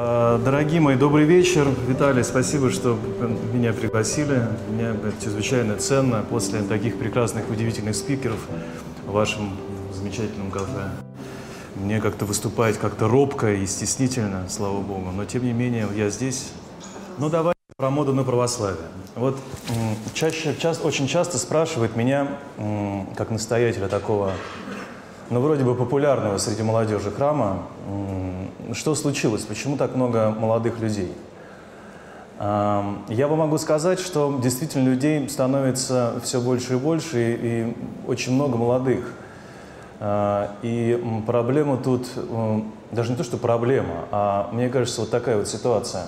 А, Дорогие мои, добрый вечер. Виталий, спасибо, что меня пригласили. Мне это чрезвычайно ценно после таких прекрасных, удивительных спикеров в вашем замечательном кафе. Мне как-то выступать как-то робко и стеснительно, слава богу. Но тем не менее, я здесь. Ну, давай про моду на православие. Вот чаще, часто, очень часто спрашивают меня, как настоятеля такого ну, вроде бы популярного среди молодежи храма. Что случилось? Почему так много молодых людей? Я вам могу сказать, что действительно людей становится все больше и больше, и, очень много молодых. А, И проблема тут, даже не то, что проблема, а мне кажется, вот такая вот ситуация.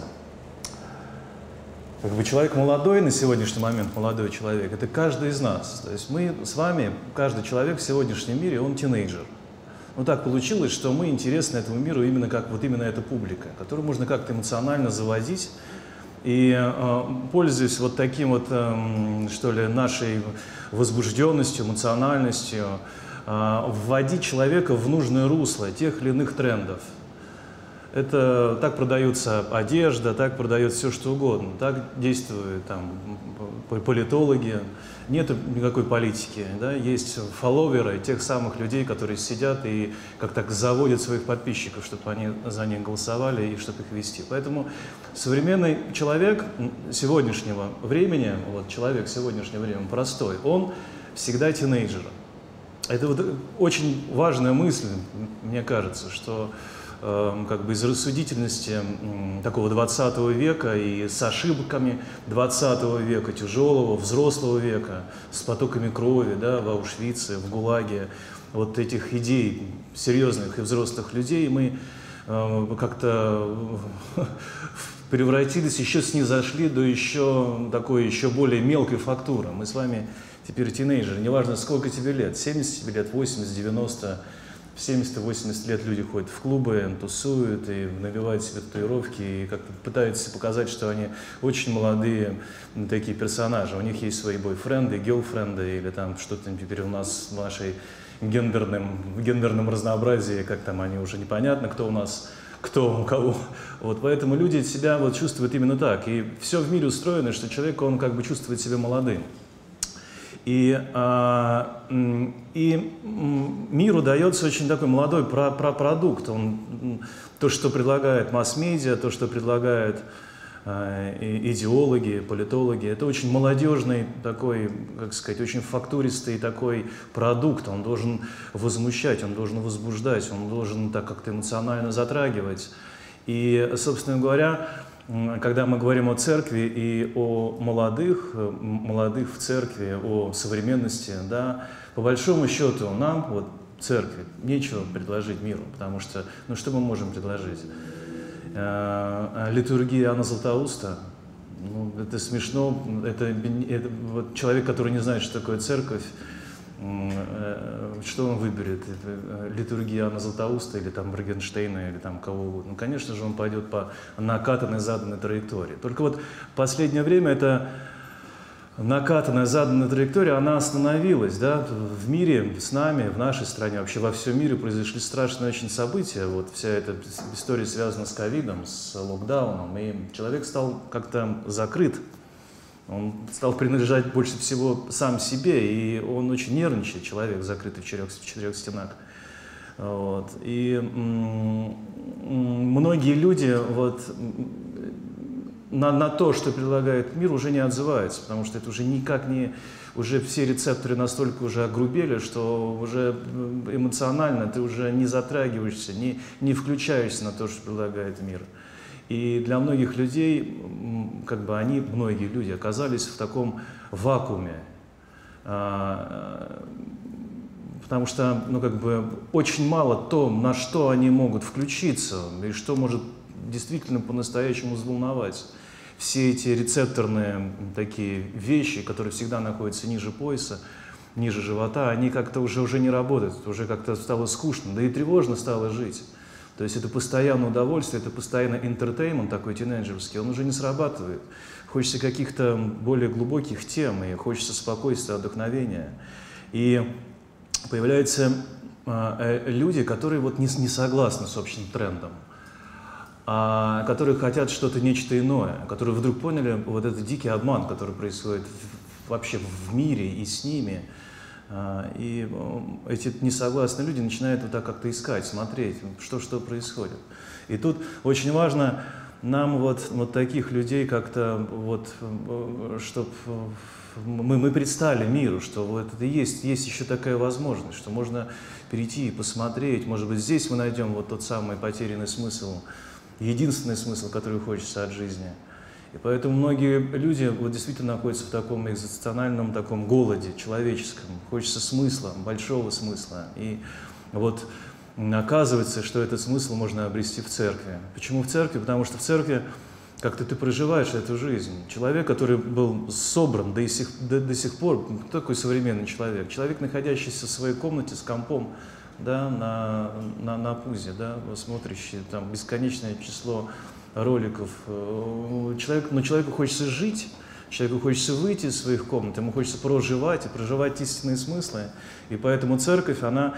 Как бы человек молодой на сегодняшний момент, молодой человек, это каждый из нас. То есть мы с вами, каждый человек в сегодняшнем мире, он тинейджер. Ну так получилось, что мы интересны этому миру именно как вот именно эта публика, которую можно как-то эмоционально заводить. И э, пользуясь вот таким вот, эм, что ли, нашей возбужденностью, эмоциональностью, э, вводить человека в нужное русло тех или иных трендов. Это так продается одежда, так продается все что угодно, так действуют там политологи. Нет никакой политики, да? есть фолловеры тех самых людей, которые сидят и как так заводят своих подписчиков, чтобы они за них голосовали и чтобы их вести. Поэтому современный человек сегодняшнего времени, вот человек сегодняшнего времени простой, он всегда тинейджер. Это вот очень важная мысль, мне кажется, что как бы из рассудительности такого 20 века и с ошибками 20 века, тяжелого, взрослого века, с потоками крови да, в Аушвице, в ГУЛАГе, вот этих идей серьезных и взрослых людей мы э, как-то превратились, еще снизошли до еще такой еще более мелкой фактуры. Мы с вами теперь тинейджеры, неважно сколько тебе лет, 70 тебе лет, 80, 90, в 70 и 80 лет люди ходят в клубы, тусуют и набивают себе татуировки и как-то пытаются показать, что они очень молодые такие персонажи. У них есть свои бойфренды, гелфренды или там что-то теперь у нас в нашей гендерном, гендерном разнообразии, как там они уже непонятно, кто у нас кто у кого. Вот, поэтому люди себя вот чувствуют именно так. И все в мире устроено, что человек, он как бы чувствует себя молодым. И, а, и миру дается очень такой молодой про, про продукт. Он, то, что предлагает масс-медиа, то, что предлагают а, идеологи, политологи, это очень молодежный такой, как сказать, очень фактуристый такой продукт. Он должен возмущать, он должен возбуждать, он должен так как-то эмоционально затрагивать. И, собственно говоря, Когда мы говорим о церкви и о молодых, э, молодых в церкви, о современности, да, по большому счету нам, вот церкви, нечего предложить миру, потому что, ну что мы можем предложить? Э, э, Литургия Иоанна Златоуста, ну, это смешно, это, это вот человек, который не знает, что такое церковь, что он выберет? Э, Литургия Иоанна Златоуста или там Моргенштейна или там кого угодно? Ну, конечно же, он пойдет по накатанной, заданной траектории. Только вот в последнее время это накатанная, заданная траектория, она остановилась, да, в мире, с нами, в нашей стране, вообще во всем мире произошли страшные очень события, вот вся эта история связана с ковидом, с локдауном, и человек стал как-то закрыт, он стал принадлежать больше всего сам себе, и он очень нервничает, человек, закрытый в четырех, в четырех стенах. Вот. И многие люди вот, на, на то, что предлагает мир, уже не отзываются, потому что это уже никак не... Уже все рецепторы настолько уже огрубели, что уже эмоционально ты уже не затрагиваешься, не, не включаешься на то, что предлагает мир. И для многих людей, как бы они, многие люди оказались в таком вакууме, а, потому что, ну, как бы, очень мало то, на что они могут включиться, и что может действительно по-настоящему взволновать. Все эти рецепторные такие вещи, которые всегда находятся ниже пояса, ниже живота, они как-то уже, уже не работают, уже как-то стало скучно, да и тревожно стало жить. То есть это постоянное удовольствие, это постоянный интертеймент такой тинейджерский, он уже не срабатывает. Хочется каких-то более глубоких тем, и хочется спокойствия, отдохновения. И появляются а, э, люди, которые вот не, не согласны с общим трендом. а, которые хотят что-то, нечто иное, которые вдруг поняли вот этот дикий обман, который происходит вообще в мире и с ними. А, и эти несогласные люди начинают вот так как-то искать, смотреть, что что происходит. И тут очень важно нам вот, вот таких людей как-то вот, чтобы мы, мы предстали миру, что вот это есть, есть еще такая возможность, что можно перейти и посмотреть, может быть, здесь мы найдем вот тот самый потерянный смысл, единственный смысл, который хочется от жизни. И поэтому многие люди вот действительно находятся в таком экзистенциальном таком голоде человеческом. Хочется смысла, большого смысла. И вот оказывается, что этот смысл можно обрести в церкви. Почему в церкви? Потому что в церкви как-то ты проживаешь эту жизнь. Человек, который был собран до сих, до, до сих пор, кто такой современный человек? Человек, находящийся в своей комнате с компом, да, на, на, на пузе, да, смотрящий там бесконечное число роликов. Э, человек, но человеку хочется жить, человеку хочется выйти из своих комнат, ему хочется проживать и проживать истинные смыслы. И поэтому церковь, она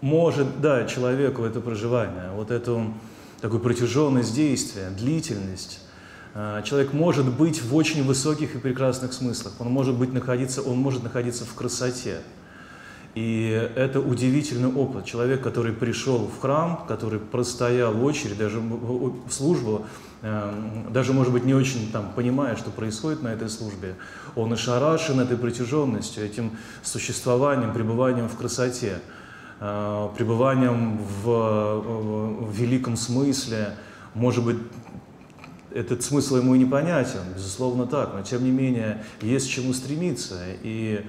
может дать человеку это проживание, вот эту такую протяженность действия, длительность. Э, человек может быть в очень высоких и прекрасных смыслах, он может, быть, находиться, он может находиться в красоте. И это удивительный опыт. Человек, который пришел в храм, который простоял очередь, даже в службу, эм, даже, может быть, не очень там, понимая, что происходит на этой службе, он ошарашен этой протяженностью, этим существованием, пребыванием в красоте, э, пребыванием в, в великом смысле. Может быть, этот смысл ему и непонятен, безусловно так, но тем не менее есть чему стремиться. И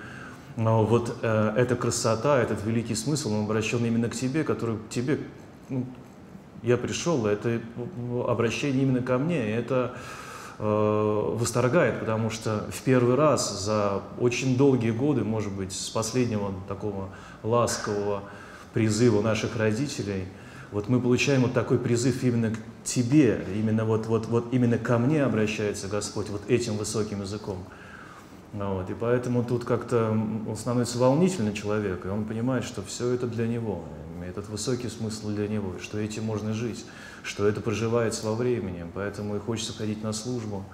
но вот э, эта красота, этот великий смысл, он обращен именно к тебе, который к тебе, ну, я пришел, это обращение именно ко мне, это э, восторгает, потому что в первый раз за очень долгие годы, может быть, с последнего такого ласкового призыва наших родителей, вот мы получаем вот такой призыв именно к тебе, именно вот, вот, вот именно ко мне обращается Господь вот этим высоким языком. Ну вот, и поэтому тут как-то он становится волнительный человек, и он понимает, что все это для него, этот высокий смысл для него, что этим можно жить, что это проживается во времени, поэтому и хочется ходить на службу.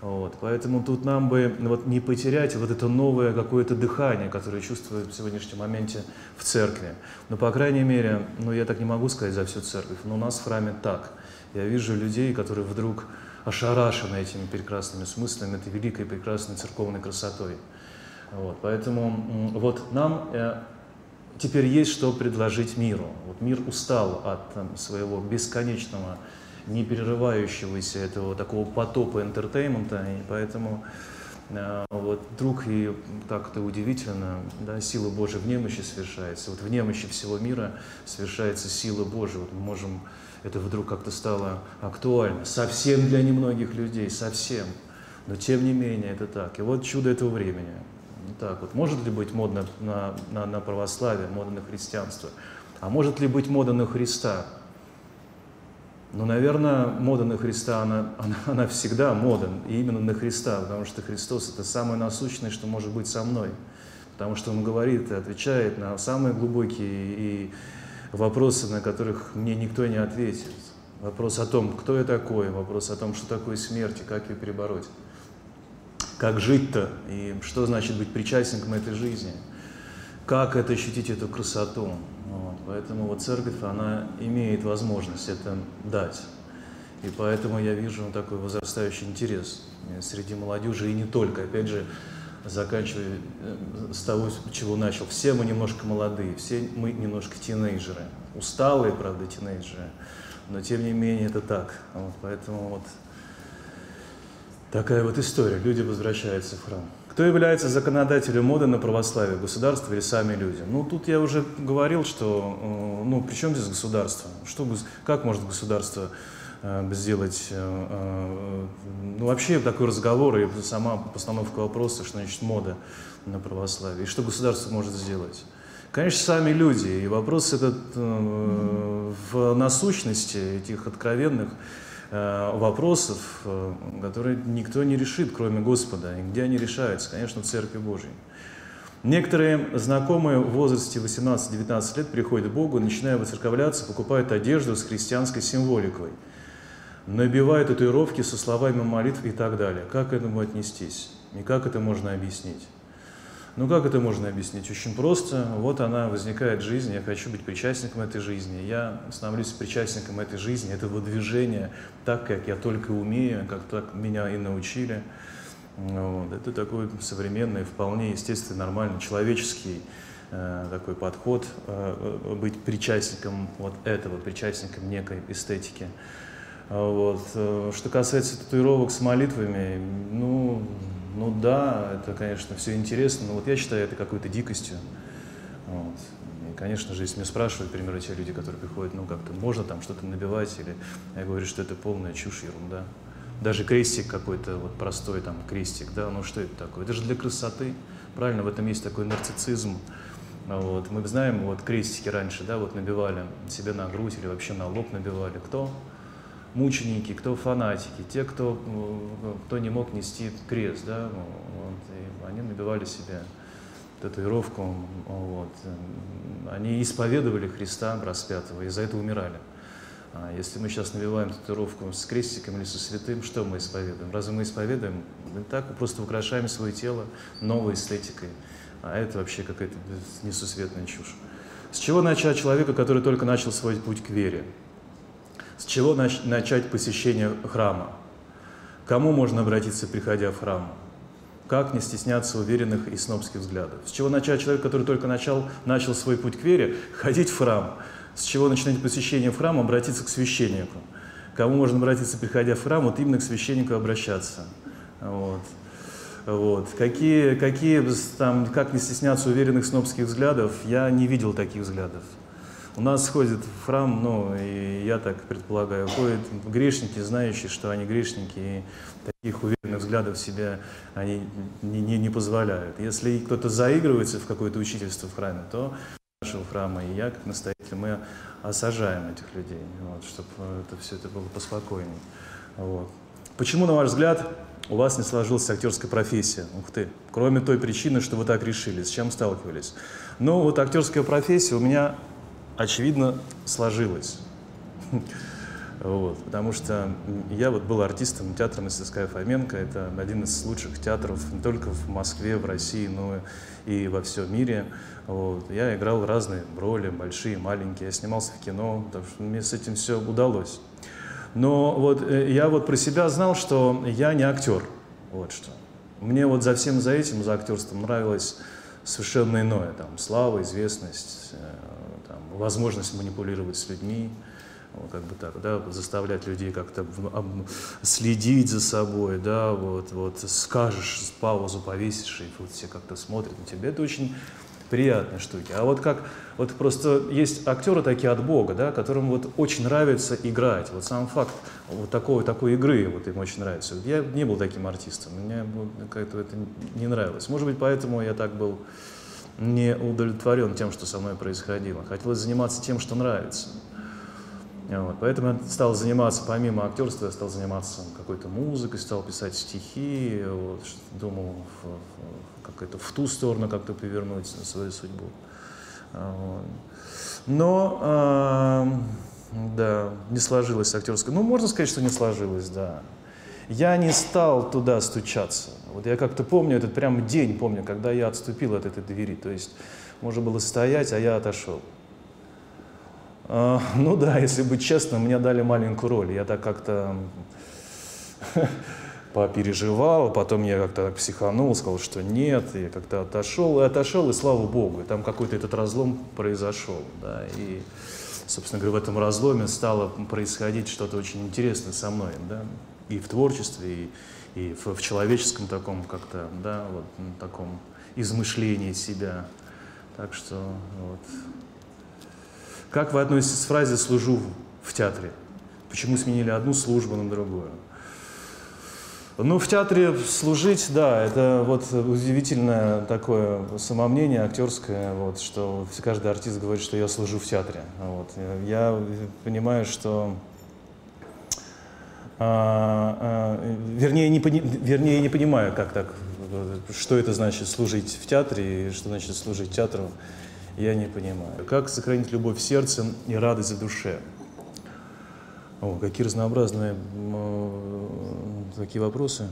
Вот, поэтому тут нам бы вот, не потерять вот это новое какое-то дыхание, которое чувствует в сегодняшнем моменте в церкви. Но, по крайней мере, ну я так не могу сказать за всю церковь, но у нас в храме так. Я вижу людей, которые вдруг ошарашены этими прекрасными смыслами, этой великой прекрасной церковной красотой. Вот, поэтому вот нам э, теперь есть что предложить миру. Вот мир устал от там, своего бесконечного, не перерывающегося этого такого потопа интертеймента, и поэтому э, вот вдруг и так-то удивительно, да, сила Божия в немощи совершается. Вот в немощи всего мира совершается сила Божия. Вот мы можем это вдруг как-то стало актуально. Совсем для немногих людей, совсем. Но тем не менее это так. И вот чудо этого времени. Так вот, может ли быть модно на, на, на православие, модно на христианство? А может ли быть мода на Христа? Ну, наверное, мода на Христа, она, она, она всегда мода, и именно на Христа, потому что Христос – это самое насущное, что может быть со мной. Потому что Он говорит и отвечает на самые глубокие и вопросы, на которых мне никто не ответит. Вопрос о том, кто я такой, вопрос о том, что такое смерть и как ее перебороть. Как жить-то и что значит быть причастником этой жизни. Как это ощутить эту красоту. Вот. Поэтому вот церковь, она имеет возможность это дать. И поэтому я вижу такой возрастающий интерес среди молодежи и не только. Опять же, заканчивая э, с того, чего начал. Все мы немножко молодые, все мы немножко тинейджеры. Усталые, правда, тинейджеры, но тем не менее это так. Вот, поэтому вот такая вот история. Люди возвращаются в храм. Кто является законодателем моды на православие, государство или сами люди? Ну, тут я уже говорил, что, э, ну, при чем здесь государство? Что, как может государство Э, сделать, э, э, ну, вообще такой разговор и сама постановка вопроса, что значит мода на православие, и что государство может сделать. Конечно, сами люди, и вопрос этот в насущности этих откровенных вопросов, которые никто не решит, кроме Господа. И где они решаются? Конечно, в Церкви Божьей. Некоторые знакомые в возрасте 18-19 лет приходят к Богу, начинают выцерковляться, покупают одежду с христианской символикой – набивая татуировки со словами молитв и так далее. Как к этому отнестись? И как это можно объяснить? Ну как это можно объяснить? Очень просто. Вот она возникает жизнь, я хочу быть причастником этой жизни. Я становлюсь причастником этой жизни, этого движения, так, как я только умею, как так меня и научили. Вот. Это такой современный, вполне естественный, нормальный, человеческий э, такой подход, э, быть причастником вот этого, причастником некой эстетики. Вот. Э, что касается татуировок с молитвами, ну, ну да, это, конечно, все интересно, но вот я считаю это какой-то дикостью. Вот. И, конечно же, если меня спрашивают, к примеру, те люди, которые приходят, ну как-то можно там что-то набивать, или я говорю, что это полная чушь, ерунда. Даже крестик какой-то, вот простой там крестик, да, ну что это такое? Это же для красоты, правильно, в этом есть такой нарциссизм. Вот. Мы знаем, вот крестики раньше, да, вот набивали себе на грудь или вообще на лоб набивали. Кто? Мученики, кто фанатики, те, кто, э, кто не мог нести крест, да, вот, и они набивали себе татуировку, вот. они исповедовали Христа распятого и за это умирали. А если мы сейчас набиваем татуировку с крестиком или со святым, что мы исповедуем? Разве мы исповедуем? Мы так просто украшаем свое тело новой эстетикой. А это вообще какая-то несусветная чушь. С чего начать человека, который только начал свой путь к вере? С чего начать посещение храма? Кому можно обратиться, приходя в храм? Как не стесняться уверенных и снобских взглядов? С чего начать человек, который только начал, начал свой путь к вере, ходить в храм? С чего начинать посещение в храм, обратиться к священнику? Кому можно обратиться, приходя в храм, вот именно к священнику обращаться. Вот. Вот. Какие, какие там, как не стесняться уверенных снобских взглядов, я не видел таких взглядов. У нас ходят в храм, ну, и я так предполагаю, ходят грешники, знающие, что они грешники, и таких уверенных взглядов себя они не, не, не позволяют. Если кто-то заигрывается в какое-то учительство в храме, то нашего храма, и я, как настоятель, мы осажаем этих людей, вот, чтобы это все это было поспокойнее. Вот. Почему, на ваш взгляд, у вас не сложилась актерская профессия? Ух ты! Кроме той причины, что вы так решили, с чем сталкивались? Ну, вот актерская профессия у меня очевидно, сложилось. Потому что я вот был артистом театра мастерская Фоменко. Это один из лучших театров не только в Москве, в России, но и во всем мире. Я играл разные роли, большие, маленькие. Я снимался в кино, потому что мне с этим все удалось. Но вот э, я вот про себя знал, что я не актер. Вот что. Мне вот за всем за этим, за актерством нравилось совершенно иное. Там, слава, известность, э, возможность манипулировать с людьми, как бы так, да, заставлять людей как-то следить за собой, да, вот, вот скажешь, паузу повесишь, и вот все как-то смотрят на тебя. Это очень приятные штуки. А вот как, вот просто есть актеры такие от Бога, да, которым вот очень нравится играть. Вот сам факт вот такой, такой игры вот им очень нравится. Я не был таким артистом, мне как-то это не нравилось. Может быть, поэтому я так был не удовлетворен тем, что со мной происходило. Хотелось заниматься тем, что нравится. Вот. Поэтому я стал заниматься, помимо актерства, я стал заниматься какой-то музыкой, стал писать стихи, вот, думал как это, в ту сторону как-то повернуть свою судьбу. Вот. Но, э, да, не сложилось актерское. Ну, можно сказать, что не сложилось, да. Я не стал туда стучаться. Вот я как-то помню этот прям день, помню, когда я отступил от этой двери. То есть можно было стоять, а я отошел. А, ну да, если быть честным, мне дали маленькую роль. Я так как-то попереживал, потом я как-то психанул, сказал, что нет, и как-то отошел, и отошел, и слава богу, и там какой-то этот разлом произошел, да, и, собственно говоря, в этом разломе стало происходить что-то очень интересное со мной, да, и в творчестве, и, и в, в человеческом таком как-то, да, вот таком измышлении себя. Так что вот. Как вы относитесь к фразе «служу в театре»? Почему сменили одну службу на другую? Ну, в театре служить, да, это вот удивительное такое самомнение актерское, вот, что каждый артист говорит, что я служу в театре. Вот. Я понимаю, что вернее, не, вернее, не понимаю, как так, что это значит служить в театре и что значит служить театру, я не понимаю. Как сохранить любовь в сердце и радость в душе? О, какие разнообразные такие вопросы.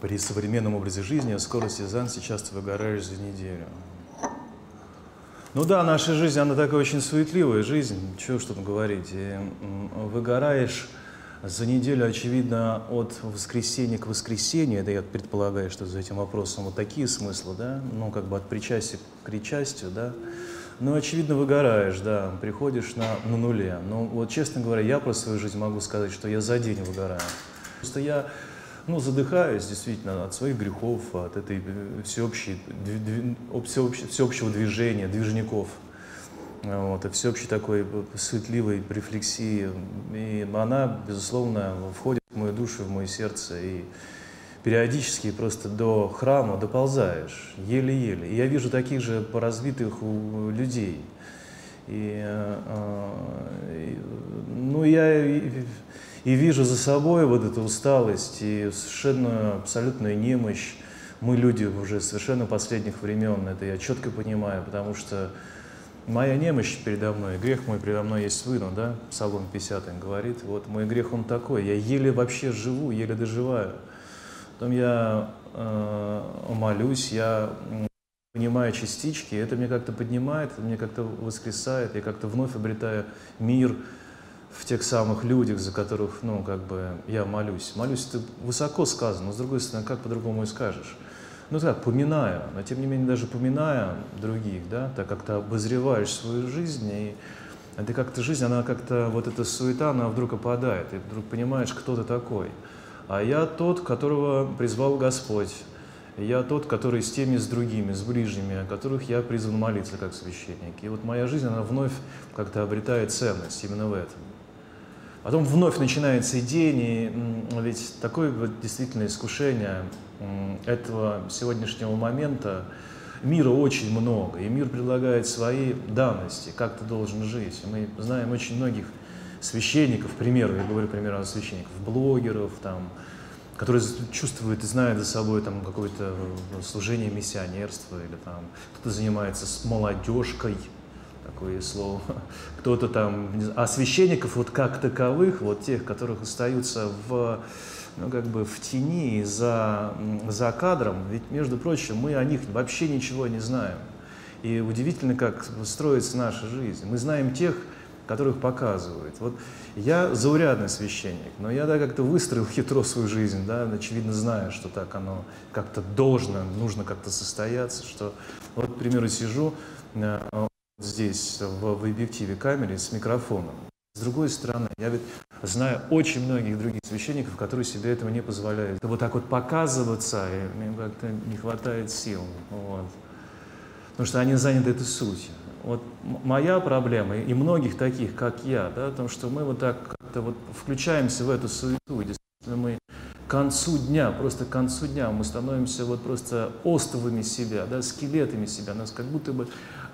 При современном образе жизни о скорости занятий часто выгораешь за неделю. Ну да, наша жизнь, она такая очень суетливая жизнь, чего что там говорить. И выгораешь за неделю, очевидно, от воскресенья к воскресенью, это я предполагаю, что за этим вопросом вот такие смыслы, да, ну как бы от причастия к причастию, да, ну, очевидно, выгораешь, да, приходишь на, на нуле. Но вот, честно говоря, я про свою жизнь могу сказать, что я за день выгораю. Просто я ну, задыхаюсь действительно от своих грехов, от этой э, всеобщей, всеобщего, всеобщего движения, движников, вот, и всеобщей такой суетливой рефлексии. И она, безусловно, входит в мою душу, в мое сердце. И периодически просто до храма доползаешь, еле-еле. И я вижу таких же поразвитых людей. И, э, ну, я и вижу за собой вот эту усталость и совершенно абсолютную немощь. Мы люди уже совершенно последних времен, это я четко понимаю, потому что моя немощь передо мной, грех мой передо мной есть выну, да, Псалом 50 говорит, вот мой грех он такой, я еле вообще живу, еле доживаю. Потом я э, молюсь, я понимаю частички, это мне как-то поднимает, это мне как-то воскресает, я как-то вновь обретаю мир, в тех самых людях, за которых, ну, как бы я молюсь. Молюсь, это высоко сказано, но с другой стороны, как по-другому и скажешь? Ну так, поминая, но тем не менее даже поминая других, да, так как ты обозреваешь свою жизнь, и это как-то жизнь, она как-то, вот эта суета, она вдруг опадает, и вдруг понимаешь, кто ты такой. А я тот, которого призвал Господь, я тот, который с теми, с другими, с ближними, о которых я призван молиться как священник. И вот моя жизнь, она вновь как-то обретает ценность именно в этом. Потом вновь начинается день, и ведь такое вот действительно искушение этого сегодняшнего момента, мира очень много, и мир предлагает свои данности, как ты должен жить. Мы знаем очень многих священников, к примеру, я говорю, примерно священников, блогеров, там, которые чувствуют и знают за собой там какое-то служение миссионерства, или там кто-то занимается с молодежкой, такое слово, кто-то там, а священников вот как таковых, вот тех, которых остаются в, ну, как бы в тени, за, за кадром, ведь, между прочим, мы о них вообще ничего не знаем. И удивительно, как строится наша жизнь. Мы знаем тех, которых показывают. Вот я заурядный священник, но я да, как-то выстроил хитро свою жизнь, да, очевидно зная, что так оно как-то должно, нужно как-то состояться, что вот, к примеру, сижу, э, здесь, в, в объективе камеры с микрофоном. С другой стороны, я ведь знаю очень многих других священников, которые себе этого не позволяют. Вот так вот показываться, и им как-то не хватает сил. Вот. Потому что они заняты этой сутью. Вот моя проблема, и многих таких, как я, да, том, что мы вот так как-то вот включаемся в эту суету, и действительно мы к концу дня, просто к концу дня мы становимся вот просто остовами себя, да, скелетами себя, нас как будто бы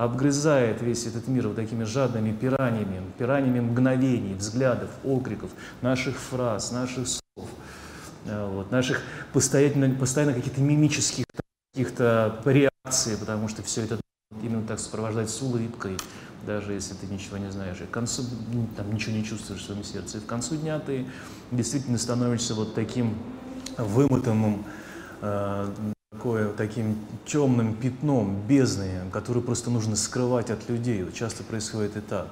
обгрызает весь этот мир вот такими жадными пираниями, пираниями мгновений, взглядов, окриков, наших фраз, наших слов, э, вот, наших постоянно, постоянно каких-то мимических каких-то реакций, потому что все это именно так сопровождать с улыбкой, даже если ты ничего не знаешь. И к концу там, ничего не чувствуешь в своем сердце. И в концу дня ты действительно становишься вот таким вымотанным, э, такое, таким темным пятном, бездной, которую просто нужно скрывать от людей. Вот часто происходит и так.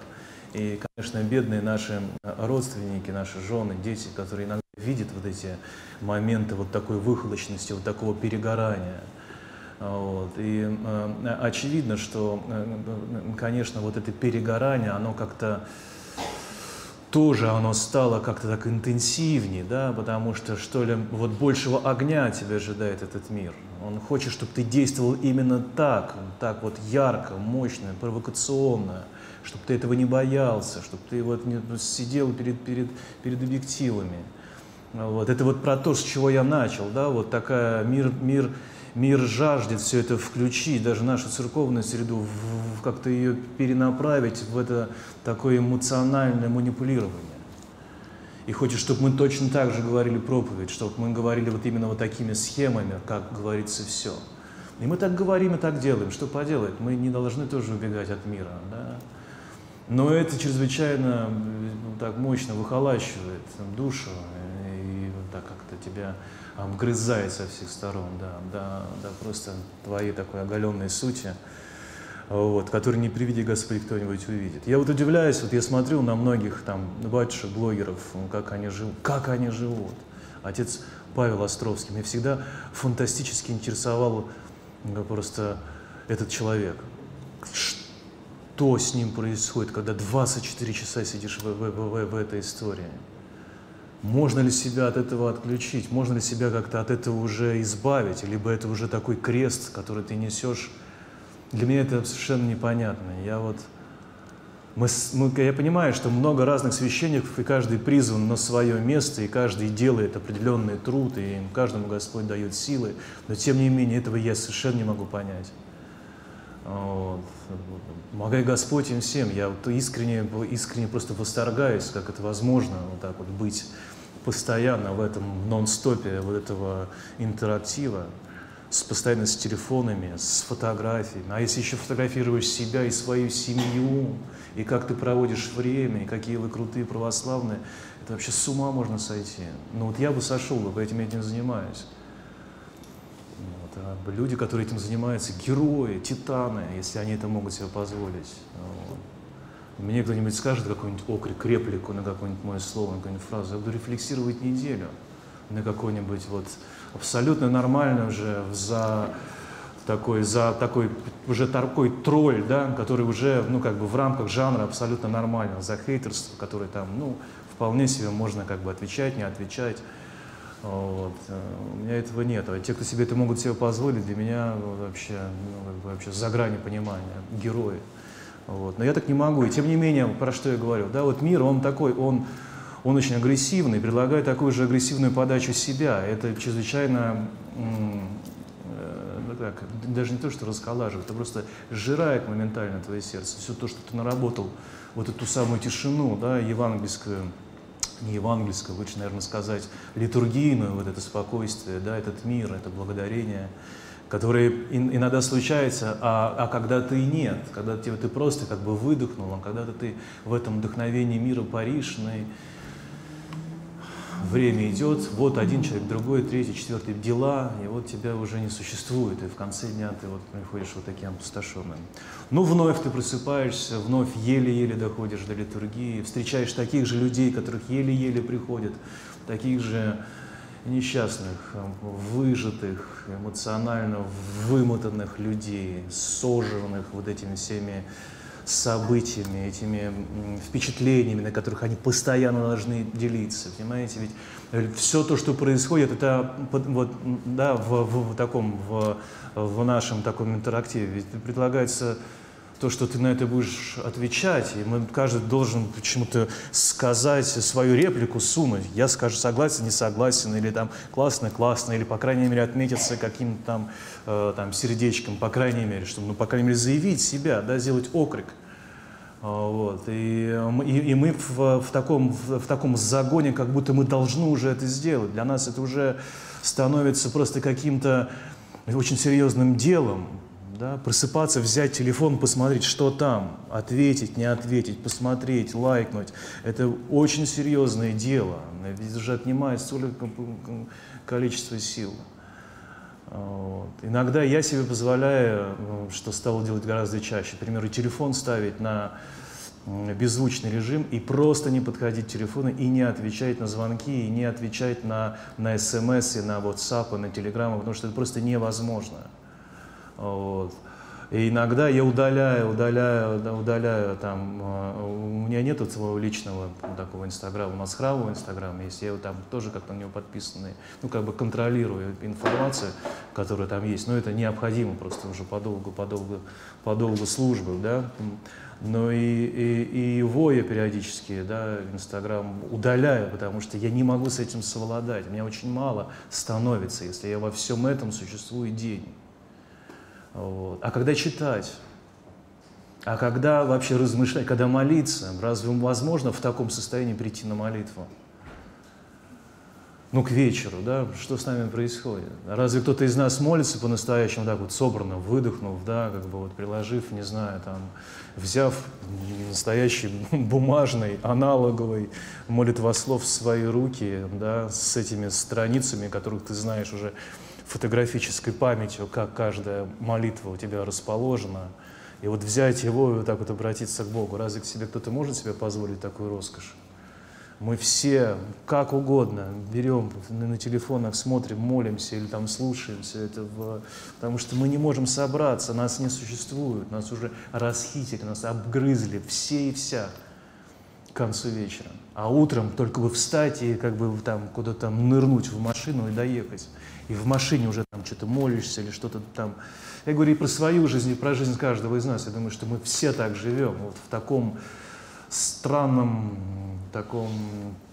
И, конечно, бедные наши родственники, наши жены, дети, которые иногда видят вот эти моменты вот такой выхолощенности, вот такого перегорания – вот. И э, очевидно, что, э, конечно, вот это перегорание, оно как-то тоже оно стало как-то так интенсивнее, да, потому что, что ли, вот большего огня тебя ожидает этот мир. Он хочет, чтобы ты действовал именно так, так вот ярко, мощно, провокационно, чтобы ты этого не боялся, чтобы ты вот не ну, сидел перед, перед, перед объективами. Вот. Это вот про то, с чего я начал, да, вот такая мир, мир мир жаждет все это включить, даже нашу церковную среду, как-то ее перенаправить в это такое эмоциональное манипулирование. И хочет, чтобы мы точно так же говорили проповедь, чтобы мы говорили вот именно вот такими схемами, как говорится все. И мы так говорим и так делаем. Что поделать? Мы не должны тоже убегать от мира. Да? Но это чрезвычайно ну, так мощно выхолачивает душу и так как-то тебя обгрызает со всех сторон, да, да, да, просто твоей такой оголенной сути, вот, который не приведи Господи кто-нибудь увидит. Я вот удивляюсь, вот я смотрю на многих там батюшек, блогеров, как они живут, как они живут. Отец Павел Островский, меня всегда фантастически интересовал просто этот человек. Что с ним происходит, когда 24 часа сидишь в, в, в, в этой истории? Можно ли себя от этого отключить? Можно ли себя как-то от этого уже избавить? Либо это уже такой крест, который ты несешь? Для меня это совершенно непонятно. Я вот... Мы, мы, я понимаю, что много разных священников, и каждый призван на свое место, и каждый делает определенный труд, и им каждому Господь дает силы, но тем не менее этого я совершенно не могу понять. Вот. Помогай Господь им всем. Я вот искренне, искренне просто восторгаюсь, как это возможно вот так вот быть постоянно в этом нон-стопе вот этого интерактива, с, постоянно с телефонами, с фотографиями. А если еще фотографируешь себя и свою семью, и как ты проводишь время, и какие вы крутые православные, это вообще с ума можно сойти. Ну вот я бы сошел бы, поэтому я этим занимаюсь. Вот, а люди, которые этим занимаются, герои, титаны, если они это могут себе позволить. Вот. Мне кто-нибудь скажет какой-нибудь окрик, реплику на какое-нибудь мое слово, на какую-нибудь фразу, я буду рефлексировать неделю на какой-нибудь вот абсолютно нормально уже за такой, за такой, уже такой тролль, да, который уже, ну, как бы в рамках жанра абсолютно нормально, за хейтерство, который там, ну, вполне себе можно как бы отвечать, не отвечать. Вот. У меня этого нет. А те, кто себе это могут себе позволить, для меня вообще, ну, вообще за грани понимания, герои. Вот. Но я так не могу. И тем не менее, про что я говорю, да, вот мир, он такой, он, он очень агрессивный, предлагает такую же агрессивную подачу себя. Это чрезвычайно, э, так, даже не то, что расколаживает, это просто сжирает моментально твое сердце. Все то, что ты наработал, вот эту самую тишину, да, евангельскую, не евангельскую, лучше, наверное, сказать, литургийную, вот это спокойствие, да, этот мир, это благодарение – которые иногда случаются, а, а когда-то и нет, когда ты, ты просто как бы выдохнул, а когда-то ты в этом вдохновении мира паришный, время идет, вот один человек, другой, третий, четвертый, дела, и вот тебя уже не существует, и в конце дня ты вот приходишь вот таким опустошенным. Ну, вновь ты просыпаешься, вновь еле-еле доходишь до литургии, встречаешь таких же людей, которых еле-еле приходят, таких же несчастных, выжатых, эмоционально вымотанных людей, сожранных вот этими всеми событиями, этими впечатлениями, на которых они постоянно должны делиться. Понимаете, ведь э, все то, что происходит, это вот, да, в, в, в таком, в, в нашем таком интерактиве, ведь предлагается то, что ты на это будешь отвечать, и мы, каждый должен почему-то сказать свою реплику, сунуть. Я скажу согласен, не согласен, или там классно, классно, или, по крайней мере, отметиться каким-то там, э, там сердечком, по крайней мере, чтобы, ну, по крайней мере, заявить себя, да, сделать окрик. А, вот. И, и, и мы в, в, таком, в, в таком загоне, как будто мы должны уже это сделать. Для нас это уже становится просто каким-то очень серьезным делом да, просыпаться, взять телефон, посмотреть, что там, ответить, не ответить, посмотреть, лайкнуть. Это очень серьезное дело, ведь же отнимает столько количество сил. Вот. Иногда я себе позволяю, что стал делать гораздо чаще, например, телефон ставить на беззвучный режим и просто не подходить к телефону и не отвечать на звонки, и не отвечать на, на смс, и на WhatsApp, и на Telegram, потому что это просто невозможно. Вот. И иногда я удаляю, удаляю, удаляю там, а, у меня нет своего личного такого инстаграма, у нас храмовый инстаграм есть, я там тоже как-то на него подписанный, ну как бы контролирую информацию, которая там есть, но это необходимо просто уже по долгу, по долгу, по долгу службы, да, но и, и, и его я периодически, да, Инстаграм удаляю, потому что я не могу с этим совладать, у меня очень мало становится, если я во всем этом существую день. Вот. А когда читать? А когда вообще размышлять, когда молиться? Разве возможно в таком состоянии прийти на молитву? Ну, к вечеру, да, что с нами происходит? Разве кто-то из нас молится по-настоящему так вот собранно, выдохнув, да, как бы вот приложив, не знаю, там, взяв настоящий бумажный, аналоговый молитвослов в свои руки, да, с этими страницами, которых ты знаешь уже фотографической памятью, как каждая молитва у тебя расположена. И вот взять его и вот так вот обратиться к Богу. Разве к себе кто-то может себе позволить такую роскошь? Мы все, как угодно, берем на телефонах, смотрим, молимся или там слушаем все это, в... потому что мы не можем собраться, нас не существует, нас уже расхитили, нас обгрызли все и вся к концу вечера. А утром только бы встать и как бы там куда-то нырнуть в машину и доехать. И в машине уже там что-то молишься или что-то там. Я говорю и про свою жизнь, и про жизнь каждого из нас. Я думаю, что мы все так живем, вот в таком странном таком,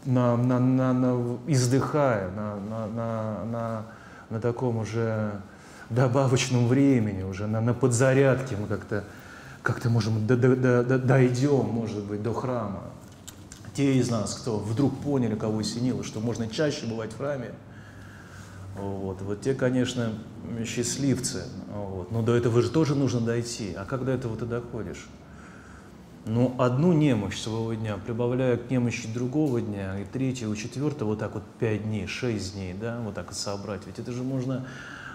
на, на, на, на, издыхая, на, на, на, на, на таком уже добавочном времени, уже на, на подзарядке мы как-то как можем до, до, до, дойдем, может быть, до храма. Те из нас, кто вдруг поняли, кого осенило, что можно чаще бывать в храме, вот, вот те, конечно, счастливцы. Вот. Но до этого же тоже нужно дойти. А как до этого ты доходишь? Но одну немощь своего дня, прибавляя к немощи другого дня, и третьего, четвертого, вот так вот пять дней, шесть дней, да, вот так собрать, ведь это же можно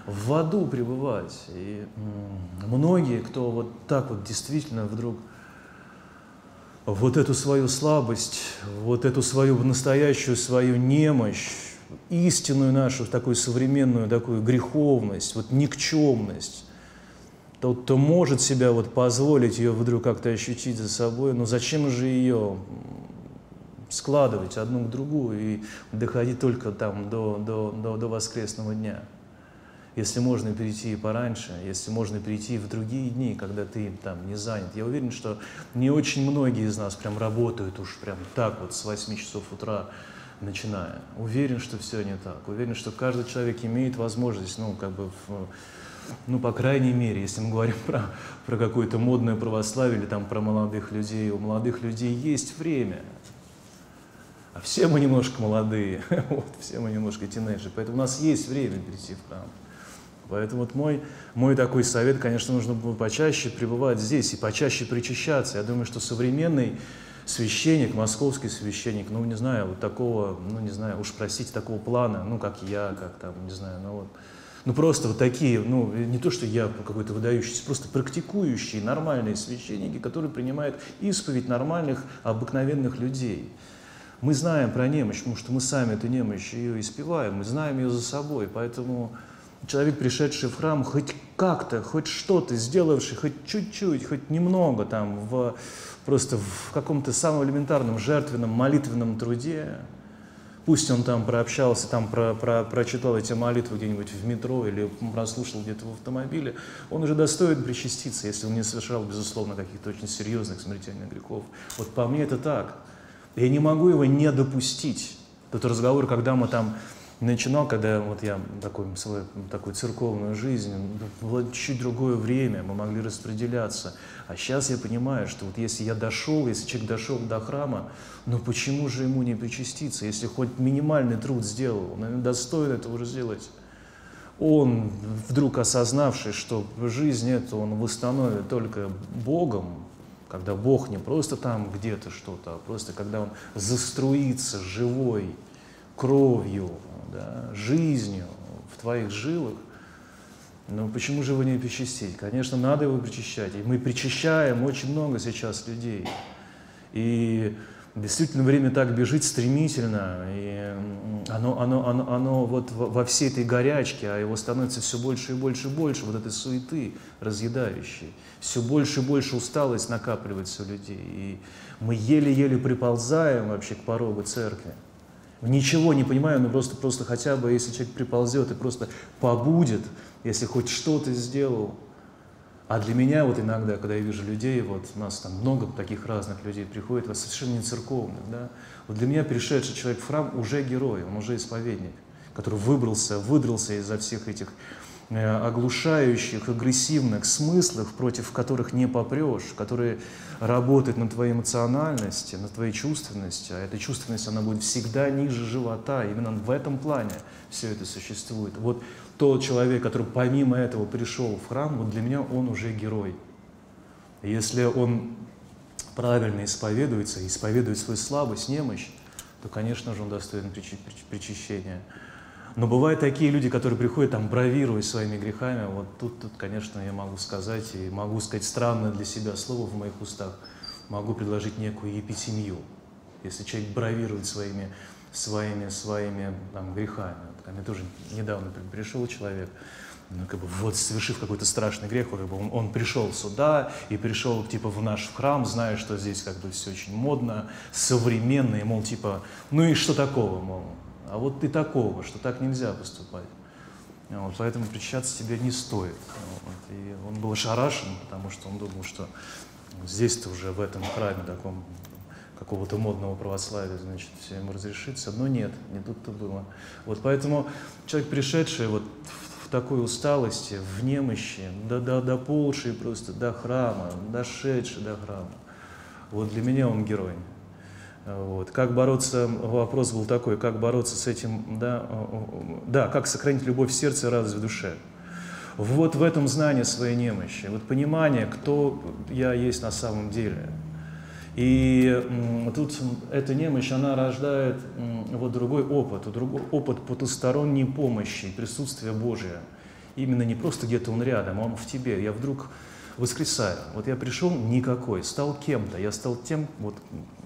в аду пребывать. И многие, кто вот так вот действительно вдруг вот эту свою слабость, вот эту свою настоящую свою немощь, истинную нашу такую современную такую греховность, вот никчемность, тот, кто может себя вот позволить ее вдруг как-то ощутить за собой, но зачем же ее складывать одну к другую и доходить только там до, до, до, до воскресного дня? Если можно перейти пораньше, если можно перейти в другие дни, когда ты там не занят. Я уверен, что не очень многие из нас прям работают уж прям так вот с 8 часов утра начиная. Уверен, что все не так. Уверен, что каждый человек имеет возможность, ну, как бы в, ну, по крайней мере, если мы говорим про, про какое-то модное православие или там про молодых людей, у молодых людей есть время. А все мы немножко молодые, вот, все мы немножко тинейджеры, поэтому у нас есть время прийти в храм. Поэтому вот мой, мой такой совет, конечно, нужно было почаще пребывать здесь и почаще причащаться. Я думаю, что современный священник, московский священник, ну, не знаю, вот такого, ну, не знаю, уж простите, такого плана, ну, как я, как там, не знаю, ну, вот, ну просто вот такие, ну не то, что я какой-то выдающийся, просто практикующие нормальные священники, которые принимают исповедь нормальных, обыкновенных людей. Мы знаем про немощь, потому что мы сами эту немощь ее испеваем, мы знаем ее за собой, поэтому человек, пришедший в храм, хоть как-то, хоть что-то сделавший, хоть чуть-чуть, хоть немного там, в, просто в каком-то самом элементарном жертвенном молитвенном труде, Пусть он там прообщался, там про, про, прочитал эти молитвы где-нибудь в метро или прослушал где-то в автомобиле, он уже достоин причаститься, если он не совершал, безусловно, каких-то очень серьезных смертельных грехов. Вот по мне это так. Я не могу его не допустить. Тот разговор, когда мы там начинал, когда вот я такой, свою такую церковную жизнь, было чуть другое время, мы могли распределяться. А сейчас я понимаю, что вот если я дошел, если человек дошел до храма, ну почему же ему не причаститься, если хоть минимальный труд сделал, он достоин этого уже сделать. Он, вдруг осознавший, что жизнь эту он восстановит только Богом, когда Бог не просто там где-то что-то, а просто когда он заструится живой кровью, да, жизнью в твоих жилах, но почему же его не причастить? Конечно, надо его причащать. И мы причащаем очень много сейчас людей. И действительно время так бежит стремительно, и оно, оно, оно, оно вот во всей этой горячке, а его становится все больше и больше и больше, вот этой суеты разъедающей. Все больше и больше усталость накапливается у людей. И мы еле-еле приползаем вообще к порогу церкви ничего не понимаю, но просто, просто хотя бы, если человек приползет и просто побудет, если хоть что-то сделал. А для меня вот иногда, когда я вижу людей, вот у нас там много таких разных людей приходит, вот совершенно не церковных, да, вот для меня пришедший человек в храм уже герой, он уже исповедник, который выбрался, выдрался из-за всех этих оглушающих, агрессивных смыслах, против которых не попрешь, которые работают на твоей эмоциональности, на твоей чувственности, а эта чувственность, она будет всегда ниже живота, именно в этом плане все это существует. Вот тот человек, который помимо этого пришел в храм, вот для меня он уже герой. Если он правильно исповедуется, исповедует свою слабость, немощь, то, конечно же, он достоин причащения. Но бывают такие люди, которые приходят там бравируя своими грехами. Вот тут, тут, конечно, я могу сказать, и могу сказать странное для себя слово в моих устах, могу предложить некую епитемию. Если человек бравирует своими, своими, своими там, грехами. Ко мне тоже недавно пришел человек, ну, как бы, вот совершив какой-то страшный грех, как бы он, он пришел сюда и пришел типа в наш храм, зная, что здесь как бы все очень модно, современно, и мол, типа, ну и что такого, мол, а вот ты такого, что так нельзя поступать. Вот, поэтому причащаться тебе не стоит. Вот, и он был ошарашен, потому что он думал, что здесь-то уже в этом храме таком какого-то модного православия, значит, все разрешится. Но нет, не тут-то было. Вот поэтому человек, пришедший вот в, в такой усталости, в немощи, до, до, до полшей просто, до храма, дошедший до храма, вот для меня он герой. Вот. Как бороться, вопрос был такой, как бороться с этим, да, да, как сохранить любовь в сердце и радость в душе. Вот в этом знание своей немощи, вот понимание, кто я есть на самом деле. И тут эта немощь, она рождает вот другой опыт, другой опыт потусторонней помощи, присутствия Божия. Именно не просто где-то он рядом, а он в тебе. Я вдруг воскресаю. Вот я пришел никакой, стал кем-то, я стал тем, вот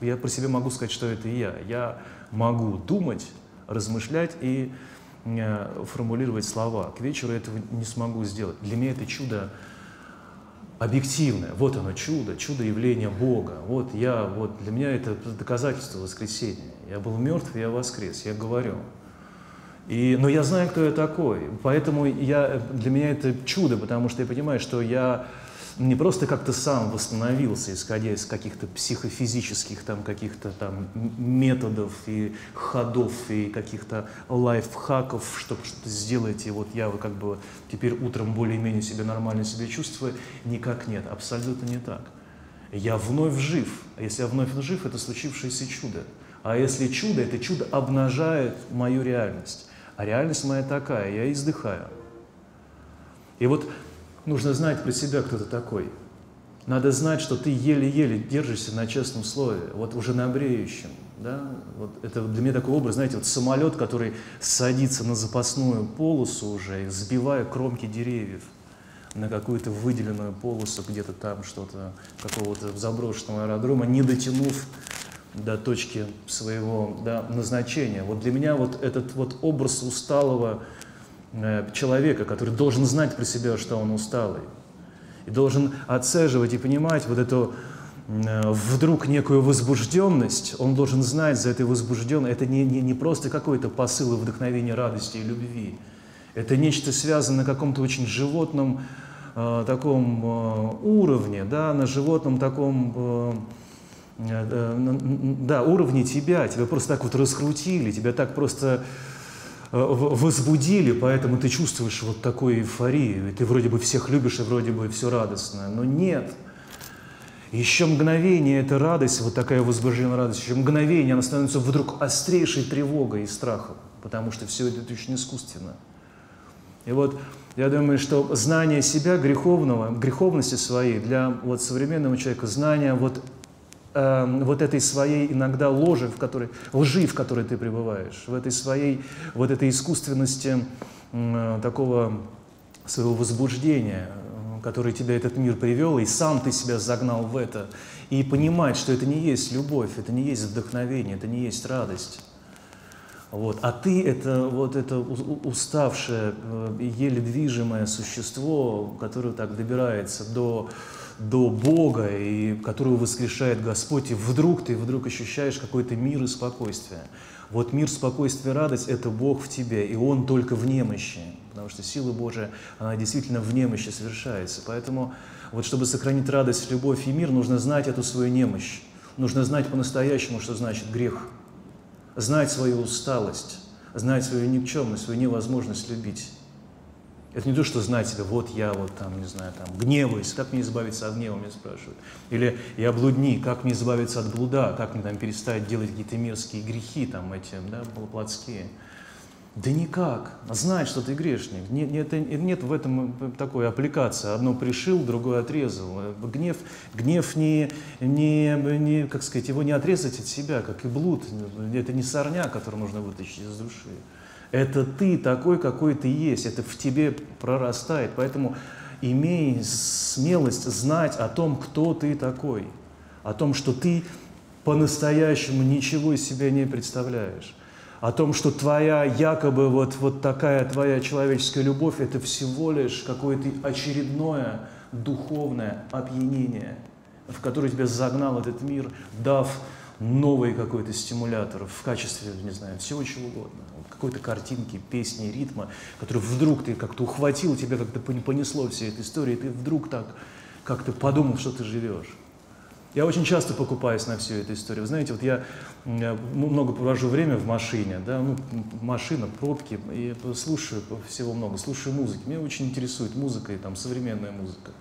я про себя могу сказать, что это я. Я могу думать, размышлять и э, формулировать слова. К вечеру этого не смогу сделать. Для меня это чудо объективное. Вот оно чудо, чудо явления Бога. Вот я, вот для меня это доказательство воскресения. Я был мертв, я воскрес, я говорю. И, но я знаю, кто я такой, поэтому я, для меня это чудо, потому что я понимаю, что я не просто как-то сам восстановился, исходя из каких-то психофизических там каких-то там методов и ходов и каких-то лайфхаков, чтобы что-то сделать, и вот я как бы теперь утром более-менее себя нормально себя чувствую, никак нет, абсолютно не так. Я вновь жив, а если я вновь жив, это случившееся чудо. А если чудо, это чудо обнажает мою реальность. А реальность моя такая, я издыхаю. И вот нужно знать про себя, кто ты такой. Надо знать, что ты еле-еле держишься на честном слове, вот уже на бреющем. Да? Вот это для меня такой образ, знаете, вот самолет, который садится на запасную полосу уже, сбивая кромки деревьев на какую-то выделенную полосу, где-то там что-то, какого-то заброшенного аэродрома, не дотянув до точки своего да, назначения. Вот для меня вот этот вот образ усталого человека, который должен знать про себя, что он усталый, и должен отцеживать и понимать вот эту э, вдруг некую возбужденность, он должен знать за этой возбужденной, это не, не, не просто какой-то посыл и вдохновение радости и любви, это нечто связано на каком-то очень животном э, таком э, уровне, да, на животном таком э, э, да, уровне тебя, тебя просто так вот раскрутили, тебя так просто Э, возбудили, поэтому ты чувствуешь вот такую эйфорию, и ты вроде бы всех любишь, и вроде бы все радостно, но нет. Еще мгновение эта радость, вот такая возбужденная радость, еще мгновение она становится вдруг острейшей тревогой и страхом, потому что все это очень искусственно. И вот я думаю, что знание себя греховного, греховности своей для вот современного человека, знание вот э, вот этой своей иногда ложи, в которой, лжи, в которой ты пребываешь, в этой своей, вот этой искусственности э, такого своего возбуждения, э, который тебя этот мир привел, и сам ты себя загнал в это, и понимать, что это не есть любовь, это не есть вдохновение, это не есть радость. Вот. А ты это вот это уставшее, э, еле движимое существо, которое так добирается до до Бога, и которую воскрешает Господь, и вдруг ты вдруг ощущаешь какой-то мир и спокойствие. Вот мир, спокойствие, радость – это Бог в тебе, и Он только в немощи, потому что сила Божия, она действительно в немощи совершается. Поэтому вот чтобы сохранить радость, любовь и мир, нужно знать эту свою немощь. Нужно знать по-настоящему, что значит грех. Знать свою усталость, знать свою никчемность, свою невозможность любить. Это не то, что знать себя, вот я вот там, не знаю, там, гневаюсь, как мне избавиться от гнева, меня спрашивают. Или я блудник, как мне избавиться от блуда, как мне там перестать делать какие-то мерзкие грехи, там, эти, да, плотские. Да никак. Знать, что ты грешник. Нет, нет, нет в этом такой аппликации. Одно пришил, другое отрезал. Гнев, гнев не, не, не, как сказать, его не отрезать от себя, как и блуд. Это не сорня, который нужно вытащить из души. Это ты такой, какой ты есть. Это в тебе прорастает. Поэтому имей смелость знать о том, кто ты такой. О том, что ты по-настоящему ничего из себя не представляешь о том, что твоя якобы вот, вот такая твоя человеческая любовь – это всего лишь какое-то очередное духовное опьянение, в которое тебя загнал этот мир, дав новый какой-то стимулятор в качестве, не знаю, всего чего угодно. Какой-то картинки, песни, ритма, который вдруг ты как-то ухватил, тебя как-то понесло всей этой истории, и ты вдруг так как-то подумал, что ты живешь. Я очень часто покупаюсь на всю эту историю. Вы знаете, вот я много провожу время в машине, да, ну, машина, пробки, и слушаю всего много, слушаю музыки. Меня очень интересует музыка и там современная музыка.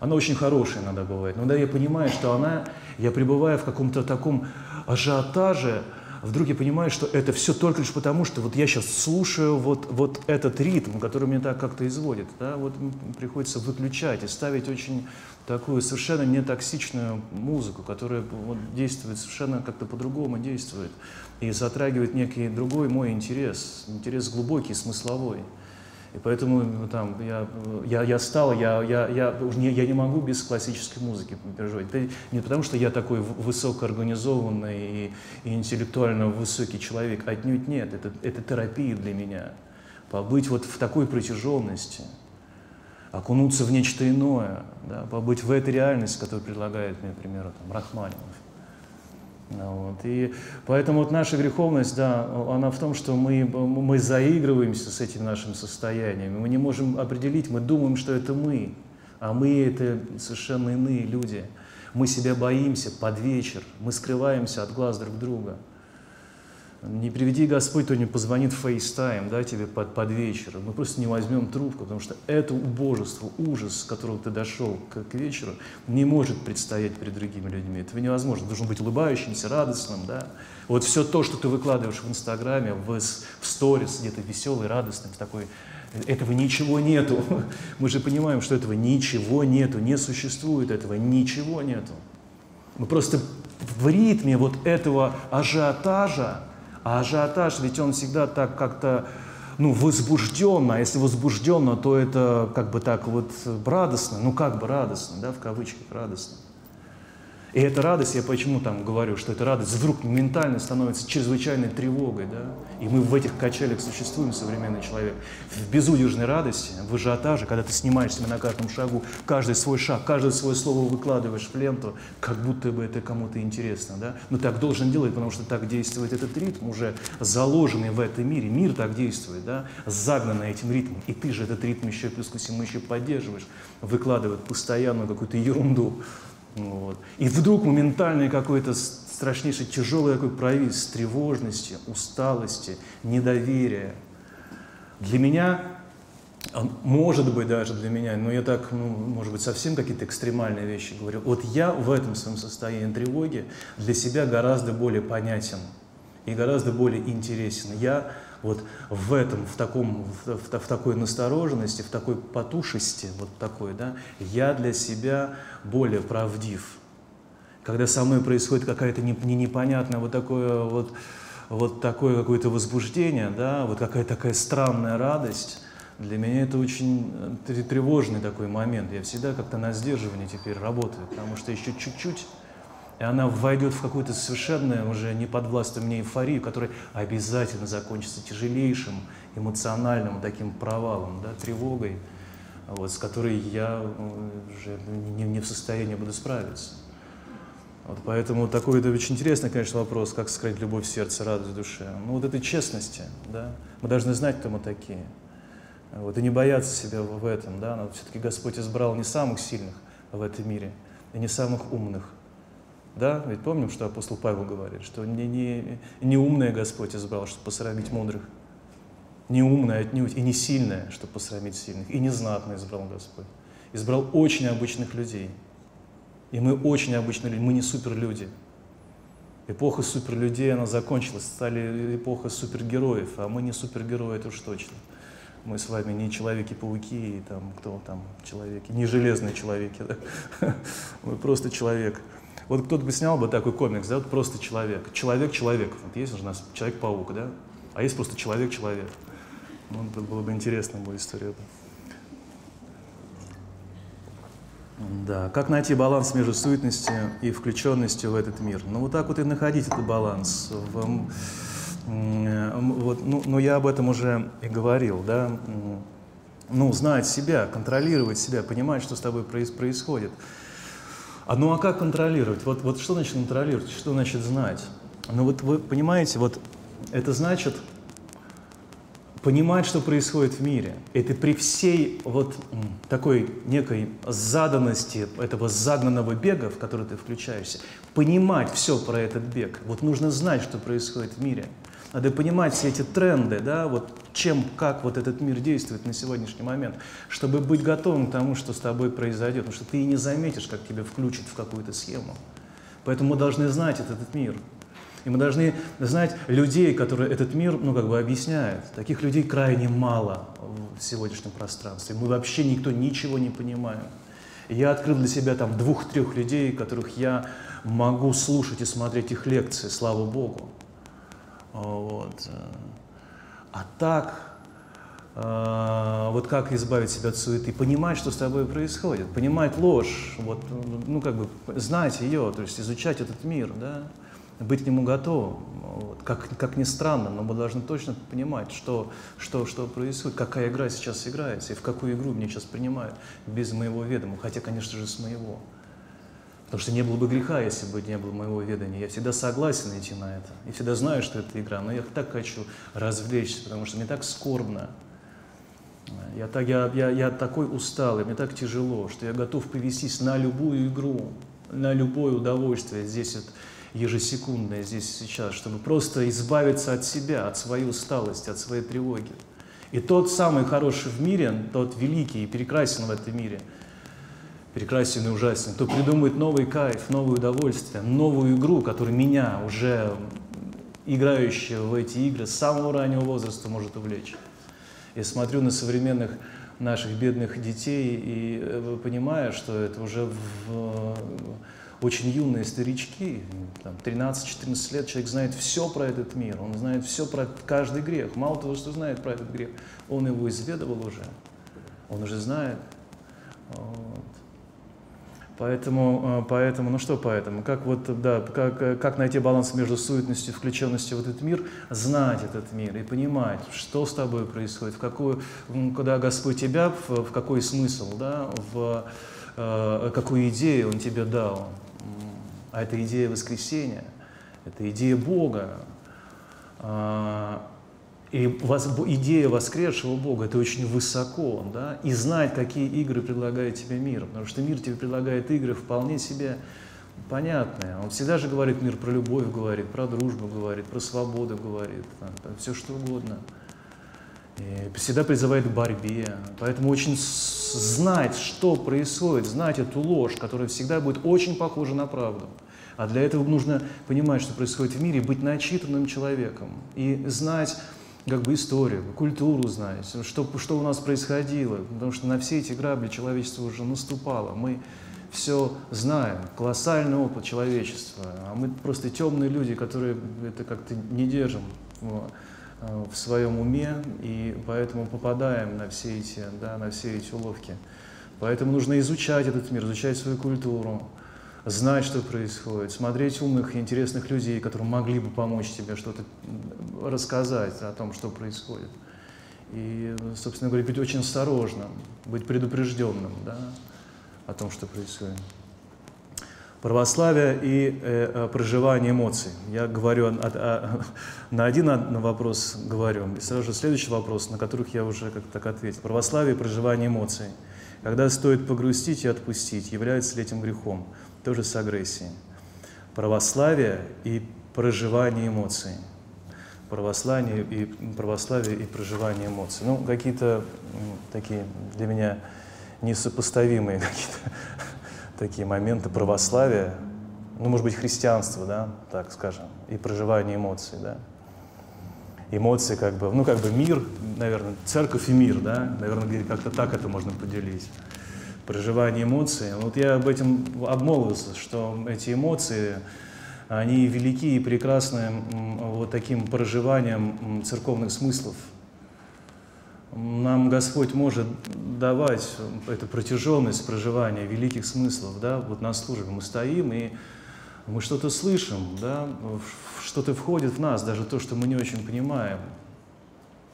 Она очень хорошая иногда бывает. Но когда я понимаю, что она, я пребываю в каком-то таком ажиотаже, вдруг я понимаю, что это все только лишь потому, что вот я сейчас слушаю вот, вот этот ритм, который меня так как-то изводит. Да? Вот приходится выключать и ставить очень такую совершенно нетоксичную музыку, которая вот, действует совершенно как-то по-другому действует и затрагивает некий другой мой интерес, интерес глубокий, смысловой. И поэтому ну, там, я, я, я стал, я, я, я, не, я не могу без классической музыки переживать. Это не потому, что я такой высокоорганизованный и, и интеллектуально высокий человек, отнюдь нет. Это, это терапия для меня. Побыть вот в такой протяженности – окунуться в нечто иное, да, побыть в этой реальности, которую предлагает мне, к примеру, там, Рахманинов. Вот. И поэтому вот наша греховность, да, она в том, что мы, мы заигрываемся с этим нашим состоянием. Мы не можем определить, мы думаем, что это мы, а мы это совершенно иные люди. Мы себя боимся под вечер, мы скрываемся от глаз друг друга. Не приведи Господь, то не позвонит в FaceTime, да, тебе под, под вечер. Мы просто не возьмем трубку, потому что это убожество, ужас, с которого ты дошел к, к вечеру, не может предстоять перед другими людьми. Это невозможно. Ты должен быть улыбающимся, радостным, да. Вот все то, что ты выкладываешь в Инстаграме, в, в сторис, где-то веселый, радостный, такой, этого ничего нету. Мы же понимаем, что этого ничего нету, не существует этого, ничего нету. Мы просто в ритме вот этого ажиотажа, а ажиотаж, ведь он всегда так как-то ну, возбужденно, а если возбужденно, то это как бы так вот радостно, ну как бы радостно, да, в кавычках радостно. И эта радость, я почему там говорю, что эта радость вдруг ментально становится чрезвычайной тревогой, да? И мы в этих качелях существуем, современный человек. В безудержной радости, в ажиотаже, когда ты снимаешь себя на каждом шагу, каждый свой шаг, каждое свое слово выкладываешь в ленту, как будто бы это кому-то интересно, да? Но так должен делать, потому что так действует этот ритм, уже заложенный в этом мире. Мир так действует, да? Загнанный этим ритмом. И ты же этот ритм еще плюс ко всему еще поддерживаешь, выкладывает постоянную какую-то ерунду. Вот. И вдруг моментальный какой-то страшнейший тяжелый такой проявись тревожности, усталости, недоверия. Для меня, а, может быть даже для меня, но я так, ну, может быть, совсем какие-то экстремальные вещи говорю. Вот я в этом своем состоянии тревоги для себя гораздо более понятен и гораздо более интересен. Я вот в этом, в, таком, в, в, в такой настороженности, в такой потушести, вот такой, да, я для себя более правдив. Когда со мной происходит какая-то не, не непонятная вот такое вот, вот такое какое-то возбуждение, да, вот какая-то такая странная радость, для меня это очень э, тревожный такой момент. Я всегда как-то на сдерживании теперь работаю, потому что еще чуть-чуть и она войдет в какую-то совершенно уже не подвластную мне эйфорию, которая обязательно закончится тяжелейшим эмоциональным таким провалом, да, тревогой, вот, с которой я э, уже не, не в состоянии буду справиться. Вот поэтому такой это очень интересный, конечно, вопрос, как скрыть любовь в сердце, радость в душе. Ну вот этой честности, да, мы должны знать, кто мы такие. Вот, и не бояться себя в этом, да, но все-таки Господь избрал не самых сильных в этом мире, и не самых умных, да, ведь помним, что апостол Павел говорит, что не, не, не умное Господь избрал, чтобы посрамить мудрых, не умное отнюдь, и не сильное, чтобы посрамить сильных, и не знатное избрал Господь. Избрал очень обычных людей. И мы очень обычные люди, мы не суперлюди. Эпоха суперлюдей, она закончилась, стали эпоха супергероев, а мы не супергерои, это уж точно. Мы с вами не человеки-пауки, там, кто там, человеки, не железные человеки, да? мы просто человек. Вот кто-то бы снял бы такой комикс, да, вот просто человек. Человек-человек. Вот есть у нас Человек-паук, да? А есть просто человек-человек. Ну, это было бы интересно, бы история. Да, как найти баланс между суетностью и включенностью в этот мир? Ну, вот так вот и находить этот баланс. В, вот, ну, ну, я об этом уже и говорил, да. Ну, знать себя, контролировать себя, понимать, что с тобой происходит. А ну а как контролировать? Вот, вот что значит контролировать? Что значит знать? Ну вот вы понимаете, вот это значит понимать, что происходит в мире. Это при всей вот такой некой заданности этого загнанного бега, в который ты включаешься, понимать все про этот бег. Вот нужно знать, что происходит в мире. Надо понимать все эти тренды, да, вот чем, как вот этот мир действует на сегодняшний момент, чтобы быть готовым к тому, что с тобой произойдет, потому что ты и не заметишь, как тебя включат в какую-то схему. Поэтому мы должны знать этот, мир. И мы должны знать людей, которые этот мир, ну, как бы объясняют. Таких людей крайне мало в сегодняшнем пространстве. Мы вообще никто ничего не понимаем. Я открыл для себя там двух-трех людей, которых я могу слушать и смотреть их лекции, слава Богу. Вот. А так, э, вот как избавить себя от суеты? Понимать, что с тобой происходит, понимать ложь, вот, ну как бы знать ее, то есть изучать этот мир, да, быть к нему готовым. Вот. Как, как ни странно, но мы должны точно понимать, что, что, что происходит, какая игра сейчас играется и в какую игру меня сейчас принимают без моего ведома, хотя, конечно же, с моего. Потому что не было бы греха, если бы не было моего ведания. Я всегда согласен идти на это. И всегда знаю, что это игра. Но я так хочу развлечься, потому что мне так скорбно. Я, так, я, я, я такой усталый, мне так тяжело, что я готов повестись на любую игру, на любое удовольствие здесь вот, ежесекундное, здесь сейчас, чтобы просто избавиться от себя, от своей усталости, от своей тревоги. И тот самый хороший в мире, тот великий и прекрасен в этом мире – прекрасен и ужасен, кто придумает новый кайф, новое удовольствие, новую игру, которая меня, уже играющего в эти игры, с самого раннего возраста может увлечь. Я смотрю на современных наших бедных детей и э, понимаю, что это уже в, очень юные старички, 13-14 лет, человек знает все про этот мир, он знает все про каждый грех. Мало того, что знает про этот грех, он его изведывал уже, он уже знает. Поэтому, э, поэтому, ну что поэтому, как вот, да, как, как найти баланс между суетностью и включенностью в этот мир, знать этот мир и понимать, что с тобой происходит, в какую, куда Господь тебя, в, в какой смысл, да, в э, какую идею Он тебе дал. А это идея воскресения, это идея Бога. И идея воскресшего Бога – это очень высоко, да, и знать, какие игры предлагает тебе мир, потому что мир тебе предлагает игры вполне себе понятные. Он всегда же говорит мир про любовь, говорит, про дружбу говорит, про свободу говорит, там, там, все что угодно. И всегда призывает к борьбе. Поэтому очень знать, что происходит, знать эту ложь, которая всегда будет очень похожа на правду. А для этого нужно понимать, что происходит в мире, быть начитанным человеком и знать, как бы историю, культуру знать, что, что у нас происходило, потому что на все эти грабли человечество уже наступало. Мы все знаем, колоссальный опыт человечества, а мы просто темные люди, которые это как-то не держим э, в своем уме, и поэтому попадаем на все эти, да, на все эти уловки. Поэтому нужно изучать этот мир, изучать свою культуру, знать, что происходит, смотреть умных и интересных людей, которые могли бы помочь тебе что-то рассказать о том, что происходит. И, собственно говоря, быть очень осторожным, быть предупрежденным да, о том, что происходит. Православие и э, э проживание эмоций. Я говорю о, о, о, на один вопрос говорю, и сразу же следующий вопрос, на которых я уже как-то так ответил. Православие и проживание эмоций. Когда стоит погрустить и отпустить, является ли этим грехом? Тоже с агрессией. Православие и проживание эмоций. Православие и, православие и проживание эмоций. Ну, какие-то такие для меня несопоставимые какие-то такие моменты православия ну, может быть, христианство, да, так скажем, и проживание эмоций, да. Эмоции как бы, ну, как бы мир, наверное, церковь и мир, да, наверное, как-то так это можно поделить. Проживание эмоций. Вот я об этом обмолвился, что эти эмоции, они велики и прекрасны вот таким проживанием церковных смыслов. Нам Господь может давать эту протяженность проживания великих смыслов, да, вот на службе мы стоим и мы что-то слышим, да, что-то входит в нас, даже то, что мы не очень понимаем.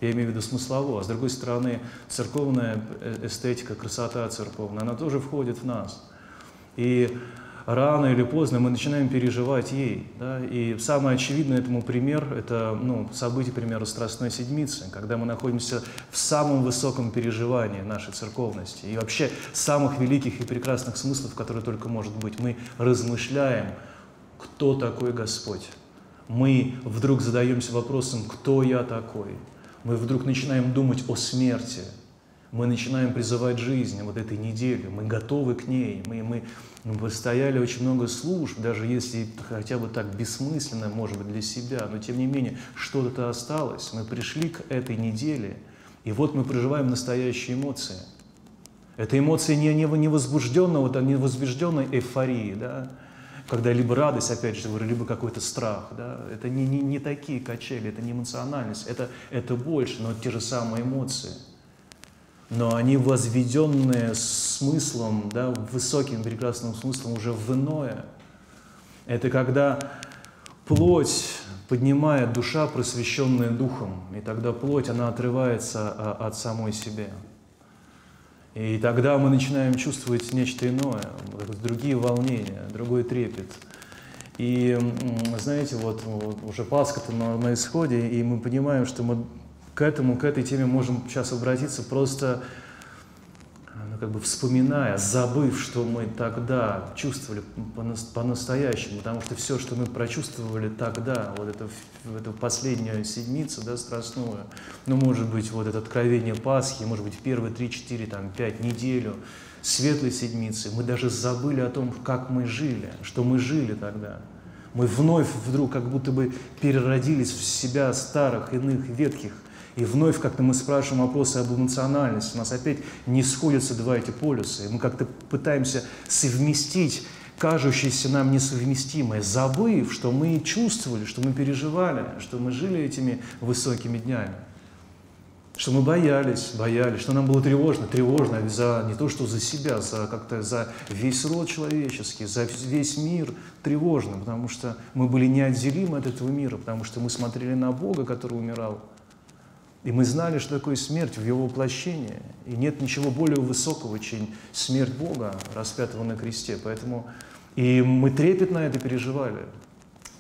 Я имею в виду смыслово. А с другой стороны, церковная э, эстетика, красота церковная, она тоже входит в нас. И рано или поздно мы начинаем переживать ей. Да? И самый очевидный этому пример – это ну, событие, примеру, Страстной Седмицы, когда мы находимся в самом высоком переживании нашей церковности и вообще самых великих и прекрасных смыслов, которые только может быть. Мы размышляем, кто такой Господь. Мы вдруг задаемся вопросом, кто я такой. Мы вдруг начинаем думать о смерти – мы начинаем призывать жизнь вот этой недели, мы готовы к ней, мы, мы, мы постояли очень много служб, даже если хотя бы так бессмысленно, может быть, для себя, но тем не менее что-то осталось, мы пришли к этой неделе, и вот мы проживаем настоящие эмоции. Это эмоции не, не, не возбужденного, не возбужденной эйфории, да, когда либо радость, опять же говорю, либо какой-то страх. Да? Это не, не, не такие качели, это не эмоциональность, это, это больше, но те же самые эмоции – но они возведенные смыслом, да, высоким прекрасным смыслом уже в иное. Это когда плоть поднимает душа, просвещенная духом, и тогда плоть, она отрывается а, от самой себя. И тогда мы начинаем чувствовать нечто иное, другие волнения, другой трепет. И знаете, вот уже Пасха-то на, на исходе, и мы понимаем, что мы к этому, к этой теме можем сейчас обратиться просто как бы вспоминая, забыв, что мы тогда чувствовали по-настоящему, потому что все, что мы прочувствовали тогда, вот это, эту последнюю седмицу, да, страстную, ну, может быть, вот это откровение Пасхи, может быть, первые три, четыре, там, пять неделю, светлой седмицы, мы даже забыли о том, как мы жили, что мы жили тогда. Мы вновь вдруг как будто бы переродились в себя старых, иных, ветхих, и вновь как-то мы спрашиваем вопросы об эмоциональности. У нас опять не сходятся два эти полюса. И мы как-то пытаемся совместить кажущееся нам несовместимое, забыв, что мы чувствовали, что мы переживали, что мы жили этими высокими днями. Что мы боялись, боялись, что нам было тревожно, тревожно за не то, что за себя, за как-то за весь род человеческий, за весь мир тревожно, потому что мы были неотделимы от этого мира, потому что мы смотрели на Бога, который умирал, и мы знали, что такое смерть в его воплощении. И нет ничего более высокого, чем смерть Бога, распятого на кресте. Поэтому и мы трепетно это переживали.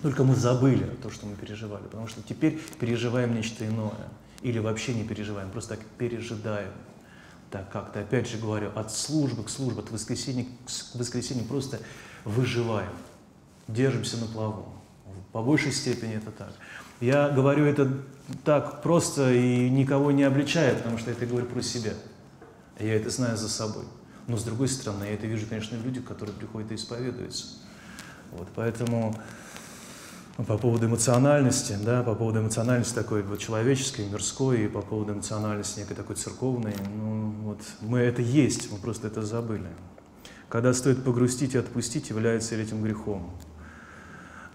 Только мы забыли то, что мы переживали, потому что теперь переживаем нечто иное. Или вообще не переживаем, просто так пережидаем. Так как-то, опять же говорю, от службы к службе, от воскресенья к воскресенью просто выживаем, держимся на плаву. По большей степени это так. Я говорю это так просто и никого не обличаю, потому что это говорю про себя. Я это знаю за собой. Но с другой стороны, я это вижу, конечно, в людях, которые приходят и исповедуются. Вот, поэтому ну, по поводу эмоциональности, да, по поводу эмоциональности такой вот человеческой, мирской, и по поводу эмоциональности некой такой церковной, ну, вот мы это есть, мы просто это забыли. Когда стоит погрустить и отпустить, является этим грехом.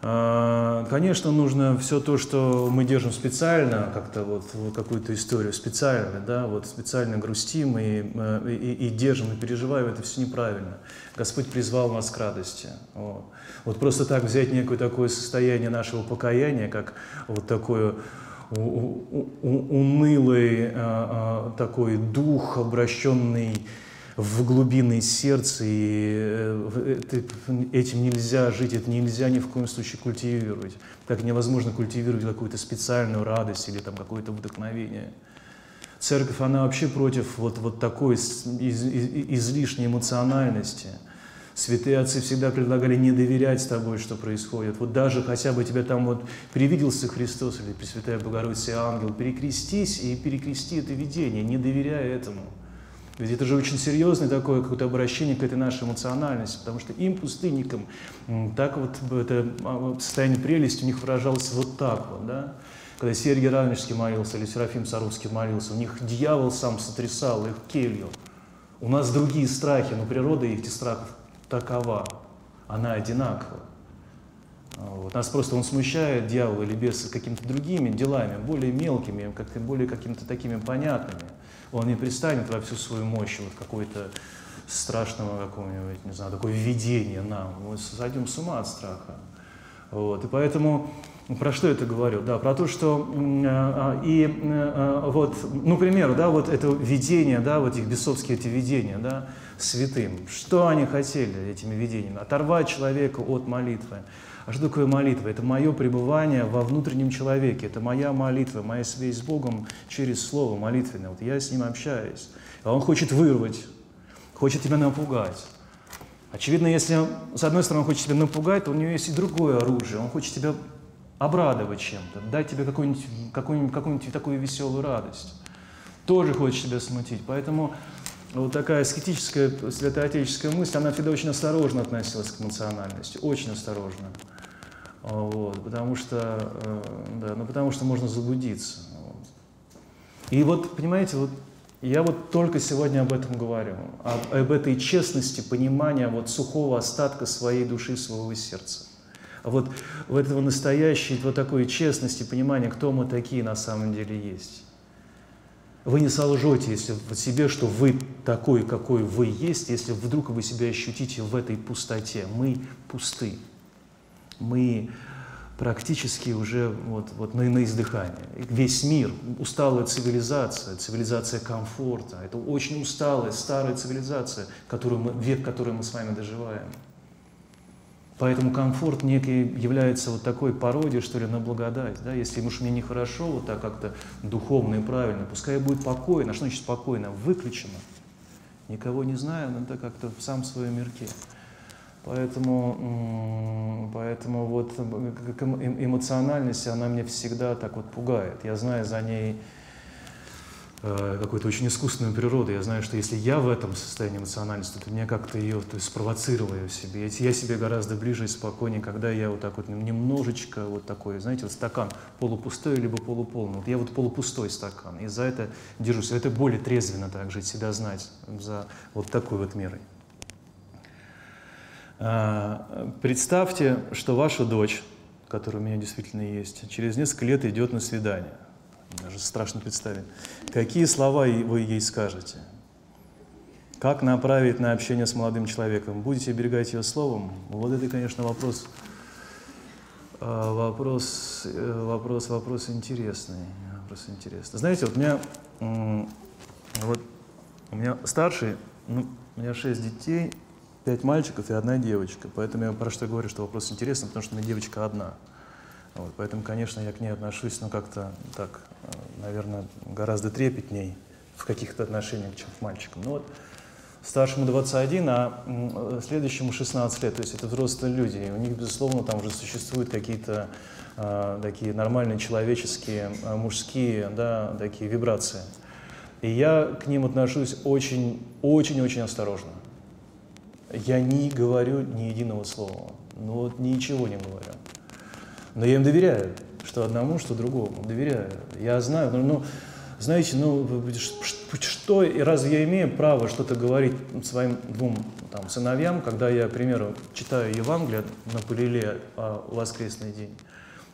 А, конечно, нужно все то, что мы держим специально, как-то вот, какую-то историю специально, да, вот специально грустим и, э, и, и держим, и переживаем, это все неправильно. Господь призвал нас к радости. Вот. вот просто так взять некое такое состояние нашего покаяния, как вот такое унылый а, а, такой дух, обращенный в глубины сердца, и э, этим нельзя жить, это нельзя ни в коем случае культивировать. Как невозможно культивировать какую-то специальную радость или там какое-то вдохновение. Церковь, она вообще против вот, вот такой из, из, излишней эмоциональности. Святые отцы всегда предлагали не доверять тобой, что происходит. Вот даже хотя бы тебе там вот привиделся Христос или Пресвятая Богородица ангел, перекрестись и перекрести это видение, не доверяя этому. Ведь это же очень серьезное такое какое-то обращение к этой нашей эмоциональности, потому что им, пустынникам, так вот это а, состояние прелести у них выражалось вот так вот, да. Когда Сергий Равнический молился или Серафим Саровский молился, у них дьявол сам сотрясал их келью. У нас другие страхи, но природа этих страхов такова, она одинакова. Вот. Нас просто он смущает, дьявол или бес, какими-то другими делами, более мелкими, как-то более какими-то такими понятными. Он не пристанет во всю свою мощь вот какой-то страшного какого-нибудь, не знаю, такое видение нам. Мы сойдем с ума от страха. Вот. И поэтому про что это говорю? Да, про то, что а, и а, вот, ну, к примеру, да, вот это видение, да, вот их бесовские эти видения, да, святым. Что они хотели этими видениями? Оторвать человека от молитвы. А что такое молитва? Это мое пребывание во внутреннем человеке, это моя молитва, моя связь с Богом через слово молитвенное. Вот я с Ним общаюсь. А Он хочет вырвать, хочет тебя напугать. Очевидно, если с одной стороны он хочет тебя напугать, то у него есть и другое оружие. Он хочет тебя обрадовать чем-то, дать тебе какую-нибудь какую какую такую веселую радость. Тоже хочет тебя смутить. Поэтому вот такая аскетическая, святоотеческая мысль, она всегда очень осторожно относилась к эмоциональности, очень осторожно. Вот, потому что, э, да, ну, потому что можно заблудиться. Вот. И вот, понимаете, вот я вот только сегодня об этом говорю, об, об этой честности, понимания вот сухого остатка своей души, своего сердца. Вот в этого настоящей вот такой честности, понимания, кто мы такие на самом деле есть. Вы не солжете, если в себе, что вы такой, какой вы есть, если вдруг вы себя ощутите в этой пустоте. Мы пусты мы практически уже вот, вот на, на издыхании. Весь мир, усталая цивилизация, цивилизация комфорта, это очень усталая, старая цивилизация, которую мы, век, который мы с вами доживаем. Поэтому комфорт некий является вот такой пародией, что ли, на благодать. Да? Если уж мне нехорошо, вот так как-то духовно и правильно, пускай будет покойно. А что значит спокойно? Выключено. Никого не знаю, но это как-то сам в своем мирке. Поэтому, поэтому вот эмоциональность, она мне всегда так вот пугает. Я знаю за ней э, какую-то очень искусственную природу. Я знаю, что если я в этом состоянии эмоциональности, то мне как-то ее то есть, спровоцировала в себе. Я себе гораздо ближе и спокойнее, когда я вот так вот немножечко вот такой, знаете, вот стакан полупустой либо полуполный. Вот я вот полупустой стакан, и за это держусь. Это более трезвенно так жить, себя знать за вот такой вот мерой. А, представьте, что ваша дочь, которая у меня действительно есть, через несколько лет идет на свидание. Даже страшно представить. Какие слова вы ей скажете? Как направить на общение с молодым человеком? Будете оберегать ее словом? Вот это, конечно, вопрос, а, вопрос, э, вопрос, вопрос интересный. Вопрос интересный. Знаете, вот у меня, вот, у меня старший, ну, у меня шесть детей, пять мальчиков и одна девочка. Поэтому я про что говорю, что вопрос интересный, потому что у меня девочка одна. Вот, поэтому, конечно, я к ней отношусь, ну, как-то так, э, наверное, гораздо трепетней в каких-то отношениях, чем к мальчикам. Ну вот, старшему 21, а следующему 16 лет, то есть это взрослые люди, и у них, безусловно, там уже существуют какие-то э, такие нормальные человеческие, э, мужские, да, такие вибрации. И я к ним отношусь очень-очень-очень осторожно. Я не говорю ни единого слова. Ну вот ничего не говорю. Но я им доверяю, что одному, что другому. Доверяю. Я знаю, ну, ну знаете, ну что, и разве я имею право что-то говорить своим двум там, сыновьям, когда я, к примеру, читаю Евангелие на Полиле о воскресный день,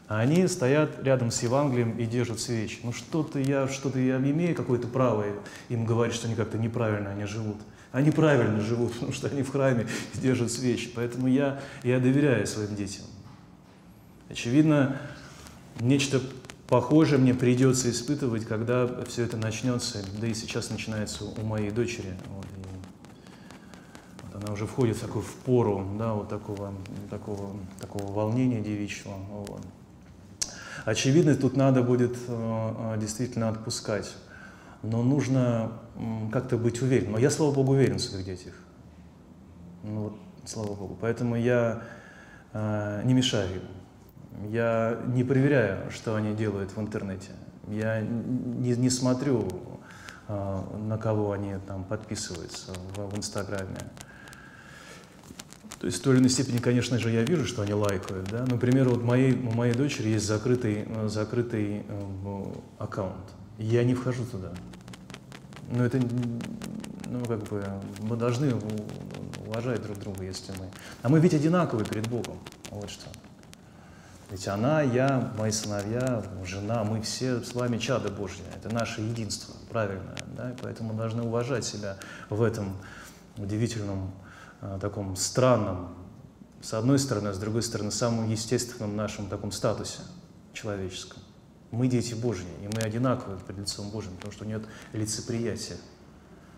а они стоят рядом с Евангелием и держат свечи. Ну что-то я, что-то я имею какое-то право им говорить, что они как-то неправильно они живут. Они правильно живут, потому что они в храме держат свечи. Поэтому я, я доверяю своим детям. Очевидно, нечто похожее мне придется испытывать, когда все это начнется. Да и сейчас начинается у моей дочери. Вот, вот она уже входит в такую в пору да, вот такого, такого, такого волнения девичьего. Вот. Очевидно, тут надо будет э, э, действительно отпускать но нужно как-то быть уверенным. Но я, слава Богу, уверен в своих детях. Ну, вот, слава Богу. Поэтому я э, не мешаю им. Я не проверяю, что они делают в интернете. Я не, не смотрю, на кого они там подписываются в, в Инстаграме. То есть в той или иной степени, конечно же, я вижу, что они лайкают. Да? Например, вот моей, у моей дочери есть закрытый, закрытый э, аккаунт. Я не вхожу туда. Но это, ну, как бы, мы должны уважать друг друга, если мы... А мы ведь одинаковые перед Богом. Вот что. Ведь она, я, мои сыновья, жена, мы все с вами чада Божьи. Это наше единство, правильное. Да? И поэтому должны уважать себя в этом удивительном Э, таком странном, с одной стороны, а с другой стороны, самом естественном нашем таком статусе человеческом. Мы дети Божьи, и мы одинаковы перед лицом Божьим, потому что нет лицеприятия.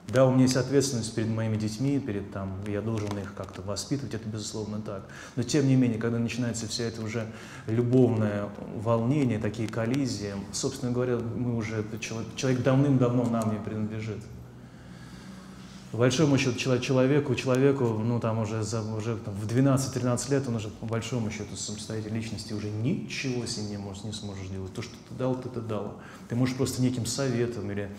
Да, у меня есть ответственность перед моими детьми, перед там, я должен их как-то воспитывать, это безусловно так. Но тем не менее, когда начинается вся это уже любовное волнение, такие коллизии, собственно говоря, мы уже, человек, человек давным-давно нам не принадлежит по большому счету человеку, человеку, ну там уже, за, уже там, в 12-13 лет он уже по большому счету самостоятельной личности уже ничего с ним не, можешь, не сможешь делать. То, что ты дал, ты это дал. Ты можешь просто неким советом или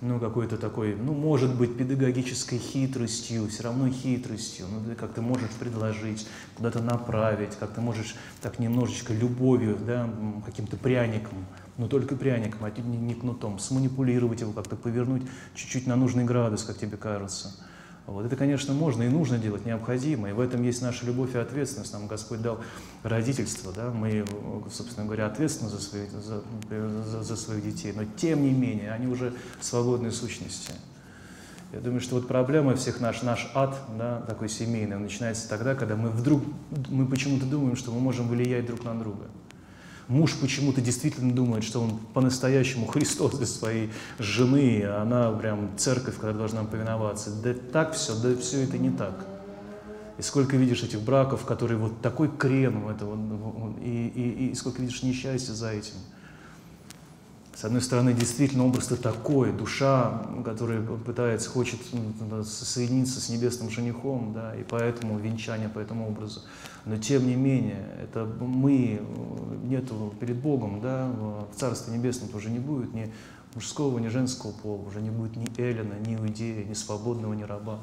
ну, какой-то такой, ну, может быть, педагогической хитростью, все равно хитростью, ну, ты как ты можешь предложить, куда-то направить, как ты можешь так немножечко любовью, да, каким-то пряником но только пряником, а не, не кнутом, сманипулировать его, как-то повернуть чуть-чуть на нужный градус, как тебе кажется. Вот. Это, конечно, можно и нужно делать, необходимо, и в этом есть наша любовь и ответственность. Нам Господь дал родительство, да? мы, собственно говоря, ответственны за, свои, за, за, за своих детей, но тем не менее они уже свободные сущности. Я думаю, что вот проблема всех наш, наш ад, да, такой семейный, начинается тогда, когда мы вдруг, мы почему-то думаем, что мы можем влиять друг на друга муж почему-то действительно думает, что он по-настоящему Христос для своей жены, а она прям церковь, когда должна повиноваться. Да так все, да все это не так. И сколько видишь этих браков, которые вот такой крен, это вот, и, и, и сколько видишь несчастья за этим. С одной стороны, действительно, образ-то такой, душа, которая пытается, хочет ну, соединиться с небесным женихом, да, и поэтому венчание по этому образу. Но тем не менее, это мы, нету перед Богом, да, в Царстве Небесном уже не будет ни мужского, ни женского пола, уже не будет ни Эллина, ни Иудея, ни свободного, ни раба.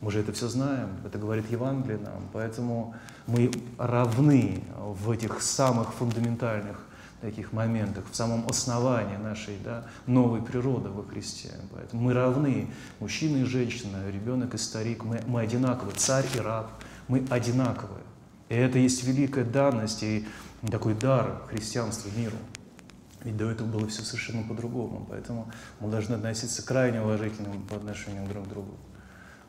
Мы же это все знаем, это говорит Евангелие нам, поэтому мы равны в этих самых фундаментальных таких моментах, в самом основании нашей да, новой природы во Христе. Поэтому мы равны, мужчина и женщина, ребенок и старик, мы, мы одинаковы, царь и раб, мы одинаковые. И это есть великая данность и такой дар христианства миру. Ведь до этого было все совершенно по-другому, поэтому мы должны относиться крайне уважительно по отношению друг к другу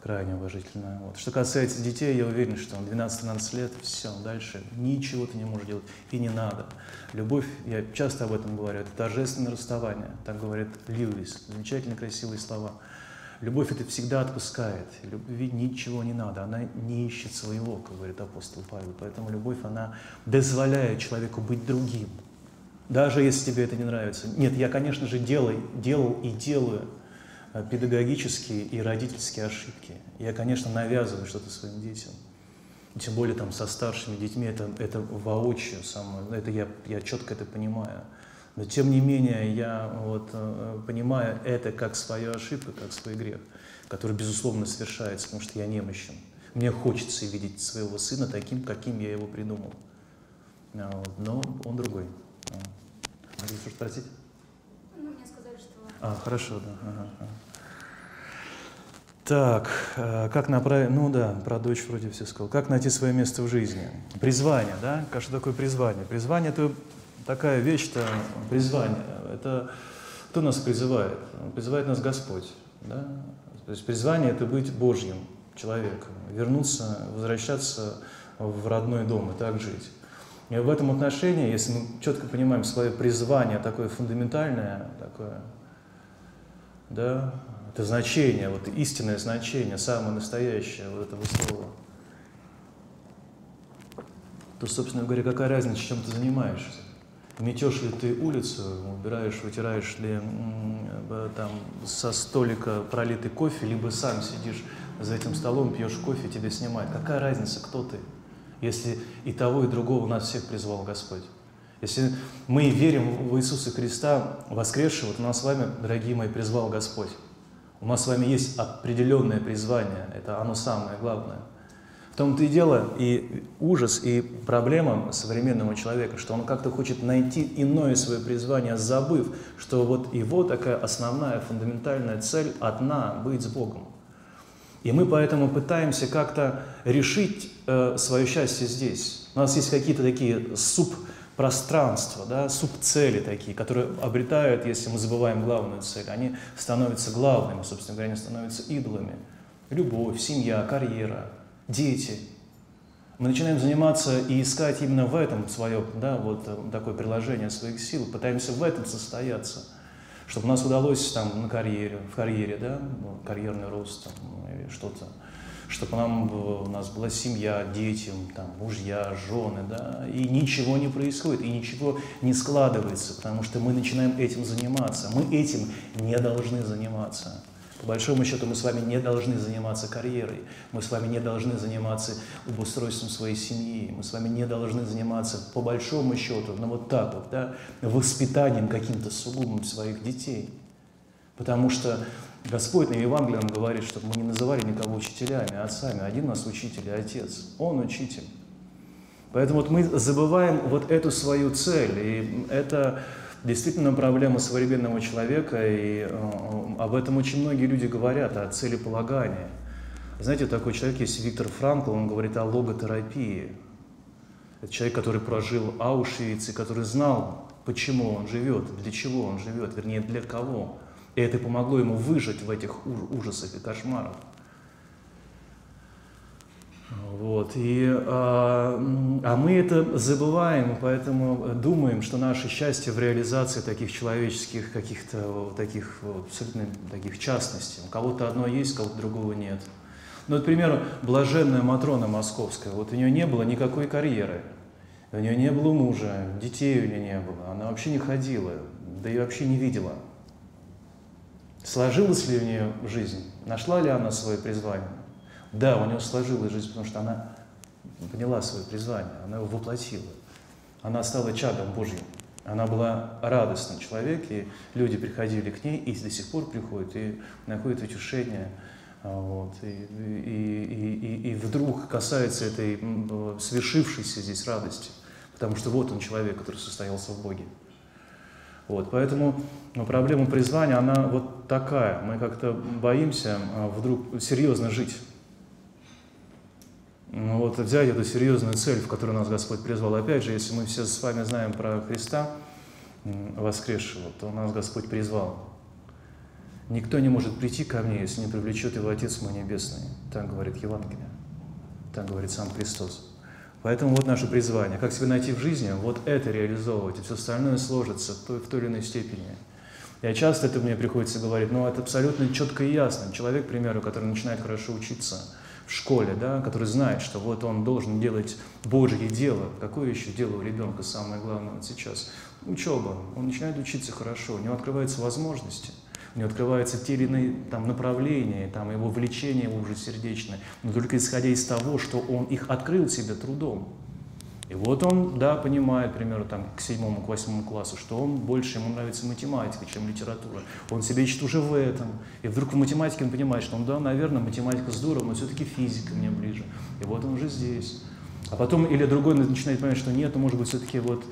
крайне уважительно. Вот. Что касается детей, я уверен, что 12-13 лет, все, дальше ничего ты не можешь делать и не надо. Любовь, я часто об этом говорю, это торжественное расставание, так говорит Льюис, замечательно красивые слова. Любовь это всегда отпускает, любви ничего не надо, она не ищет своего, как говорит апостол Павел. Поэтому любовь, она дозволяет человеку быть другим, даже если тебе это не нравится. Нет, я, конечно же, делай, делал и делаю педагогические и родительские ошибки. Я, конечно, навязываю что-то своим детям. Тем более там со старшими детьми это, это воочию, самое, это я, я четко это понимаю. Но тем не менее я вот, э, понимаю это как свою ошибку, как свой грех, который, безусловно, совершается, потому что я немощен. Мне хочется видеть своего сына таким, каким я его придумал. А вот, но он другой. Могу что спросить? А, хорошо, да. Ага, ага. Так, э, как направить, ну да, про дочь вроде все сказал. Как найти свое место в жизни? Призвание, да? Что такое призвание? Призвание – это такая вещь-то, призвание. Это кто нас призывает? Призывает нас Господь, да? То есть призвание – это быть Божьим человеком, вернуться, возвращаться в родной дом и так жить. И в этом отношении, если мы четко понимаем свое призвание, такое фундаментальное, такое да, это значение, вот истинное значение, самое настоящее вот этого слова, то, собственно говоря, какая разница, чем ты занимаешься? Метешь ли ты улицу, убираешь, вытираешь ли там со столика пролитый кофе, либо сам сидишь за этим столом, пьешь кофе, тебе снимают. Какая разница, кто ты, если и того, и другого нас всех призвал Господь? Если мы верим в Иисуса Христа, воскресшего, то нас с вами, дорогие мои, призвал Господь. У нас с вами есть определенное призвание, это оно самое главное. В том-то и дело и ужас, и проблема современного человека, что он как-то хочет найти иное свое призвание, забыв, что вот его такая основная фундаментальная цель одна – быть с Богом. И мы поэтому пытаемся как-то решить э, свое счастье здесь. У нас есть какие-то такие субпространства, да, субцели такие, которые обретают, если мы забываем главную цель, они становятся главными, собственно говоря, они становятся идолами. Любовь, семья, карьера, дети. Мы начинаем заниматься и искать именно в этом свое, да, вот э, такое приложение своих сил, пытаемся в этом состояться – чтобы у нас удалось там на карьере, в карьере, да, ну, карьерный рост там, или что-то, чтобы нам, у нас была семья, дети, там, мужья, жены, да, и ничего не происходит, и ничего не складывается, потому что мы начинаем этим заниматься. Мы этим не должны заниматься. По большому счету мы с вами не должны заниматься карьерой, мы с вами не должны заниматься обустройством своей семьи, мы с вами не должны заниматься по большому счету, ну вот так вот, да, воспитанием каким-то сугубым своих детей. Потому что Господь на Евангелии нам говорит, чтобы мы не называли никого учителями, отцами. Один у нас учитель и отец. Он учитель. Поэтому вот мы забываем вот эту свою цель. И это действительно проблема современного человека, и э, об этом очень многие люди говорят, о целеполагании. Знаете, такой человек есть Виктор Франкл, он говорит о логотерапии. Это человек, который прожил Аушвиц и который знал, почему он живет, для чего он живет, вернее, для кого. И это помогло ему выжить в этих ужасах и кошмарах. Вот. И, а, а мы это забываем, поэтому думаем, что наше счастье в реализации таких человеческих каких-то таких абсолютно таких частностей. У кого-то одно есть, у кого-то другого нет. Ну, вот, к примеру, блаженная Матрона Московская, вот у нее не было никакой карьеры, у нее не было мужа, детей у нее не было, она вообще не ходила, да и вообще не видела. Сложилась ли у нее жизнь? Нашла ли она свое призвание? Да, у нее сложилась жизнь, потому что она поняла свое призвание, она его воплотила. Она стала чадом Божьим. Она была радостный человек, и люди приходили к ней, и до сих пор приходят, и находят утешение. А, вот, и, и, и, и вдруг касается этой свершившейся здесь радости, потому что вот он человек, который состоялся в Боге. Вот, поэтому ну, проблема призвания, она вот такая. Мы как-то боимся а, вдруг серьезно жить. Ну, вот взять эту серьезную цель, в которую нас Господь призвал. Опять же, если мы все с вами знаем про Христа воскресшего, то нас Господь призвал. Никто не может прийти ко мне, если не привлечет его Отец мой Небесный. Так говорит Евангелие. Так говорит сам Христос. Поэтому вот наше призвание. Как себя найти в жизни, вот это реализовывать, и все остальное сложится в той, или иной степени. Я часто это мне приходится говорить, но это абсолютно четко и ясно. Человек, к примеру, который начинает хорошо учиться – в школе, да, который знает, что вот он должен делать Божье дело. Какое еще дело у ребенка самое главное вот сейчас? Учеба. Он начинает учиться хорошо, у него открываются возможности, у него открываются те или иные там, направления, там, его влечение уже сердечное, но только исходя из того, что он их открыл себе трудом. И вот он, да, понимает, к примеру, там, к седьмому, к восьмому классу, что он больше, ему нравится математика, чем литература. Он себя ищет уже в этом. И вдруг в математике он понимает, что, ну да, наверное, математика здорово, но все-таки физика мне ближе. И вот он уже здесь. А потом, или другой начинает понимать, что нет, ну, может быть, все-таки вот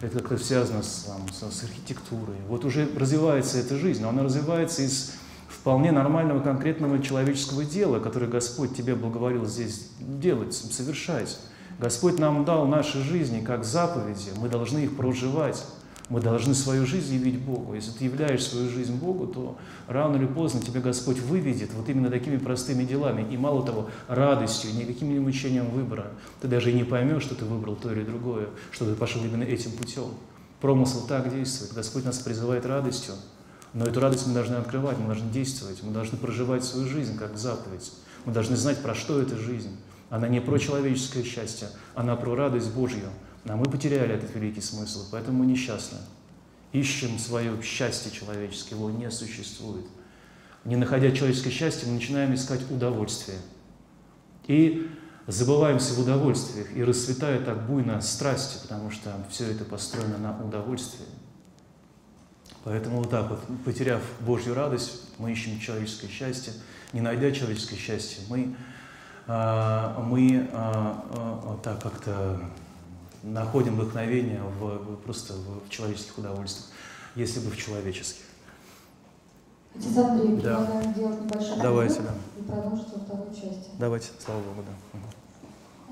это как-то связано с, там, с, с архитектурой. Вот уже развивается эта жизнь, но она развивается из вполне нормального конкретного человеческого дела, которое Господь тебе благоволил здесь делать, совершать. Господь нам дал наши жизни как заповеди, мы должны их проживать. Мы должны свою жизнь явить Богу. Если ты являешь свою жизнь Богу, то рано или поздно тебя Господь выведет вот именно такими простыми делами. И мало того, радостью, не каким-нибудь мучением выбора. Ты даже и не поймешь, что ты выбрал то или другое, что ты пошел именно этим путем. Промысл так действует. Господь нас призывает радостью. Но эту радость мы должны открывать, мы должны действовать, мы должны проживать свою жизнь как заповедь. Мы должны знать, про что эта жизнь. Она не про человеческое счастье, она про радость Божью. А мы потеряли этот великий смысл, поэтому мы несчастны. Ищем свое счастье человеческое, его не существует. Не находя человеческое счастье, мы начинаем искать удовольствие. И забываемся в удовольствиях и расцветает так буйно страсти, потому что все это построено на удовольствии. Поэтому вот так вот, потеряв Божью радость, мы ищем человеческое счастье. Не найдя человеческое счастье, мы, а, мы а, а, так как-то находим вдохновение в, просто в человеческих удовольствиях, если бы в человеческих. Отец Андрей, Да. предлагаем делать небольшой Давайте, да. и продолжить во второй части. Давайте, слава Богу, да.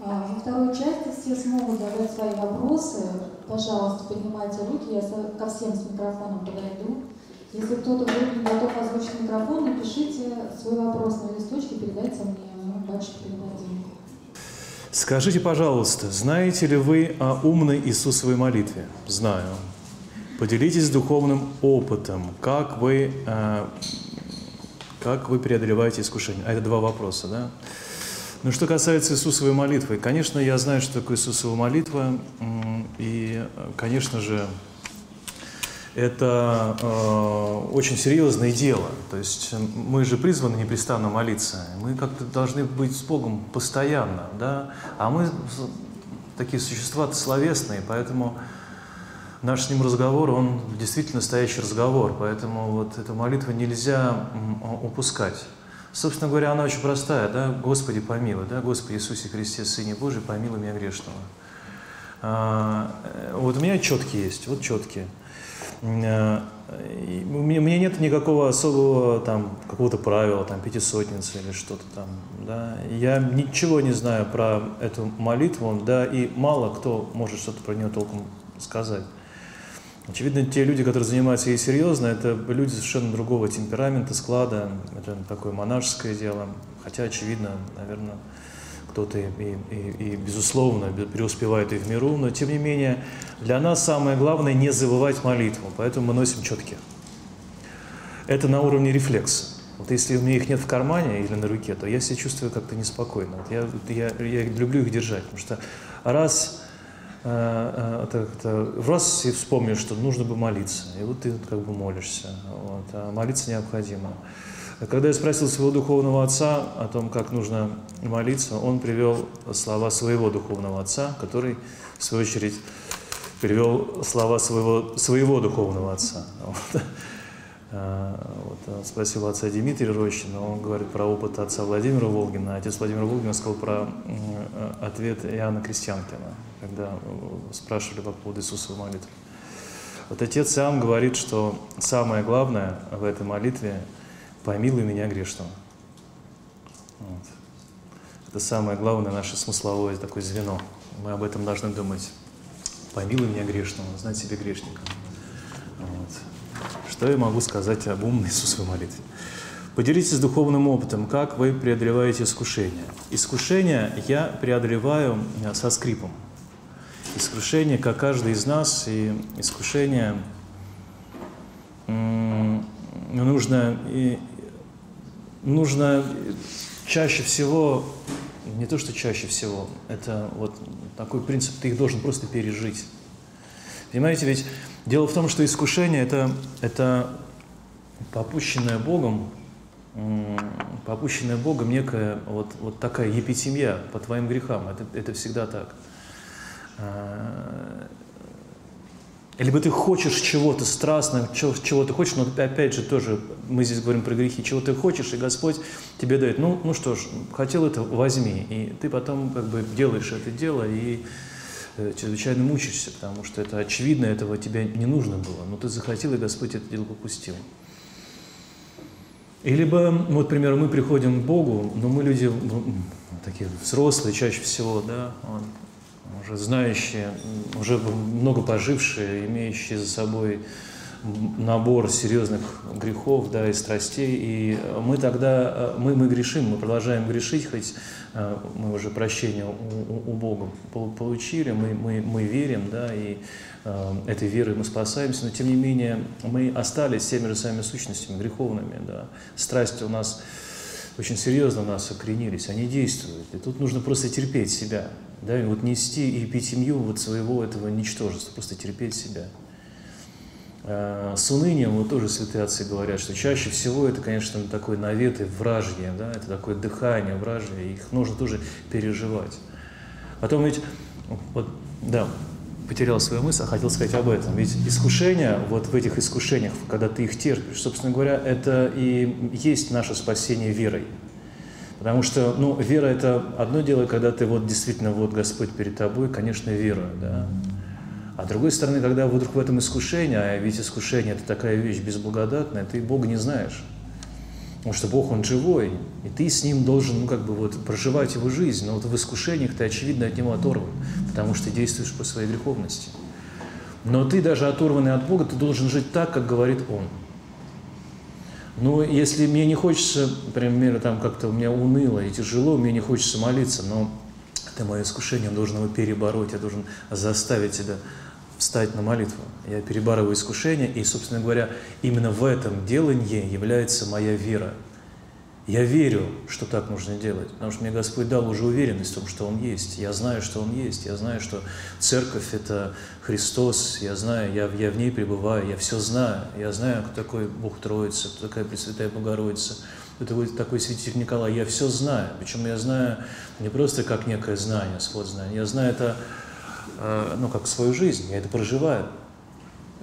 А, Во второй части все смогут задать свои вопросы. Пожалуйста, поднимайте руки, я ко всем с микрофоном подойду. Если кто-то вдруг не готов озвучить микрофон, напишите свой вопрос на листочке, передайте мне, мы дальше передадим. Скажите, пожалуйста, знаете ли вы о умной Иисусовой молитве? Знаю. Поделитесь духовным опытом. Как вы, э, как вы преодолеваете искушение? А это два вопроса, да? Ну, что касается Иисусовой молитвы, конечно, я знаю, что такое Иисусова молитва, и, э, конечно же, это э, очень серьезное дело. То есть мы же призваны непрестанно молиться. Мы как-то должны быть с Богом постоянно, да? А мы такие существа словесные, поэтому наш с ним разговор, он действительно настоящий разговор. Поэтому вот эту молитву нельзя упускать. Собственно говоря, она очень простая, да? Господи, помилуй, да? Господи Иисусе Христе, Сыне Божий, помилуй меня грешного. А, э, вот у меня четкие есть, вот четкие. Э, у меня нет никакого особого там какого-то правила, там пятисотницы или что-то там, да. Я ничего не знаю про эту молитву, да, и мало кто может что-то про нее толком сказать. Очевидно, те люди, которые занимаются ей серьезно, это люди совершенно другого темперамента, склада, это такое монашеское дело. Хотя, очевидно, наверное, кто-то и, и- и- безусловно, бе- преуспевает и в миру, но тем не менее для нас самое главное не забывать молитву, поэтому мы носим четки. Это на уровне рефлекса. Вот если у меня их нет в кармане или на руке, то я себя чувствую как-то неспокойно. Вот я, я, я люблю их держать, потому что раз, э, э, это, раз и вспомнишь, что нужно бы молиться, и вот ты как бы молишься, вот, а молиться необходимо. Когда я спросил своего духовного отца о том, как нужно молиться, он привел слова своего духовного отца, который, в свою очередь, привел слова своего, своего духовного отца. Вот. А, вот, а, Спросил отца Дмитрия Рощина, он говорит про опыт отца Владимира Волгина. Отец Владимир Волгин сказал про ответ Иоанна Крестьянкина, когда э, спрашивали по поводу Иисусовой молитвы. Вот отец Иоанн говорит, что самое главное в этой молитве – «помилуй меня грешного». Вот. Это самое главное наше смысловое такое звено. Мы об этом должны думать. «Помилуй меня грешного», знать себе грешника. Вот. Что я могу сказать об умной Иисусовой молитве? Поделитесь духовным опытом, как вы преодолеваете искушение. Искушение я преодолеваю э, со скрипом. Искушение, как каждый из нас, и искушение нужно, нужно чаще всего, не то что чаще всего, это вот такой принцип, ты их должен просто пережить. Понимаете, ведь дело в том, что искушение это, это попущенное Богом, попущенная Богом некая вот, вот такая епитемья по твоим грехам. Это, это всегда так. Либо ты хочешь чего-то страстно, чего, чего ты хочешь, но опять же тоже мы здесь говорим про грехи, чего ты хочешь, и Господь тебе дает. Ну, ну что ж, хотел это, возьми. И ты потом как бы делаешь это дело и э, чрезвычайно мучаешься, потому что это очевидно, этого тебе не нужно было. Но ты захотел, и Господь это дело попустил. И либо, ну, вот, к примеру, мы приходим к Богу, но мы люди м, такие взрослые чаще всего, да, вот, уже знающие, уже много пожившие, имеющие за собой набор серьезных грехов, да, и страстей, и мы тогда, мы, мы грешим, мы продолжаем грешить, хоть э, мы уже прощение у, у- Бога пол- получили, мы, мы, мы верим, да, и э, этой верой мы спасаемся, но тем не менее мы остались теми же самыми сущностями греховными, да, страсти у нас очень серьезно у нас укоренились, они действуют. И тут нужно просто терпеть себя, да, и вот нести и пить семью вот своего этого ничтожества, просто терпеть себя. э, с унынием, вот тоже святые отцы говорят, что чаще всего это, конечно, такой навет и вражье, да, это такое дыхание вражье, их нужно тоже переживать. Потом ведь, вот, да, потерял свою мысль, а хотел сказать об этом. Ведь искушения, вот в этих искушениях, когда ты их терпишь, собственно говоря, это и есть наше спасение верой. Потому что, ну, вера – это одно дело, когда ты вот действительно, вот Господь перед тобой, конечно, вера, да. А с другой стороны, когда вдруг в этом искушение, а ведь искушение – это такая вещь безблагодатная, ты Бога не знаешь. Потому что Бог, Он живой, и ты с Ним должен, ну, как бы вот проживать Его жизнь. Но вот в искушениях ты, очевидно, от Него оторван, потому что действуешь по своей греховности. Но ты даже оторванный от Бога, ты должен жить так, как говорит Он. Ну, если мне не хочется, например, там как-то у меня уныло и тяжело, мне не хочется молиться, но это мое искушение, я должен его перебороть, я должен заставить себя встать на молитву. Я перебарываю искушение, и, собственно говоря, именно в этом делании является моя вера. Я верю, что так нужно делать, потому что мне Господь дал уже уверенность в том, что Он есть. Я знаю, что Он есть. Я знаю, что Церковь – это Христос. Я знаю, я, я в ней пребываю, я все знаю. Я знаю, кто такой Бог Троица, кто такая Пресвятая Богородица, кто такой, святитель Николай. Я все знаю. Причем я знаю не просто как некое знание, свод знания. Я знаю это ну, как свою жизнь, я это проживаю.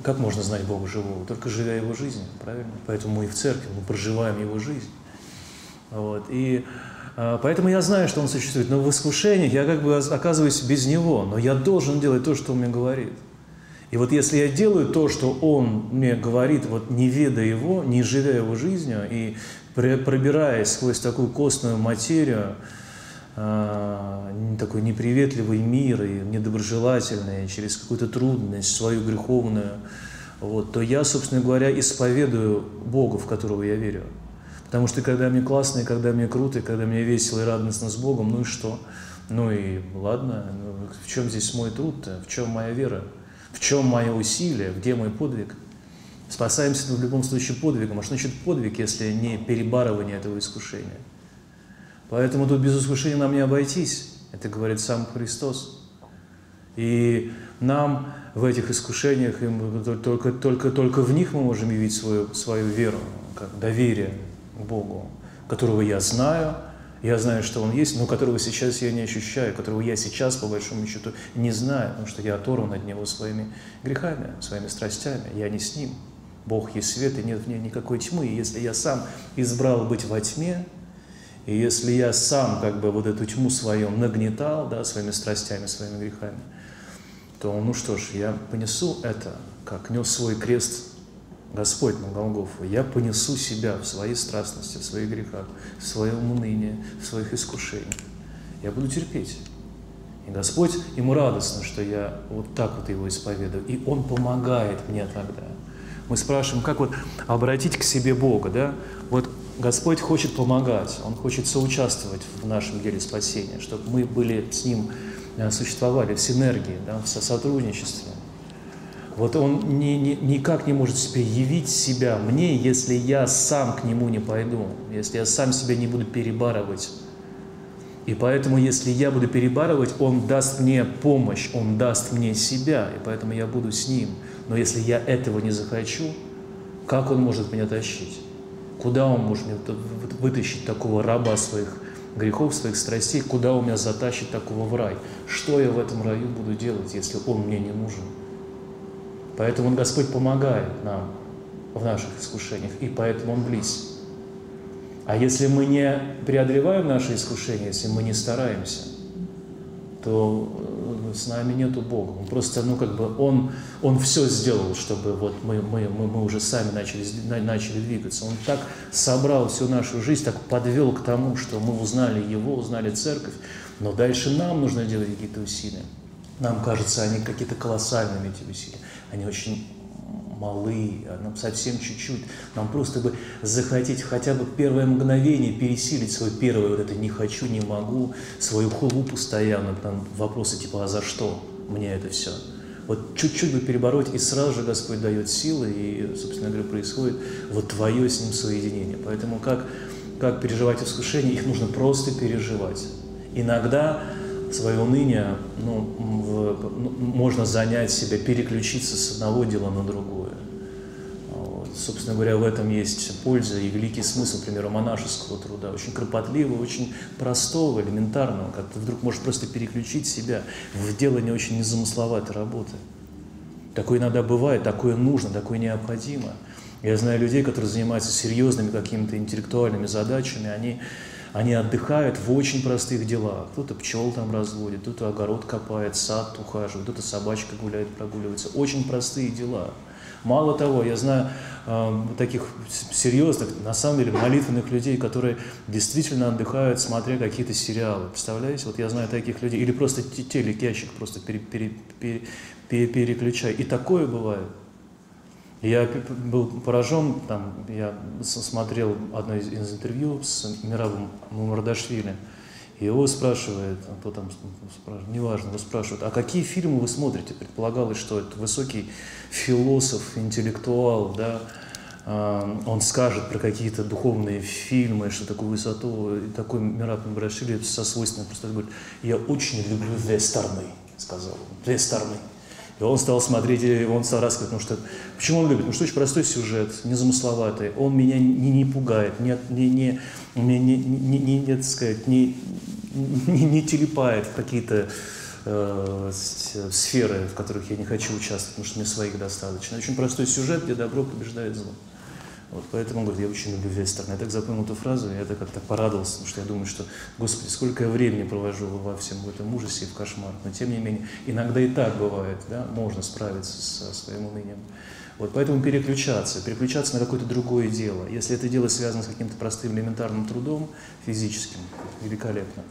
Как можно знать Бога живого? Только живя Его жизнью, правильно? Поэтому мы и в церкви, мы проживаем Его жизнь. Вот. И э, поэтому я знаю, что Он существует. Но в искушениях я как бы оказываюсь без Него. Но я должен делать то, что Он мне говорит. И вот если я делаю то, что Он мне говорит, вот не ведая Его, не живя Его жизнью, и пробираясь сквозь такую костную материю, а, такой неприветливый мир и недоброжелательный, через какую-то трудность, свою греховную, вот, то я, собственно говоря, исповедую Бога, в которого я верю. Потому что когда мне классно, и когда мне круто, и когда мне весело и радостно с Богом, ну и что? Ну и ладно, ну, в чем здесь мой труд-то? В чем моя вера? В чем мое усилие? Где мой подвиг? Спасаемся в любом случае подвигом. А что значит подвиг, если не перебарывание этого искушения? Поэтому тут без искушения нам не обойтись. Это говорит сам Христос. И нам в этих искушениях, только, только, только в них мы можем явить свою, свою веру, как доверие к Богу, которого я знаю, я знаю, что Он есть, но которого сейчас я не ощущаю, которого я сейчас, по большому счету, не знаю, потому что я оторван от Него своими грехами, своими страстями, я не с Ним. Бог есть свет, и нет в ней никакой тьмы. И если я сам избрал быть во тьме, и если я сам как бы вот эту тьму свою нагнетал, да, своими страстями, своими грехами, то, ну что ж, я понесу это, как нес свой крест Господь на Голгофу. Я понесу себя в своей страстности, в своих грехах, в своем унынии, в своих искушениях. Я буду терпеть. И Господь, ему радостно, что я вот так вот его исповедую. И Он помогает мне тогда. Мы спрашиваем, как вот обратить к себе Бога, да? Вот Господь хочет помогать, Он хочет соучаствовать в нашем деле спасения, чтобы мы были с Ним, э, существовали в синергии, да, в сотрудничестве. Вот Он ни, ни, никак не может себе явить себя мне, если я сам к Нему не пойду, если я сам себя не буду перебарывать. И поэтому, если я буду перебарывать, Он даст мне помощь, Он даст мне себя, и поэтому я буду с Ним. Но если я этого не захочу, как Он может меня тащить? Куда он может вытащить такого раба своих грехов, своих страстей? Куда он меня затащит такого в рай? Что я в этом раю буду делать, если он мне не нужен? Поэтому Господь помогает нам в наших искушениях, и поэтому Он близ. А если мы не преодолеваем наши искушения, если мы не стараемся, то с нами нету Бога. Он просто, ну, как бы, Он, он все сделал, чтобы вот мы, мы, мы, мы уже сами начали, начали двигаться. Он так собрал всю нашу жизнь, так подвел к тому, что мы узнали Его, узнали Церковь, но дальше нам нужно делать какие-то усилия. Нам кажется, они какие-то колоссальными, эти усилия. Они очень малы, а нам совсем чуть-чуть. Нам просто бы захотеть хотя бы первое мгновение пересилить свой первое вот это «не хочу, не могу», свою хулу постоянно, там вопросы типа «а за что мне это все?» Вот чуть-чуть бы перебороть, и сразу же Господь дает силы, и, собственно говоря, происходит вот твое с Ним соединение. Поэтому как, как переживать искушения, их нужно просто переживать. Иногда свое уныние ну, в, ну, можно занять себя, переключиться с одного дела на другое. Собственно говоря, в этом есть польза и великий смысл, к примеру, монашеского труда. Очень кропотливого, очень простого, элементарного, как ты вдруг можешь просто переключить себя в делание очень незамысловатой работы. Такое иногда бывает, такое нужно, такое необходимо. Я знаю людей, которые занимаются серьезными какими-то интеллектуальными задачами, они они отдыхают в очень простых делах. Кто-то пчел там разводит, кто-то огород копает, сад ухаживает, кто-то собачка гуляет, прогуливается. Очень простые дела. Мало того, я знаю э, таких серьезных, на самом деле, молитвенных людей, которые действительно отдыхают, смотря какие-то сериалы. Представляете? Вот я знаю таких людей. Или просто телекящик просто пере, пере, пере, пере, переключай. И такое бывает. Я был поражен, там, я смотрел одно из, интервью с Мирабом Мумардашвили, и его спрашивает, а кто там спрашивает, неважно, его спрашивают, а какие фильмы вы смотрите? Предполагалось, что это высокий философ, интеллектуал, да, а, он скажет про какие-то духовные фильмы, что такую высоту, и такой Мираб Мумардашвили со свойственной просто говорит, я очень люблю вестерны, сказал он, вестерны. И он стал смотреть, и он стал рассказывать, ну что, почему он любит? Потому что очень простой сюжет, незамысловатый. Он меня не, не пугает, не, не, не, не, не, не, не, не, так сказать, не, не, не телепает в какие-то э, сферы, в которых я не хочу участвовать, потому что мне своих достаточно. Очень простой сюжет, где добро побеждает зло. Вот, поэтому он говорит, я очень люблю вестерн. Я так запомнил эту фразу, и я так как-то порадовался, потому что я думаю, что, Господи, сколько я времени провожу во всем этом ужасе и в кошмар. Но тем не менее, иногда и так бывает, да, можно справиться со своим унынием. Вот, поэтому переключаться, переключаться на какое-то другое дело. Если это дело связано с каким-то простым элементарным трудом физическим, великолепно.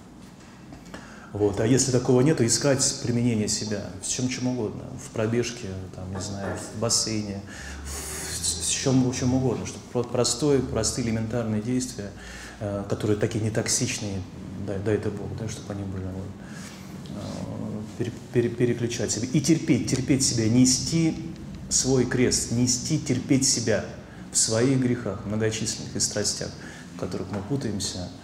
Вот. А если такого нет, то искать применение себя в чем чем угодно. В пробежке, там, не знаю, в бассейне, чем, чем угодно, что простое, простые элементарные действия, э, которые такие нетоксичные, дай, дай это Бог, да, чтобы они были вот, э, пере, пере, переключать себя. И терпеть, терпеть себя, нести свой крест, нести, терпеть себя в своих грехах, многочисленных и страстях, в которых мы путаемся –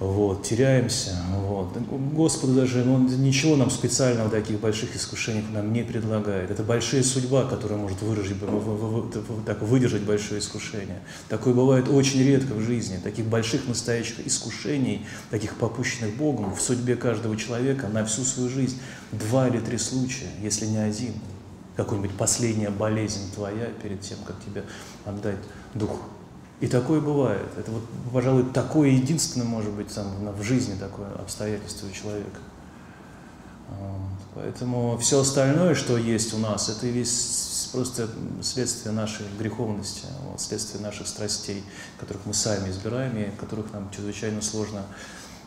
вот, теряемся. Вот. Господу даже ну, ничего нам специального таких больших искушений нам не предлагает. Это большая судьба, которая может так, выдержать большое искушение. Такое бывает очень редко в жизни. Таких больших настоящих искушений, таких попущенных Богом в судьбе каждого человека на всю свою жизнь два или три случая, если не один. Какая-нибудь последняя болезнь твоя перед тем, как тебе отдать Дух и такое бывает. Это вот, пожалуй, такое единственное может быть там, в жизни такое обстоятельство у человека. Поэтому все остальное, что есть у нас, это весь просто следствие нашей греховности, вот, следствие наших страстей, которых мы сами избираем и от которых нам чрезвычайно сложно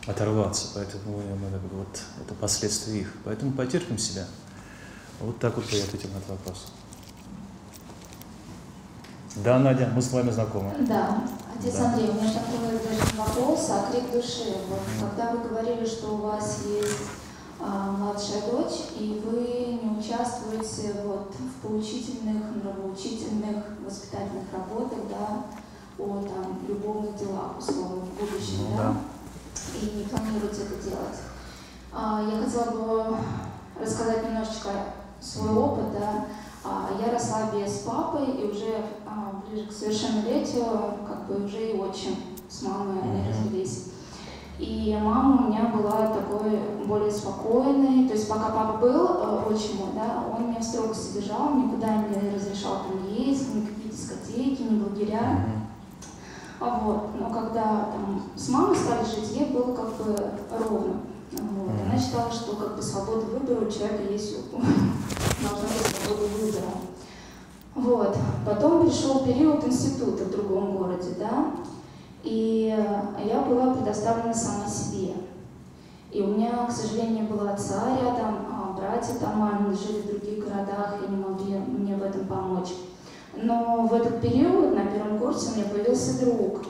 оторваться. Поэтому мы, мы, вот, это последствия их. Поэтому потерпим себя. Вот так вот я ответил на этот вопрос. Да, Надя, мы с вами знакомы. Да. Отец да. Андрей, у меня такой даже вопрос, а крик души. Вот, когда вы говорили, что у вас есть а, младшая дочь, и вы не участвуете вот, в поучительных, нравоучительных, воспитательных работах, да, о там, любовных делах, условно, в будущем, ну, да? да, и не планируете это делать. А, я хотела бы рассказать немножечко свой опыт, да, я росла без папы, и уже а, ближе к совершеннолетию, как бы уже и отчим с мамой они развелись. И мама у меня была такой более спокойной, то есть пока папа был э, отчимом, да, он меня в строгости держал, никуда не разрешал там ездить, никакие дискотеки, ни лагеря. А вот, но когда там с мамой стали жить, ей было как бы ровно. Вот. Она считала, что как бы свобода выбора у человека есть должна быть свобода выбора. Вот. Потом пришел период института в другом городе, да, и я была предоставлена сама себе. И у меня, к сожалению, было отца рядом, а братья там они жили в других городах и не могли мне в этом помочь. Но в этот период, на первом курсе, у меня появился друг,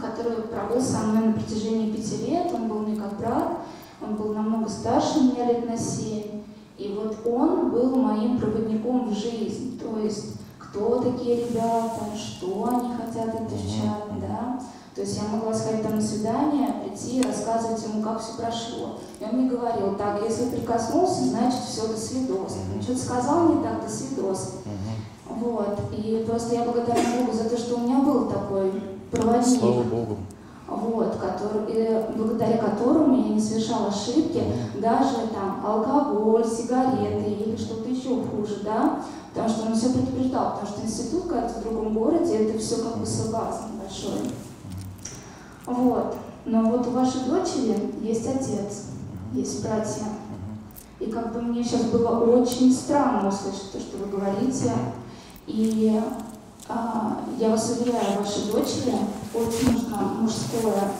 который пробыл со мной на протяжении пяти лет. Он был мне как брат, он был намного старше меня лет на семь. И вот он был моим проводником в жизнь. То есть, кто такие ребята, что они хотят от девчат, да. То есть я могла сказать там на свидание, прийти и рассказывать ему, как все прошло. И он мне говорил, так, если прикоснулся, значит все, до свидос. Ну, что-то сказал не так, до свидос. Вот. И просто я благодарна Богу за то, что у меня был такой проводник. Слава Богу. Вот, который, благодаря которому я не совершала ошибки, даже там алкоголь, сигареты или что-то еще хуже, да, потому что он все предупреждал, потому что институт, когда ты в другом городе, это все как бы соблазн большой. Вот. Но вот у вашей дочери есть отец, есть братья. И как бы мне сейчас было очень странно услышать то, что вы говорите. И я вас уверяю, вашей дочери очень нужно мужское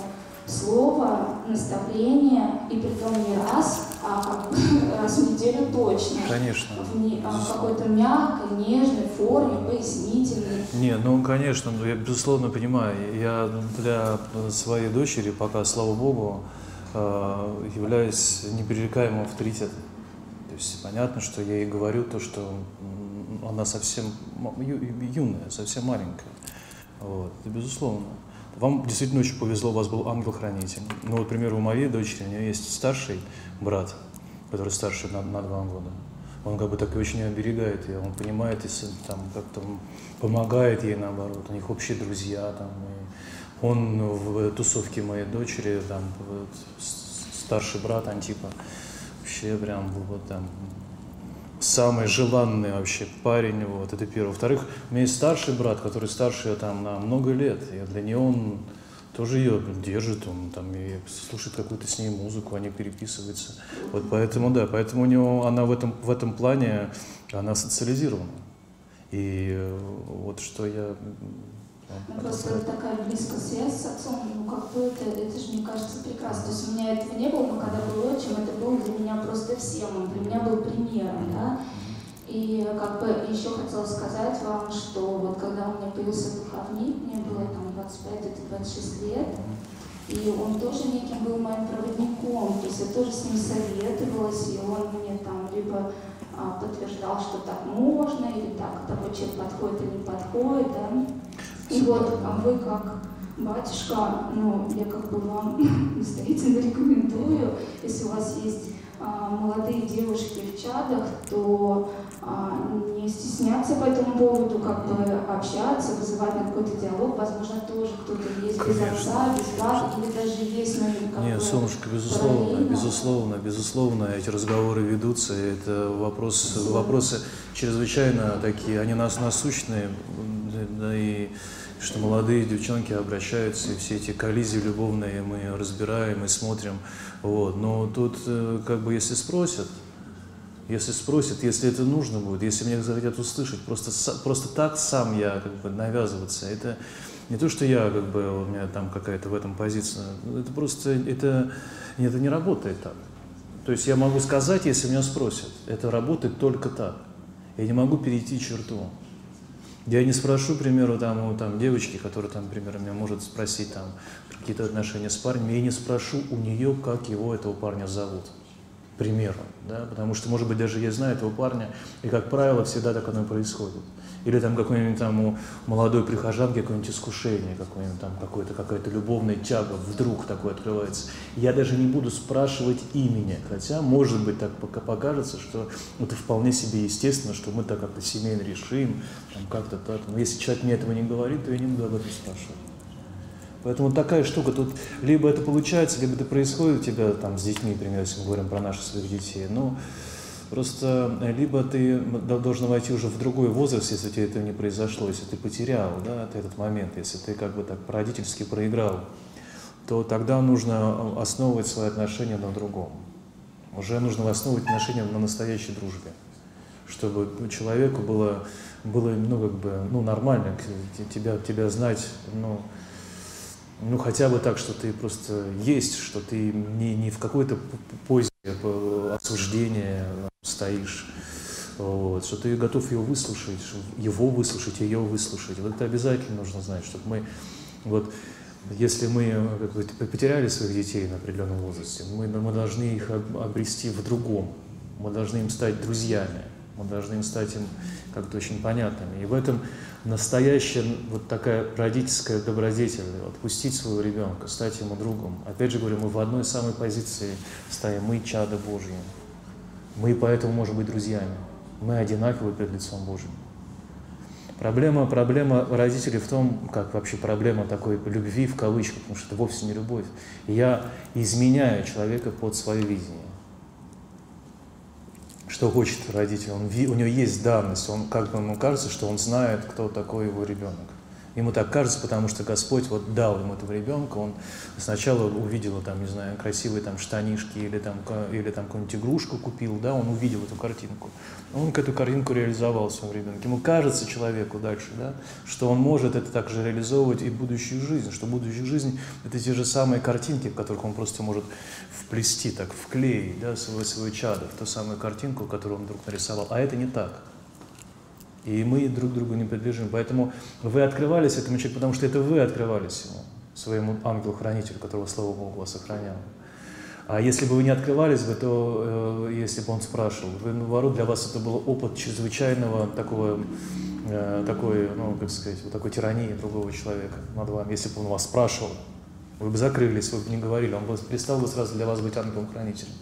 слово, наставление, и при том не раз, а как раз в неделю точно. Конечно. В не- а, какой-то мягкой, нежной форме, пояснительной. Не, ну, конечно, ну, я безусловно понимаю. Я для своей дочери пока, слава богу, э, являюсь непререкаемым авторитетом. То есть понятно, что я ей говорю то, что она совсем юная, совсем маленькая. Вот, это безусловно. Вам действительно очень повезло, у вас был ангел-хранитель. Ну, вот, к примеру, у моей дочери, у нее есть старший брат, который старше на, на два года. Он как бы так и очень оберегает ее, он понимает, если там как-то помогает ей наоборот, у них общие друзья там. И он в тусовке моей дочери, там, вот, старший брат Антипа, вообще прям вот там самый желанный вообще парень, вот, это первое. Во-вторых, у меня есть старший брат, который старше ее там на много лет, и для нее он тоже ее держит, он там и слушает какую-то с ней музыку, они переписываются. Вот поэтому, да, поэтому у него, она в этом, в этом плане, она социализирована. И э, вот что я... Ну, просто такая близкая связь с отцом, ну как бы это, это же, мне кажется, прекрасно. То есть у меня этого не было, но когда был отчим, это был для меня просто всем, он для меня был примером, да. И как бы еще хотела сказать вам, что вот когда у меня появился духовник, мне было там 25, где-то 26 лет, и он тоже неким был моим проводником, то есть я тоже с ним советовалась, и он мне там либо а, подтверждал, что так можно, или так такой человек подходит или не подходит, да. И вот а вы как батюшка, ну, я как бы вам настоятельно рекомендую, если у вас есть а, молодые девушки в чадах, то а, не стесняться по этому поводу, как бы общаться, вызывать на какой-то диалог. Возможно, тоже кто-то есть без Конечно. отца, без брата, или даже есть, но они как Нет, солнышко, безусловно, параллельно. безусловно, безусловно, эти разговоры ведутся, и это вопрос, вопросы чрезвычайно такие, они нас насущные, да и что молодые девчонки обращаются, и все эти коллизии любовные мы разбираем и смотрим, вот, но тут э, как бы если спросят, если спросят, если это нужно будет, если меня захотят услышать, просто, просто так сам я как бы навязываться, это не то, что я как бы, у меня там какая-то в этом позиция, это просто, это, это не работает так. То есть я могу сказать, если меня спросят, это работает только так. Я не могу перейти черту. Я не спрошу, к примеру, там, у там, девочки, которая, там, к примеру, меня может спросить там, какие-то отношения с парнем, я не спрошу у нее, как его, этого парня зовут. К примеру, да, потому что, может быть, даже я знаю этого парня, и, как правило, всегда так оно и происходит. Или там какой-нибудь там у молодой прихожанки какое-нибудь искушение, какое-нибудь там какое-то, какая-то любовная тяга вдруг такое открывается. Я даже не буду спрашивать имени, хотя, может быть, так пока покажется, что это вполне себе естественно, что мы так как-то семейно решим, там как-то так. Но если человек мне этого не говорит, то я не буду об этом спрашивать. Поэтому такая штука, тут либо это получается, либо это происходит у тебя там с детьми, например, если мы говорим про наших своих детей. Ну, просто э, либо ты должен войти уже в другой возраст, если у тебя этого не произошло, если ты потерял да, этот момент, если ты как бы так родительски проиграл, то тогда нужно э, основывать свои отношения на другом. Уже нужно основывать отношения на настоящей дружбе, чтобы человеку было, было ну, как бы, ну, нормально тебя, тебя знать, ну, ну, хотя бы так, что ты просто есть, что ты не, не в какой-то позе э, осуждения стоишь, вот, что ты готов ее выслушать, его выслушать, ее выслушать. Вот это обязательно нужно знать, чтобы мы, вот, если мы э, как бы, потеряли своих детей на определенном возрасте, мы, мы должны их об- обрести в другом, мы должны им стать друзьями, мы должны им стать им как-то очень понятными. И в этом настоящая вот такая родительская добродетель, отпустить своего ребенка, стать ему другом. Опять же говорю, мы в одной самой позиции стоим, мы чада Божьи. Мы поэтому можем быть друзьями. Мы одинаковы перед лицом Божьим. Проблема, проблема родителей в том, как вообще проблема такой любви в кавычках, потому что это вовсе не любовь. Я изменяю человека под свое видение. Что хочет родитель? Он, у него есть данность, он как бы ему кажется, что он знает, кто такой его ребенок. Ему так кажется, потому что Господь вот дал ему этого ребенка, он сначала увидел, там, не знаю, красивые там штанишки или там, или там какую-нибудь игрушку купил, да, он увидел эту картинку. Он эту картинку реализовал в своем ребенке. Ему кажется человеку дальше, да, что он может это также реализовывать и в будущую жизнь, что будущая жизнь – это те же самые картинки, в которых он просто может вплести, так, вклеить, да, свой, свой чадо, в ту самую картинку, которую он вдруг нарисовал. А это не так. И мы друг другу не принадлежим. Поэтому вы открывались этому человеку, потому что это вы открывались ему, своему ангелу-хранителю, которого, слава Богу, вас охранял. А если бы вы не открывались бы, то э, если бы он спрашивал, вы, наоборот, для вас это был опыт чрезвычайного такого, э, такой, ну, как сказать, вот такой тирании другого человека над вами. Если бы он вас спрашивал, вы бы закрылись, вы бы не говорили, он бы перестал бы сразу для вас быть ангелом-хранителем.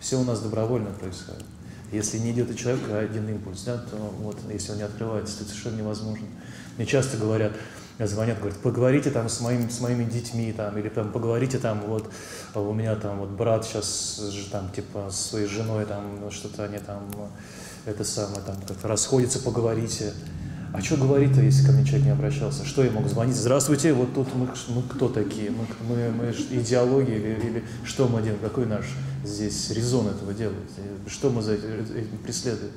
Все у нас добровольно происходит. Если не идет у человека один импульс, да, то вот, если он не открывается, то это совершенно невозможно. Мне часто говорят, звонят, говорят, поговорите там с, моим, с моими детьми, там, или там, поговорите там, вот, у меня там вот брат сейчас, там, типа, с своей женой, там, что-то они там, это самое, там, как-то расходятся, поговорите. А что говорить-то, если ко мне человек не обращался? Что я мог звонить? Здравствуйте, вот тут мы, мы кто такие? Мы, мы, мы идеология или, или что мы делаем? Какой наш здесь резон этого делать? Что мы за этим преследуем?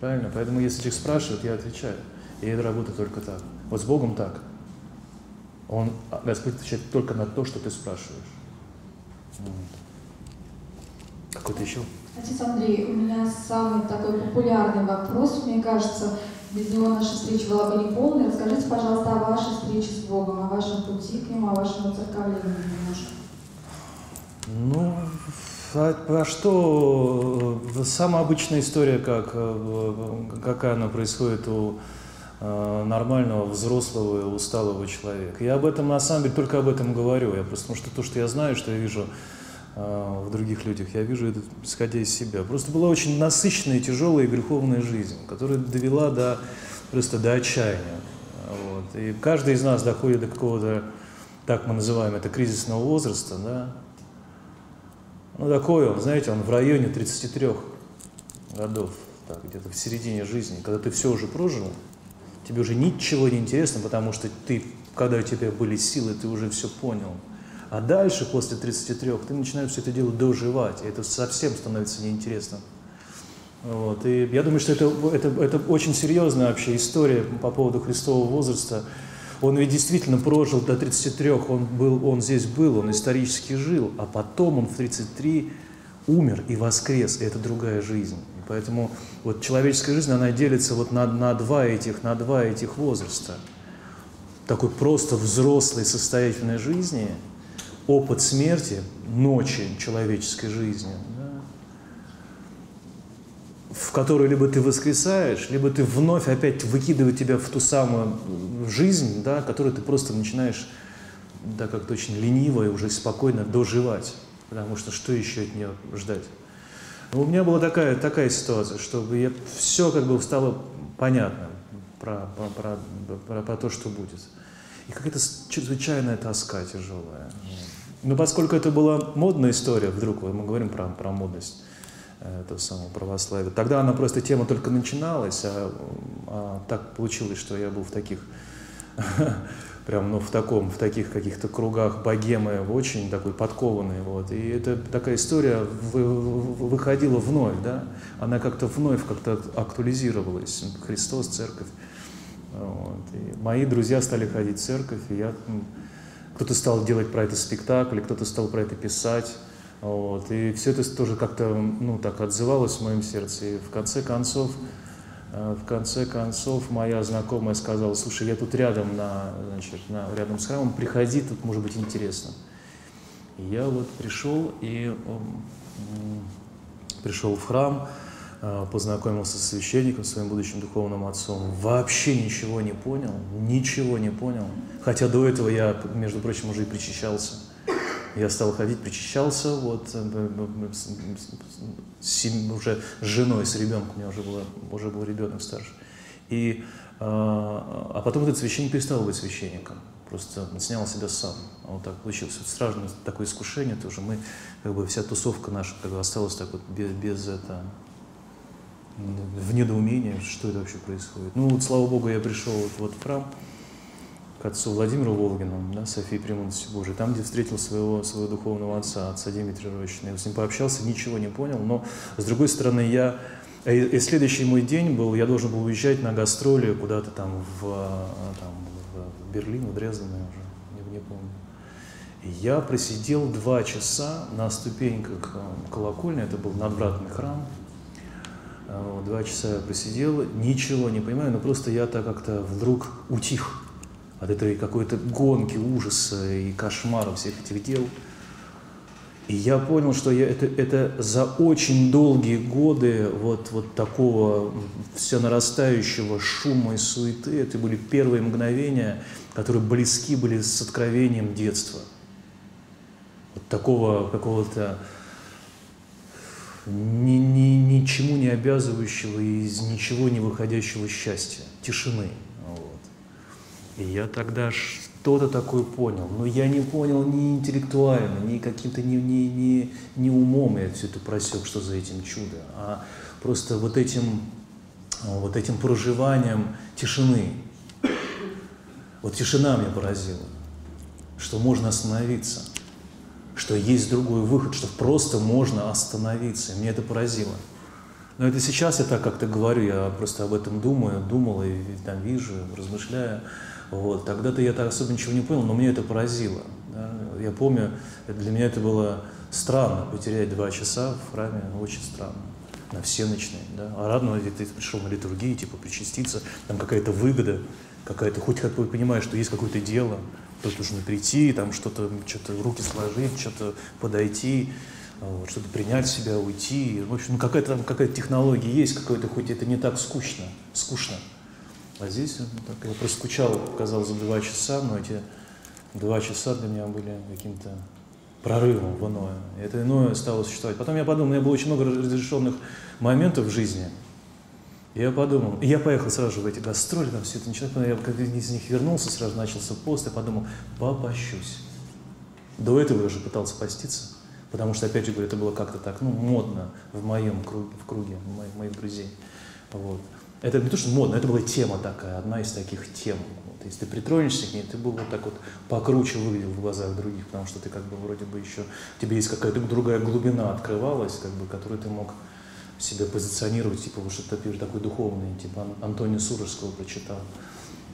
Правильно? Поэтому если человек спрашивает, я отвечаю. И это работает только так. Вот с Богом так. Он, Господь отвечает только на то, что ты спрашиваешь. Какой-то еще? Отец Андрей, у меня самый такой популярный вопрос, мне кажется, без него наша встреча была бы неполной. Расскажите, пожалуйста, о вашей встрече с Богом, о вашем пути к Нему, о вашем церковлении немножко. Ну, а, что, э, самая обычная история, как, э, какая она происходит у э, нормального, взрослого, усталого человека. Я об этом, на самом деле, только об этом говорю. Я просто, потому что то, что я знаю, что я вижу в других людях, я вижу это, исходя из себя. Просто была очень насыщенная, тяжелая и греховная жизнь, которая довела до, просто до отчаяния. Вот. И каждый из нас доходит до какого-то, так мы называем это, кризисного возраста, да, ну, такой он, знаете, он в районе 33 годов, так, где-то в середине жизни, когда ты все уже прожил, тебе уже ничего не интересно, потому что ты, когда у тебя были силы, ты уже все понял. А дальше, после 33, ты начинаешь все это дело доживать, и это совсем становится неинтересным. Вот. И я думаю, что это, это, это очень серьезная вообще история по поводу Христового возраста, он ведь действительно прожил до 33, он, был, он здесь был, он исторически жил, а потом он в 33 умер и воскрес, и это другая жизнь. И поэтому вот человеческая жизнь, она делится вот на, на, два этих, на два этих возраста. Такой просто взрослой состоятельной жизни, опыт смерти, ночи человеческой жизни, в которой либо ты воскресаешь, либо ты вновь опять выкидывает тебя в ту самую жизнь, да, которую ты просто начинаешь, да, как-то очень лениво и уже спокойно доживать. Потому что что еще от нее ждать? Но у меня была такая, такая ситуация, чтобы я, все как бы стало понятно про, про, про, про, про то, что будет. И какая-то чрезвычайная тоска тяжелая. Но поскольку это была модная история, вдруг мы говорим про, про модность, этого самого православия. Тогда она просто тема только начиналась, а, а так получилось, что я был в таких, прям, ну, в таком, в таких каких-то кругах богемы, очень такой подкованный, вот. И эта такая история выходила вновь, да, она как-то вновь как-то актуализировалась. Христос, церковь. Вот. И мои друзья стали ходить в церковь, и я, кто-то стал делать про это спектакль, кто-то стал про это писать. Вот. И все это тоже как-то ну, так отзывалось в моем сердце. И в конце концов, э, в конце концов моя знакомая сказала, слушай, я тут рядом, на, значит, на, рядом с храмом, приходи, тут может быть интересно. И я вот пришел и пришел в храм, э, познакомился с священником, своим будущим духовным отцом, вообще ничего не понял, ничего не понял. Хотя до этого я, между прочим, уже и причащался. Я стал ходить, причащался, вот, э, с, уже с женой, с ребенком, у меня уже, было, уже был ребенок старше. И, а, а потом этот священник перестал быть священником. Просто снял себя сам. Вот так получилось. Вот страшное такое искушение тоже. Мы, как бы, вся тусовка наша как бы, осталась так вот без, без это, в недоумении, что это вообще происходит. Ну вот, слава Богу, я пришел вот, вот в храм отцу Владимиру Волгину, да, Софии Премудрости Божией, там, где встретил своего, своего духовного отца, отца Дмитрия Рощина. Я с ним пообщался, ничего не понял, но, с другой стороны, я и, и следующий мой день был, я должен был уезжать на гастроли куда-то там в, там, в Берлин, в Дрезден, я уже не, не помню. И я просидел два часа на ступеньках э, колокольни, это был надвратный храм, два часа я просидел, ничего не понимаю, но просто я так как-то вдруг утих от этой какой-то гонки, ужаса и кошмара всех этих дел. И я понял, что я, это, это за очень долгие годы вот, вот такого все нарастающего шума и суеты, это были первые мгновения, которые близки были с откровением детства. Вот такого какого-то ни, ни, ничему не обязывающего и из ничего не выходящего счастья, тишины. И я тогда что-то такое понял, но я не понял ни интеллектуально, ни каким-то ни, ни, ни, ни умом я все это просек, что за этим чудо, а просто вот этим, вот этим проживанием тишины. Вот тишина меня поразила, что можно остановиться – что есть другой выход, что просто можно остановиться. Меня это поразило. Но это сейчас я так как-то говорю, я просто об этом думаю, думал и там вижу, размышляю. Вот. Тогда-то я так особо ничего не понял, но меня это поразило. Да? Я помню, для меня это было странно, потерять два часа в храме, очень странно на все ночные. Да? А радно, ты пришел на литургию, типа причаститься, там какая-то выгода, какая-то, хоть как бы понимаешь, что есть какое-то дело, тут нужно прийти, там что-то, что-то руки сложить, что-то подойти, вот, что-то принять себя, уйти. В общем, ну, какая-то там какая-то технология есть, какой-то, хоть это не так скучно, скучно. А здесь ну, так, я просто скучал, казалось, за два часа, но эти два часа для меня были каким-то прорывом в иное. И это иное стало существовать. Потом я подумал, у меня было очень много разрешенных моментов в жизни, я подумал, и я поехал сразу в эти гастроли, там все это началось, я когда из них вернулся, сразу начался пост, я подумал, попощусь. До этого я уже пытался поститься, потому что, опять же говорю, это было как-то так, ну, модно в моем круге, в круге моих, моих друзей. Вот. Это не то, что модно, это была тема такая, одна из таких тем. Вот. Если ты притронешься к ней, ты был вот так вот покруче выглядел в глазах других, потому что ты как бы вроде бы еще, тебе есть какая-то другая глубина открывалась, как бы, которую ты мог себя позиционировать, типа, вот что-то такой духовный, типа Антония Сурожского прочитал.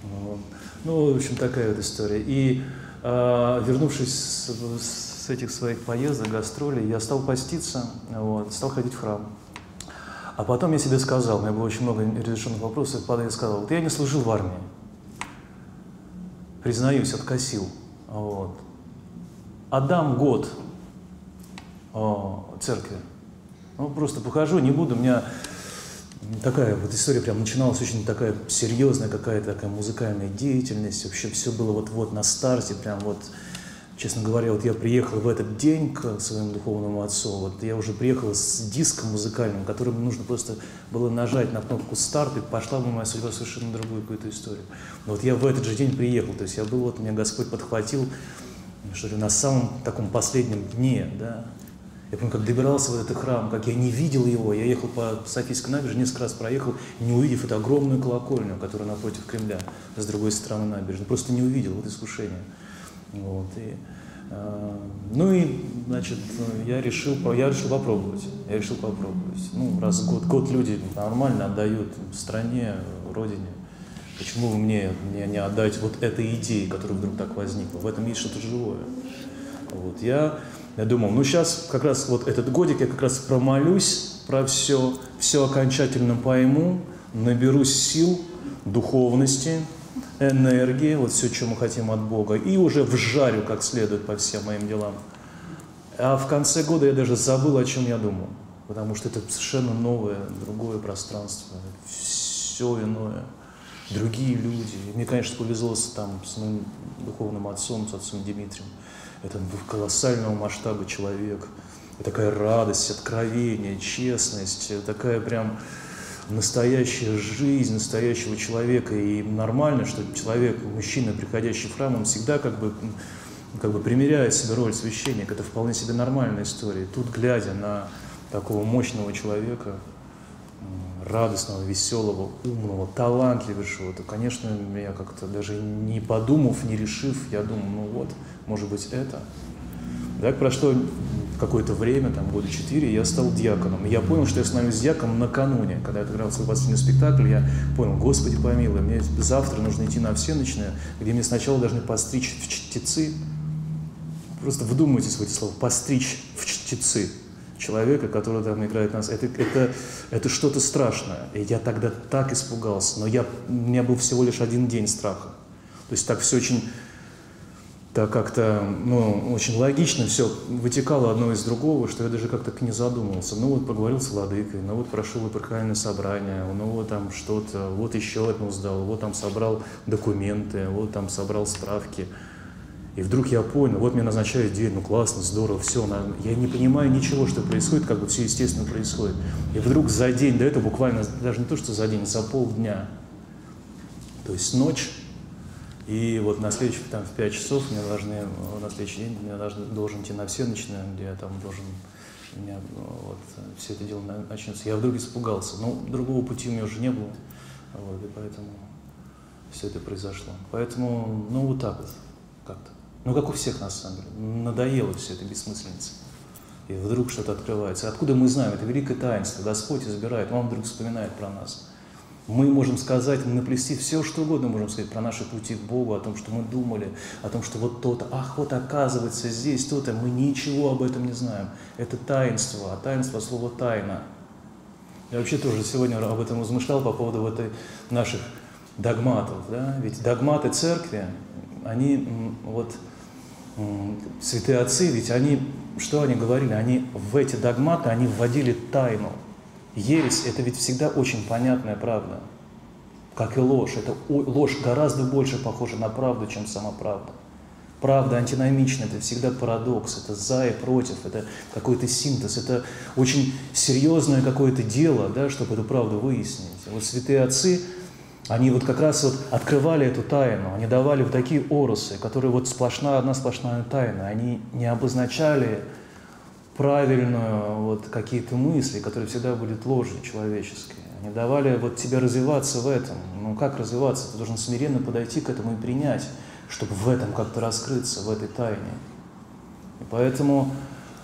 Вот. Ну, в общем, такая вот история. И э, вернувшись с, с этих своих поездок, гастролей, я стал поститься, вот, стал ходить в храм. А потом я себе сказал, у меня было очень много разрешенных вопросов, и я сказал, вот я не служил в армии, признаюсь, откосил, вот. отдам год о, церкви, ну, просто похожу, не буду, у меня такая вот история прям начиналась очень такая серьезная какая-то такая музыкальная деятельность, вообще все было вот-вот на старте, прям вот, честно говоря, вот я приехал в этот день к своему духовному отцу, вот я уже приехал с диском музыкальным, которым нужно просто было нажать на кнопку старт, и пошла бы моя судьба совершенно другую какую-то историю. Но вот я в этот же день приехал, то есть я был, вот меня Господь подхватил, что ли, на самом таком последнем дне, да, я помню, как добирался в этот храм, как я не видел его. Я ехал по Софийской набережной, несколько раз проехал, не увидев эту огромную колокольню, которая напротив Кремля, с другой стороны набережной. Просто не увидел, вот искушение. Вот, и, э, ну и, значит, я решил, я решил попробовать. Я решил попробовать. Ну, раз год, год люди нормально отдают стране, родине, почему бы мне, мне не отдать вот этой идеи, которая вдруг так возникла? В этом есть что-то живое. Вот, я я думал, ну сейчас как раз вот этот годик я как раз промолюсь про все, все окончательно пойму, наберусь сил, духовности, энергии, вот все, что мы хотим от Бога, и уже вжарю как следует по всем моим делам. А в конце года я даже забыл, о чем я думал, потому что это совершенно новое, другое пространство, все иное, другие люди. И мне, конечно, повезло с, там, с моим духовным отцом, с отцом Дмитрием это колоссального масштаба человек, такая радость, откровение, честность, такая прям настоящая жизнь настоящего человека. И нормально, что человек, мужчина, приходящий в храм, он всегда как бы, как бы примеряет себе роль священника. Это вполне себе нормальная история. Тут, глядя на такого мощного человека, радостного, веселого, умного, талантливейшего, то, конечно, я как-то даже не подумав, не решив, я думаю, ну вот, может быть, это. Так прошло какое-то время, там, года четыре, я стал диаконом. И я понял, что я становлюсь диаконом накануне. Когда я отыграл свой последний спектакль, я понял, Господи помилуй, мне завтра нужно идти на всеночное, где мне сначала должны постричь в чтецы. Просто вдумайтесь в эти слова. Постричь в чтецы человека, который там играет нас. Это, это, это что-то страшное. И я тогда так испугался. Но я, у меня был всего лишь один день страха. То есть так все очень так как-то, ну, очень логично все вытекало одно из другого, что я даже как-то не задумывался. Ну вот поговорил с владыкой, ну вот прошел эпархиальное собрание, ну вот там что-то, вот еще одно сдал, вот там собрал документы, вот там собрал справки. И вдруг я понял, вот мне назначают день, ну классно, здорово, все, я не понимаю ничего, что происходит, как бы все естественно происходит. И вдруг за день до этого, буквально даже не то, что за день, за полдня, то есть ночь, и вот на следующий, там, в 5 часов мне должны, на следующий день я должен, должен идти на все начинаю, где я там должен, у меня вот, все это дело начнется. Я вдруг испугался, но другого пути у меня уже не было, вот, и поэтому все это произошло. Поэтому, ну, вот так вот, как-то. Ну, как у всех, на самом деле. Надоело все это бессмысленица. И вдруг что-то открывается. Откуда мы знаем? Это великое таинство. Господь избирает, Он вдруг вспоминает про нас. Мы можем сказать, наплести все, что угодно можем сказать про наши пути к Богу, о том, что мы думали, о том, что вот то-то, ах, вот оказывается здесь то-то, мы ничего об этом не знаем. Это таинство, а таинство слово «тайна». Я вообще тоже сегодня об этом размышлял по поводу вот этой наших догматов. Да? Ведь догматы церкви, они вот святые отцы, ведь они, что они говорили? Они в эти догматы, они вводили тайну – Ересь – это ведь всегда очень понятная правда, как и ложь. Это ложь гораздо больше похожа на правду, чем сама правда. Правда антиномична, это всегда парадокс, это за и против, это какой-то синтез, это очень серьезное какое-то дело, да, чтобы эту правду выяснить. Вот святые отцы, они вот как раз вот открывали эту тайну, они давали в такие оросы, которые вот сплошная, одна сплошная тайна, они не обозначали правильную вот какие-то мысли, которые всегда будут ложью человеческой. Они давали вот тебе развиваться в этом. Ну как развиваться? Ты должен смиренно подойти к этому и принять, чтобы в этом как-то раскрыться, в этой тайне. И поэтому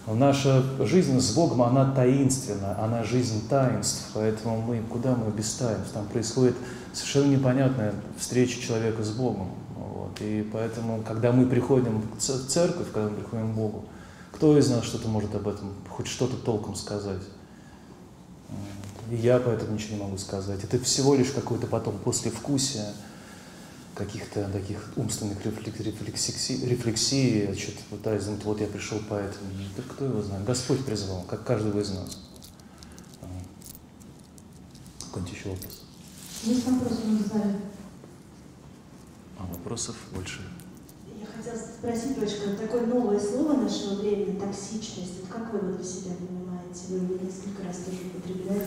наша жизнь с Богом, она таинственна, она жизнь таинств, поэтому мы, куда мы без таинств? Там происходит совершенно непонятная встреча человека с Богом. Вот. И поэтому, когда мы приходим в церковь, когда мы приходим к Богу, кто из нас что-то может об этом, хоть что-то толком сказать? И я поэтому ничего не могу сказать. Это всего лишь какое-то потом послевкусие каких-то таких умственных рефлексий, рефлексий, что-то пытаюсь думать, вот я пришел поэтому. Да кто его знает? Господь призвал, как каждого из нас. Какой-нибудь еще вопрос? Есть вопросы. А вопросов больше хотела спросить, дочка, такое новое слово нашего времени, токсичность. Вот как вы его для себя понимаете? Вы его несколько раз тоже употребляли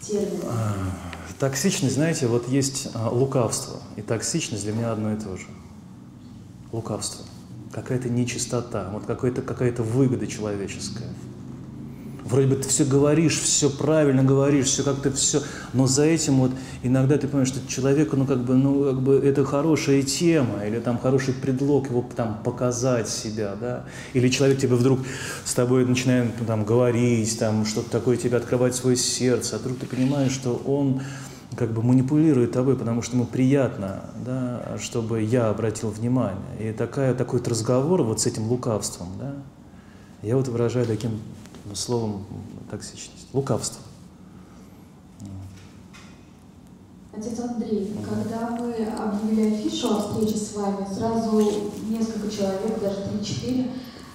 термин. А, токсичность, знаете, вот есть а, лукавство. И токсичность для меня одно и то же. Лукавство. Какая-то нечистота, вот какая-то какая выгода человеческая вроде бы ты все говоришь, все правильно говоришь, все как-то все, но за этим вот иногда ты понимаешь, что человеку, ну как бы, ну как бы это хорошая тема, или там хороший предлог его там показать себя, да, или человек тебе вдруг с тобой начинает ну, там говорить, там что-то такое тебе открывать свое сердце, а вдруг ты понимаешь, что он как бы манипулирует тобой, потому что ему приятно, да, чтобы я обратил внимание. И такая, такой вот разговор вот с этим лукавством, да, я вот выражаю таким словом токсичность, лукавство. Отец Андрей, когда мы объявили афишу о встрече с вами, сразу несколько человек, даже 3-4,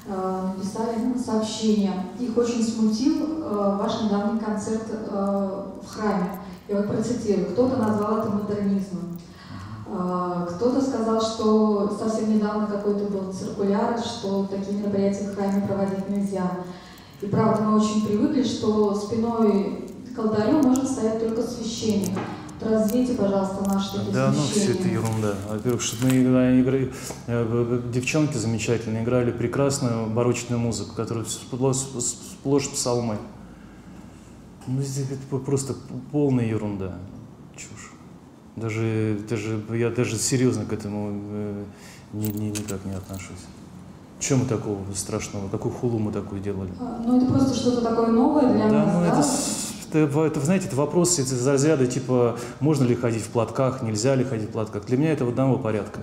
э, написали ну, сообщение. Их очень смутил э, ваш недавний концерт э, в храме. Я вот процитирую. Кто-то назвал это модернизмом. Кто-то сказал, что совсем недавно какой-то был циркуляр, что такие мероприятия в храме проводить нельзя. И правда, мы очень привыкли, что спиной алтарем может стоять только священник. Развейте, пожалуйста, наши такие Да, ну все это ерунда. Во-первых, что мы играли, э, девчонки замечательные, играли прекрасную барочную музыку, которая сплошь, сплошь псалмы. Ну, здесь это просто полная ерунда, чушь. Даже, даже, я даже серьезно к этому э, ни- ни- никак не отношусь. Чем мы такого страшного? Какую хулу мы такую делали? А, Ну, это просто что-то такое новое для Да, нас, ну да? это, это, это, вы знаете, это вопрос из разряда типа, можно ли ходить в платках, нельзя ли ходить в платках. Для меня это одного порядка.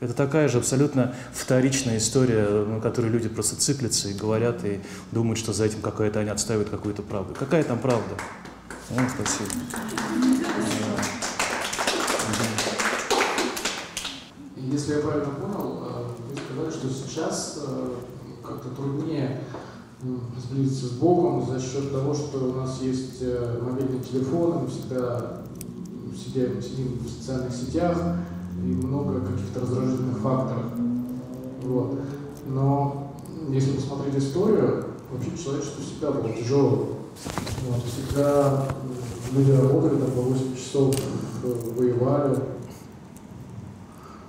Это такая же абсолютно вторичная история, на которой люди просто циклятся и говорят, и думают, что за этим какая-то они отстаивают какую-то правду. Какая там правда? Ну, спасибо. Если я правильно понял, э, что сейчас э, как-то труднее сблизиться с Богом за счет того, что у нас есть э, мобильный телефон, мы всегда сидим, сидим в социальных сетях и много каких-то раздражительных факторов. Вот. Но если посмотреть историю, вообще человечество всегда было тяжелым. Вот. Всегда люди работали там по 8 часов, воевали,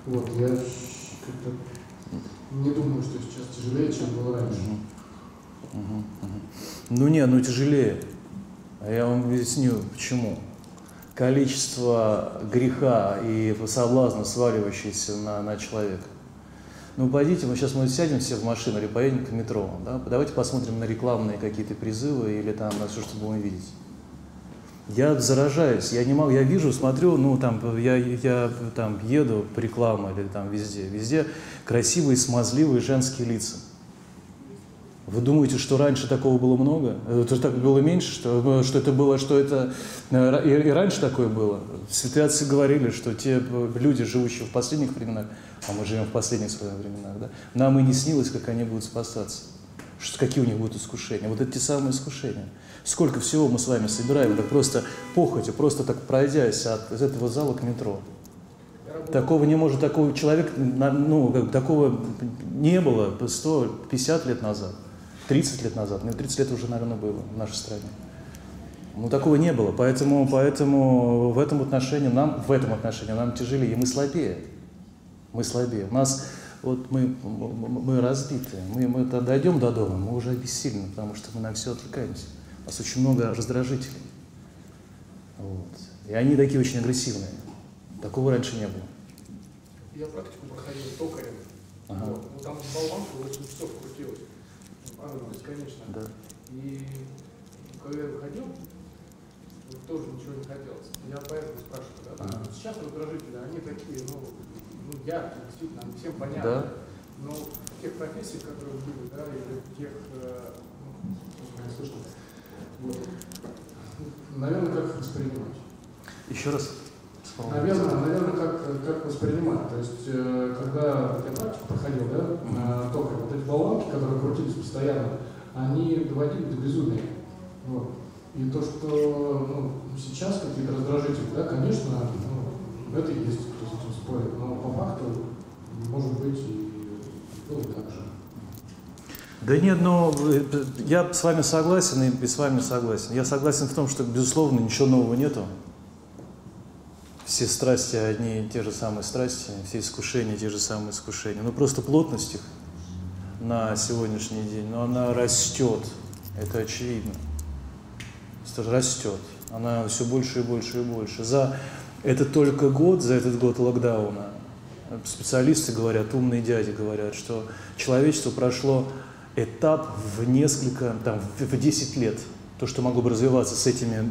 вот, я как-то не думаю, что сейчас тяжелее, чем было раньше. Мгм. Мгм, мгм. Ну не, ну тяжелее. А я вам объясню, почему. Количество греха и соблазна, сваливающиеся на, на человека. Ну, пойдите, мы сейчас мы сядем все в машину или поедем к метро, да? давайте посмотрим на рекламные какие-то призывы или там на все, что будем видеть. Я заражаюсь, я не могу, я вижу, смотрю, ну там я, я там еду по рекламе или там везде, везде красивые, смазливые женские лица. Вы думаете, что раньше такого было много? Это так было меньше, что, что это было, что это э, и, и раньше такое было? Святые отцы говорили, что те э, люди, живущие в последних временах, а мы живем в последних своих временах, да, нам и не снилось, как они будут спасаться. Что, какие у них будут искушения. Вот те самые искушения. Сколько всего мы с вами собираем, так просто похотью, просто так пройдясь от из этого зала к метро. Такого не может, такого человек, на- ну, как такого не было 150 лет назад, 30 лет назад, ну, 30 лет уже, наверное, было в нашей стране. Ну, такого не было, поэтому, поэтому в этом отношении нам, в этом отношении нам тяжелее, и мы слабее. Мы слабее. У нас, вот мы, мы разбиты, мы, мы дойдем до дома, мы уже обессилены, потому что мы на все отвлекаемся. У нас очень много раздражителей. Вот. И они такие очень агрессивные. Такого раньше не было. Я практику проходил токарем. Ага. Вот. Ну, там болванка 8 часов крутилась. Она бесконечно. Да. И когда я выходил, вот тоже ничего не хотелось. Я поэтому спрашиваю, да, Ага. сейчас раздражители, они такие, ну, ну яркие, действительно, они всем понятны. Да. Но в тех профессиях, которые были, да, или в тех, э, ну, не слышно, вот, наверное, как их воспринимать? Еще раз. Наверное, наверное, как, как воспринимать. То есть, э, когда я практику проходил, да, на токаря, вот эти болванки, которые крутились постоянно, они доводили до безумия. Вот. И то, что ну, сейчас какие-то раздражители, да, конечно, ну, это и есть, кто с этим спорит, но по факту, может быть, и было так же. Да нет, но э, я с вами согласен и с вами согласен. Я согласен в том, что, безусловно, ничего нового нету. Все страсти одни и те же самые страсти, все искушения те же самые искушения. Но просто плотность их на сегодняшний день, но она растет, это очевидно. Растет. Она все больше и больше и больше. За это только год, за этот год локдауна, специалисты говорят, умные дяди говорят, что человечество прошло этап в несколько, там, в в 10 лет. То, что могло бы развиваться с этими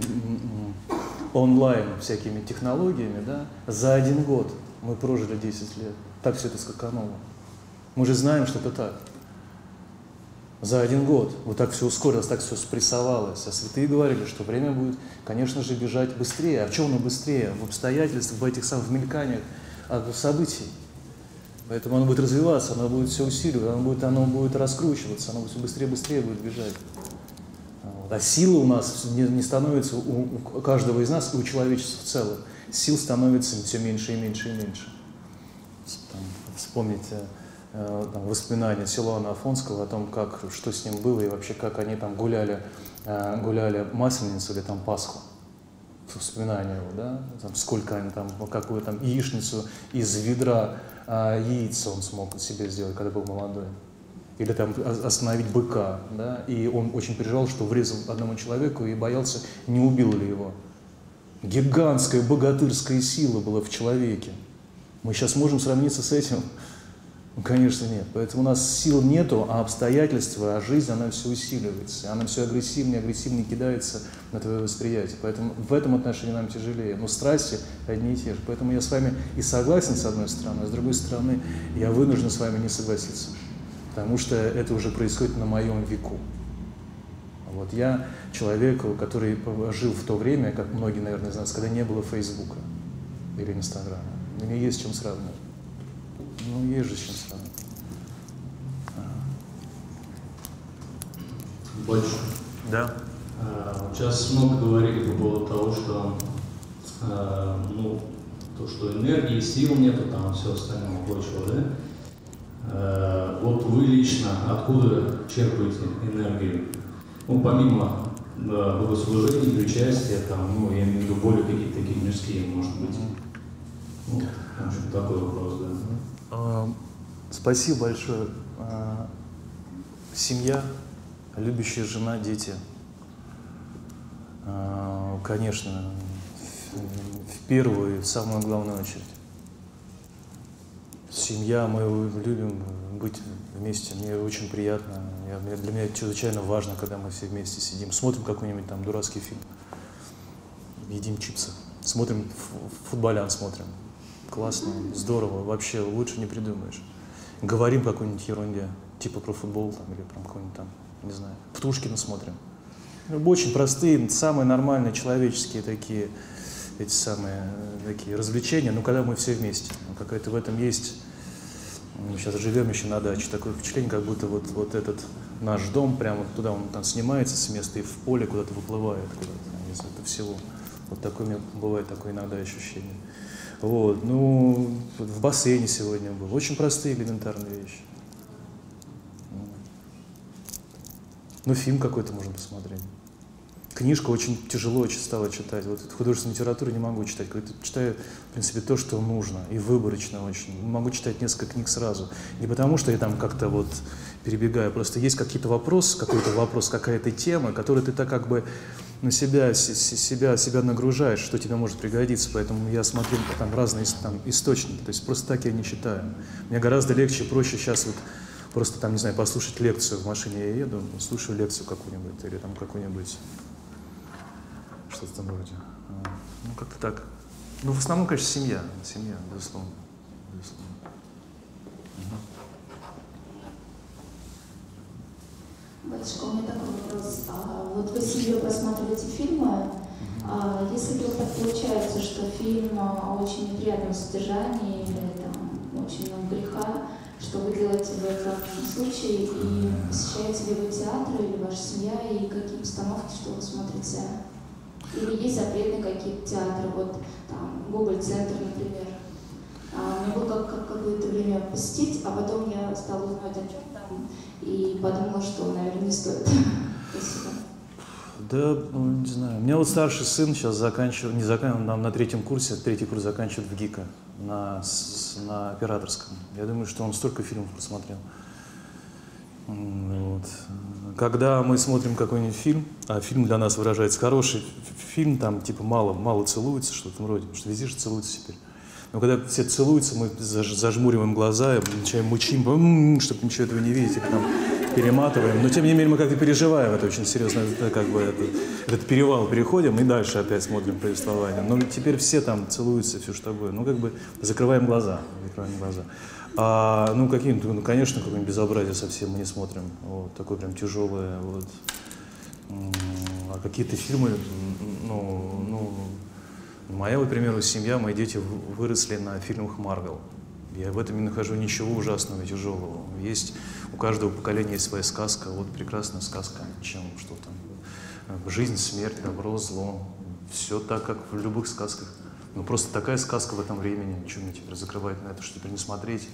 онлайн всякими технологиями, да, за один год мы прожили 10 лет. Так все это скакануло. Мы же знаем, что это так. За один год вот так все ускорилось, так все спрессовалось. А святые говорили, что время будет, конечно же, бежать быстрее. А в чем оно быстрее? В обстоятельствах, в этих самых мельканиях а, событий. Поэтому оно будет развиваться, оно будет все усиливаться, оно будет, оно будет раскручиваться, оно все быстрее и быстрее будет бежать. А силы у нас не, не становится у, у каждого из нас и у человечества в целом. Сил становится все меньше и меньше и меньше. Там, вспомните э, там, воспоминания Силуана Афонского о том, как, что с ним было и вообще как они там гуляли, э, гуляли Масленицу или там Пасху. Воспоминания его, да, там, сколько они там, какую там яичницу из ведра э, яиц он смог себе сделать, когда был молодой. Или там остановить быка, да, и он очень переживал, что врезал одному человеку и боялся, не убил ли его. Гигантская богатырская сила была в человеке. Мы сейчас можем сравниться с этим? Конечно, нет. Поэтому у нас сил нету, а обстоятельства, а жизнь, она все усиливается. Она все агрессивнее, агрессивнее кидается на твое восприятие. Поэтому в этом отношении нам тяжелее. Но страсти одни и те же. Поэтому я с вами и согласен, с одной стороны, а с другой стороны, я вынужден с вами не согласиться. Потому что это уже происходит на моем веку. Вот я человек, который жил в то время, как многие, наверное, нас, когда не было Фейсбука или Инстаграма. Мне есть чем сравнивать. Ну, есть же с чем сравнивать. Больше. Да. А, сейчас много говорили по поводу того, что а, ну, то, что энергии, сил нету, там все остальное прочего, да? А, вот вы лично откуда черпаете энергию? Ну, помимо богослужения, причастия, там, ну, я имею в виду более какие-то такие мирские, может быть. Ну, в общем, такой вопрос, да. А, спасибо большое. А, семья, любящая жена, дети. А, конечно, в первую и в самую главную очередь. Семья, мы любим быть вместе. Мне очень приятно. Для меня это чрезвычайно важно, когда мы все вместе сидим, смотрим какой-нибудь там дурацкий фильм, едим чипсы, смотрим футболян, смотрим. Классно, здорово, вообще лучше не придумаешь. Говорим какой-нибудь ерунде, типа про футбол там, или про какой-нибудь там, не знаю, Птушкина смотрим. Ну, очень простые, самые нормальные человеческие такие, эти самые такие развлечения, но когда мы все вместе. Ну, какая-то в этом есть мы сейчас живем еще на даче. Такое впечатление, как будто вот, вот этот наш дом, прямо туда он там снимается с места и в поле куда-то выплывает, куда-то, из этого всего. Вот такое у меня бывает такое иногда ощущение. Вот, ну, в бассейне сегодня был. Очень простые элементарные вещи. Ну, фильм какой-то можно посмотреть. Книжку очень тяжело стало читать. Вот художественную литературу не могу читать. Читаю, в принципе, то, что нужно, и выборочно очень. Могу читать несколько книг сразу. Не потому, что я там как-то вот перебегаю, просто есть какие-то вопросы, какой-то вопрос, какая-то тема, которую ты так как бы на себя, себя, себя нагружаешь, что тебе может пригодиться. Поэтому я смотрю там разные там, источники. То есть просто так я не читаю. Мне гораздо легче, проще сейчас вот просто там, не знаю, послушать лекцию в машине я еду, слушаю лекцию какую-нибудь или там какую-нибудь что-то там вроде. А, ну, как-то так. Ну, в основном, конечно, семья. Семья, безусловно. безусловно. Батюшка, у меня такой вопрос. А, вот вы себе просматриваете фильмы. А, если вдруг так получается, что фильм о очень неприятном содержании или там очень много греха, что вы делаете в этом случае и посещаете ли вы театры или ваша семья и какие постановки, что вы смотрите или есть запретные какие-то театры, вот там Гоголь-центр, например. А, мне было как, как какое-то время посетить, а потом я стала узнать о чем и подумала, что, наверное, не стоит. Спасибо. Да, ну, не знаю. У меня вот старший сын сейчас заканчивает, не заканчивает, он на третьем курсе, третий курс заканчивает в ГИКа на, на операторском. Я думаю, что он столько фильмов просмотрел. Вот. Когда мы смотрим какой-нибудь фильм, а фильм для нас выражается хороший фильм, там типа мало, мало целуется, что-то вроде, потому что везде же целуются теперь. Но когда все целуются, мы зажмуриваем глаза, начинаем мучим, чтобы ничего этого не видеть, и там перематываем. Но тем не менее мы как-то переживаем это очень серьезно, это как бы это, этот перевал переходим и дальше опять смотрим повествование. Но теперь все там целуются, все что такое. Ну как бы закрываем глаза, закрываем глаза. А, ну, какие-то, ну, конечно, какое-нибудь безобразие совсем мы не смотрим. Вот, такое прям тяжелое. Вот. А какие-то фильмы, ну, ну, моя, вот, к примеру, семья, мои дети выросли на фильмах Марвел. Я в этом не нахожу ничего ужасного и тяжелого. Есть, у каждого поколения есть своя сказка, вот прекрасная сказка, чем что там. Жизнь, смерть, добро, зло. Все так, как в любых сказках. Ну, просто такая сказка в этом времени. Ничего мне теперь закрывать на это, что теперь не смотреть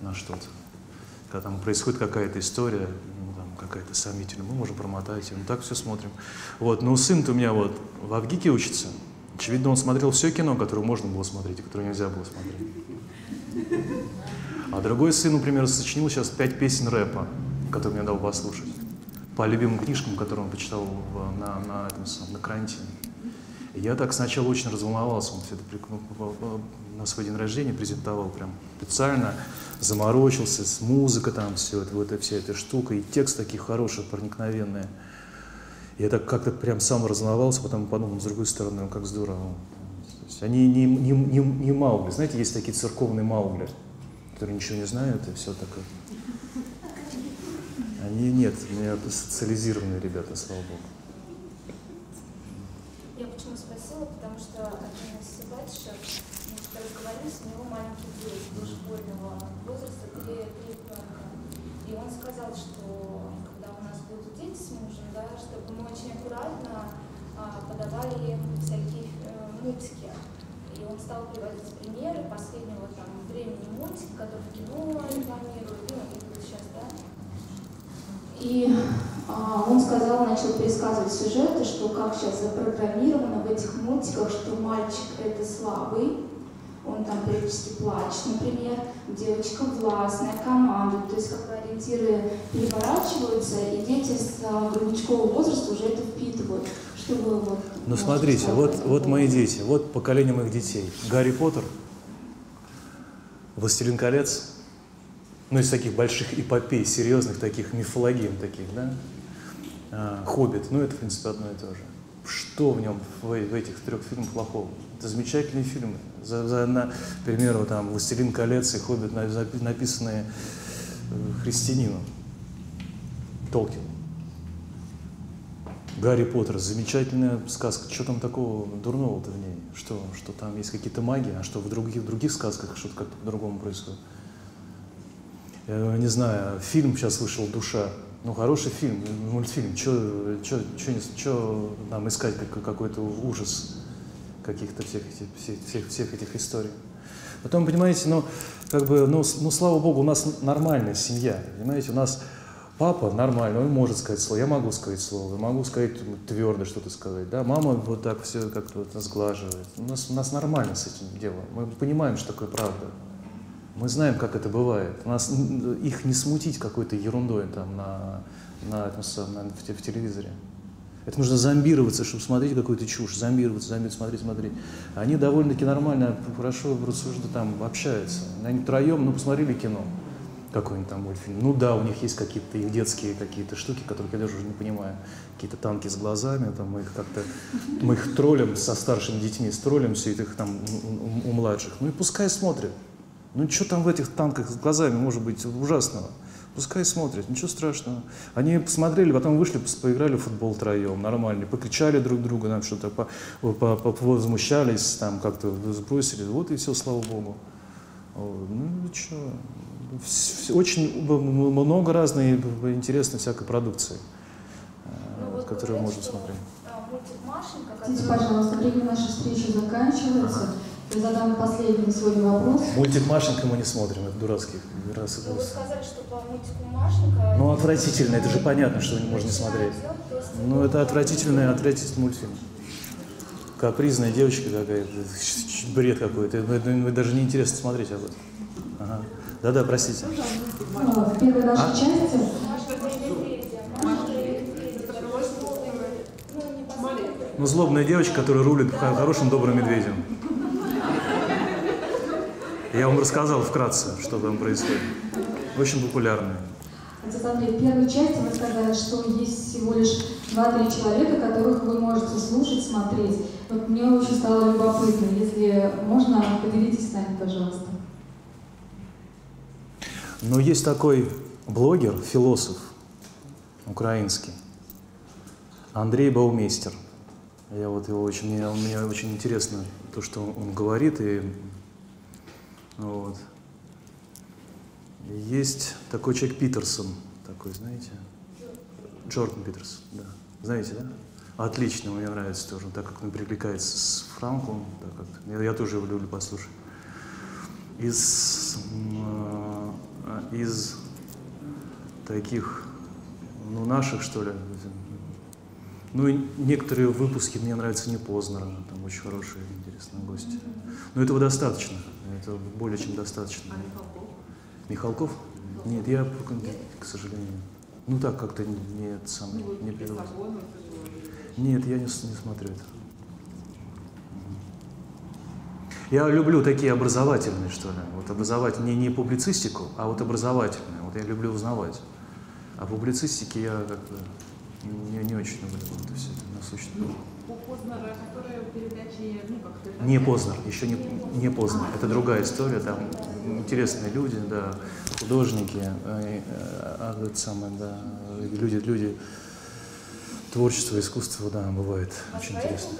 на что-то. когда там происходит какая-то история, ну, там какая-то сомнительная, мы можем промотать, и так все смотрим. Вот, но сын-то у меня вот в Авгике учится, очевидно, он смотрел все кино, которое можно было смотреть, и которое нельзя было смотреть. А другой сын, например, сочинил сейчас пять песен рэпа, которые мне дал послушать, по любимым книжкам, которые он почитал в- на, на, этом на карантине. И я так сначала очень разволновался, он все это ну, на свой день рождения презентовал прям специально, заморочился, с музыка там, все это, вот вся эта штука, и текст такие хорошие, проникновенные. Я так как-то прям сам разволновался, потом подумал, с другой стороны, ну, как здорово. То есть они не, не, не, не Маугли, знаете, есть такие церковные Маугли, которые ничего не знают, и все такое. Они нет, у меня социализированные ребята, слава богу. Я почему спросила, потому что один из батюшек, мы у него маленький дети дошкольного возраста, три ребенка. И он сказал, что когда у нас будут дети с мужем, да, чтобы мы очень аккуратно а, подавали им всякие э, мультики. И он стал приводить примеры последнего там времени мультики, которые в кино рекламируют, ну, и вот сейчас, да. И а, он сказал, начал пересказывать сюжеты, что как сейчас запрограммировано в этих мультиках, что мальчик это слабый, он там периодически плачет, например, девочка властная, командует, то есть как ориентиры переворачиваются, и дети с а, грудничкового возраста уже это впитывают. Чтобы вот, Ну смотрите, вот, вот мои дети, вот поколение моих детей. Гарри Поттер, Властелин колец, ну из таких больших эпопей, серьезных таких мифологем таких, да? А, Хоббит, ну это в принципе одно и то же. Что в нем, в, в этих трех фильмах плохого? Это замечательные фильмы. За, за, на, к примеру, там «Властелин колец» и «Хоббит» написанные э, христианином, Толкин. Гарри Поттер, замечательная сказка. Что там такого дурного-то в ней? Что, что там есть какие-то маги, а что в других, в других сказках что-то как-то по-другому происходит? Я не знаю, фильм сейчас вышел «Душа». Ну, хороший фильм, мультфильм. Что нам искать как, какой-то ужас каких-то всех, этих- всех, всех, всех этих историй? Потом, понимаете, ну, как бы, ну, ну, слава богу, у нас нормальная семья, понимаете, у нас папа нормальный, он может сказать слово, я могу сказать слово, я могу сказать твердо что-то сказать, да, мама вот так все как-то вот сглаживает. У нас, у нас нормально с этим делом, мы понимаем, что такое правда. Мы знаем, как это бывает. У нас их не смутить какой-то ерундой там на, на, этом на- в, в телевизоре. Это нужно зомбироваться, чтобы смотреть какую-то чушь, зомбироваться, зомбироваться, смотреть, смотреть. Они довольно-таки нормально, хорошо рассуждают, там общаются. Они втроем, ну, посмотрели кино, какой-нибудь там мультфильм. Ну да, у них есть какие-то их детские какие-то штуки, которых я даже уже не понимаю. Какие-то танки с глазами, там мы их как-то, мы их троллим со старшими детьми, троллим все этих там у, у- у младших. Ну и пускай смотрят. Ну что там в этих танках с глазами может быть ужасного? Пускай смотрят, ничего страшного. Они посмотрели, потом вышли, поиграли в футбол втроем, нормально, покричали друг друга, там что-то по, по- по- возмущались, там как-то сбросили, вот и все, слава богу. Ну и что? Очень много разной интересной всякой продукции, э, Ну, вот которую что, смотреть. а, Мультик Машенька, который- пожалуйста, время нашей встречи заканчивается. Задам последний свой вопрос. Мультик Машенька мы не смотрим, это дурацкий. дурацкий Ну, вы сказали, что по мультику Машенька... Ну, отвратительно, это же понятно, что можно не смотреть. Ну, это отвратительный, отвратительный мультфильм. Капризная девочка какая-то, бред какой-то. Это, даже неинтересно смотреть об этом. Ага. Да-да, простите. Ну, В первой нашей А? части ну, не. Ну, злобная девочка, которая рулит хо- хорошим добрым медведем. Я вам рассказал вкратце, что там происходит. Очень популярная. Отец Андрей, в первой части вы сказали, что есть всего лишь 2-3 человека, которых вы можете слушать, смотреть. Вот мне очень стало любопытно, если можно, поделитесь с нами, пожалуйста. Но есть такой блогер, философ украинский, Андрей Баумейстер. Я вот его очень, мне, мне очень интересно то, что он говорит. И, вот. Есть такой человек Питерсон, такой, знаете? Джордан Питерсон, да. Знаете, да? Отлично, мне нравится тоже, так как он перекликается с Франком, так как я, я тоже его люблю послушать. Из, э, из таких, ну, наших, что ли. Ну, и некоторые выпуски мне нравятся не Познера, там очень хорошие, интересные гости. Но этого достаточно, это более чем достаточно. А Михалков? Михалков? Нет, я, к сожалению, ну так как-то не, это самое, Ну, не вот привел. Лиссабон, это же Нет, я не, не смотрю это. Я люблю такие образовательные, что ли. Вот образовательные, не, не публицистику, а вот образовательные. Вот я люблю узнавать. А публицистики я как бы не, не очень люблю. Вот это все насущное. У Познера, которая передачи, ну, как-то... Не Познер, еще не, не Познер. Это другая история, там интересные люди, да, художники, э, э, а, самое, да, люди, люди, творчество, искусство, да, бывает очень интересно.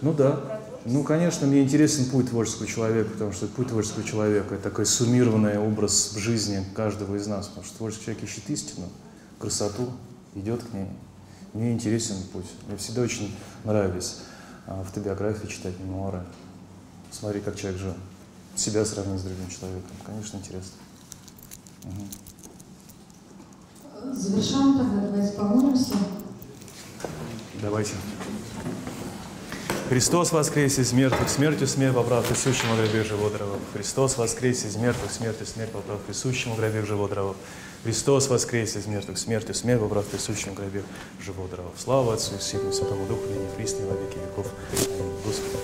Ну да. Ну, конечно, мне интересен путь творческого человека, потому что путь творческого человека – это такой суммированный образ в жизни каждого из нас. Потому что творческий человек ищет истину, красоту, идет к ней. Мне интересен путь. Мне всегда очень нравились а, автобиографии читать, мемуары. Смотри, как человек жил. Себя сравнить с другим человеком. Конечно, интересно. Мгм. Завершаем тогда, давайте помолимся. Давайте. Христос воскресе из мертвых, смертью смерть поправ присущему гробе живодрова. Христос воскресе из мертвых, смертью смерть поправ присущему гробе живодрова. Христос воскрес из мертвых, смерти смерть, убрав присущим гробе живого дрова. Слава Отцу и Сыну и Святому Духу, и не присно, во веки веков. Аминь. Господи,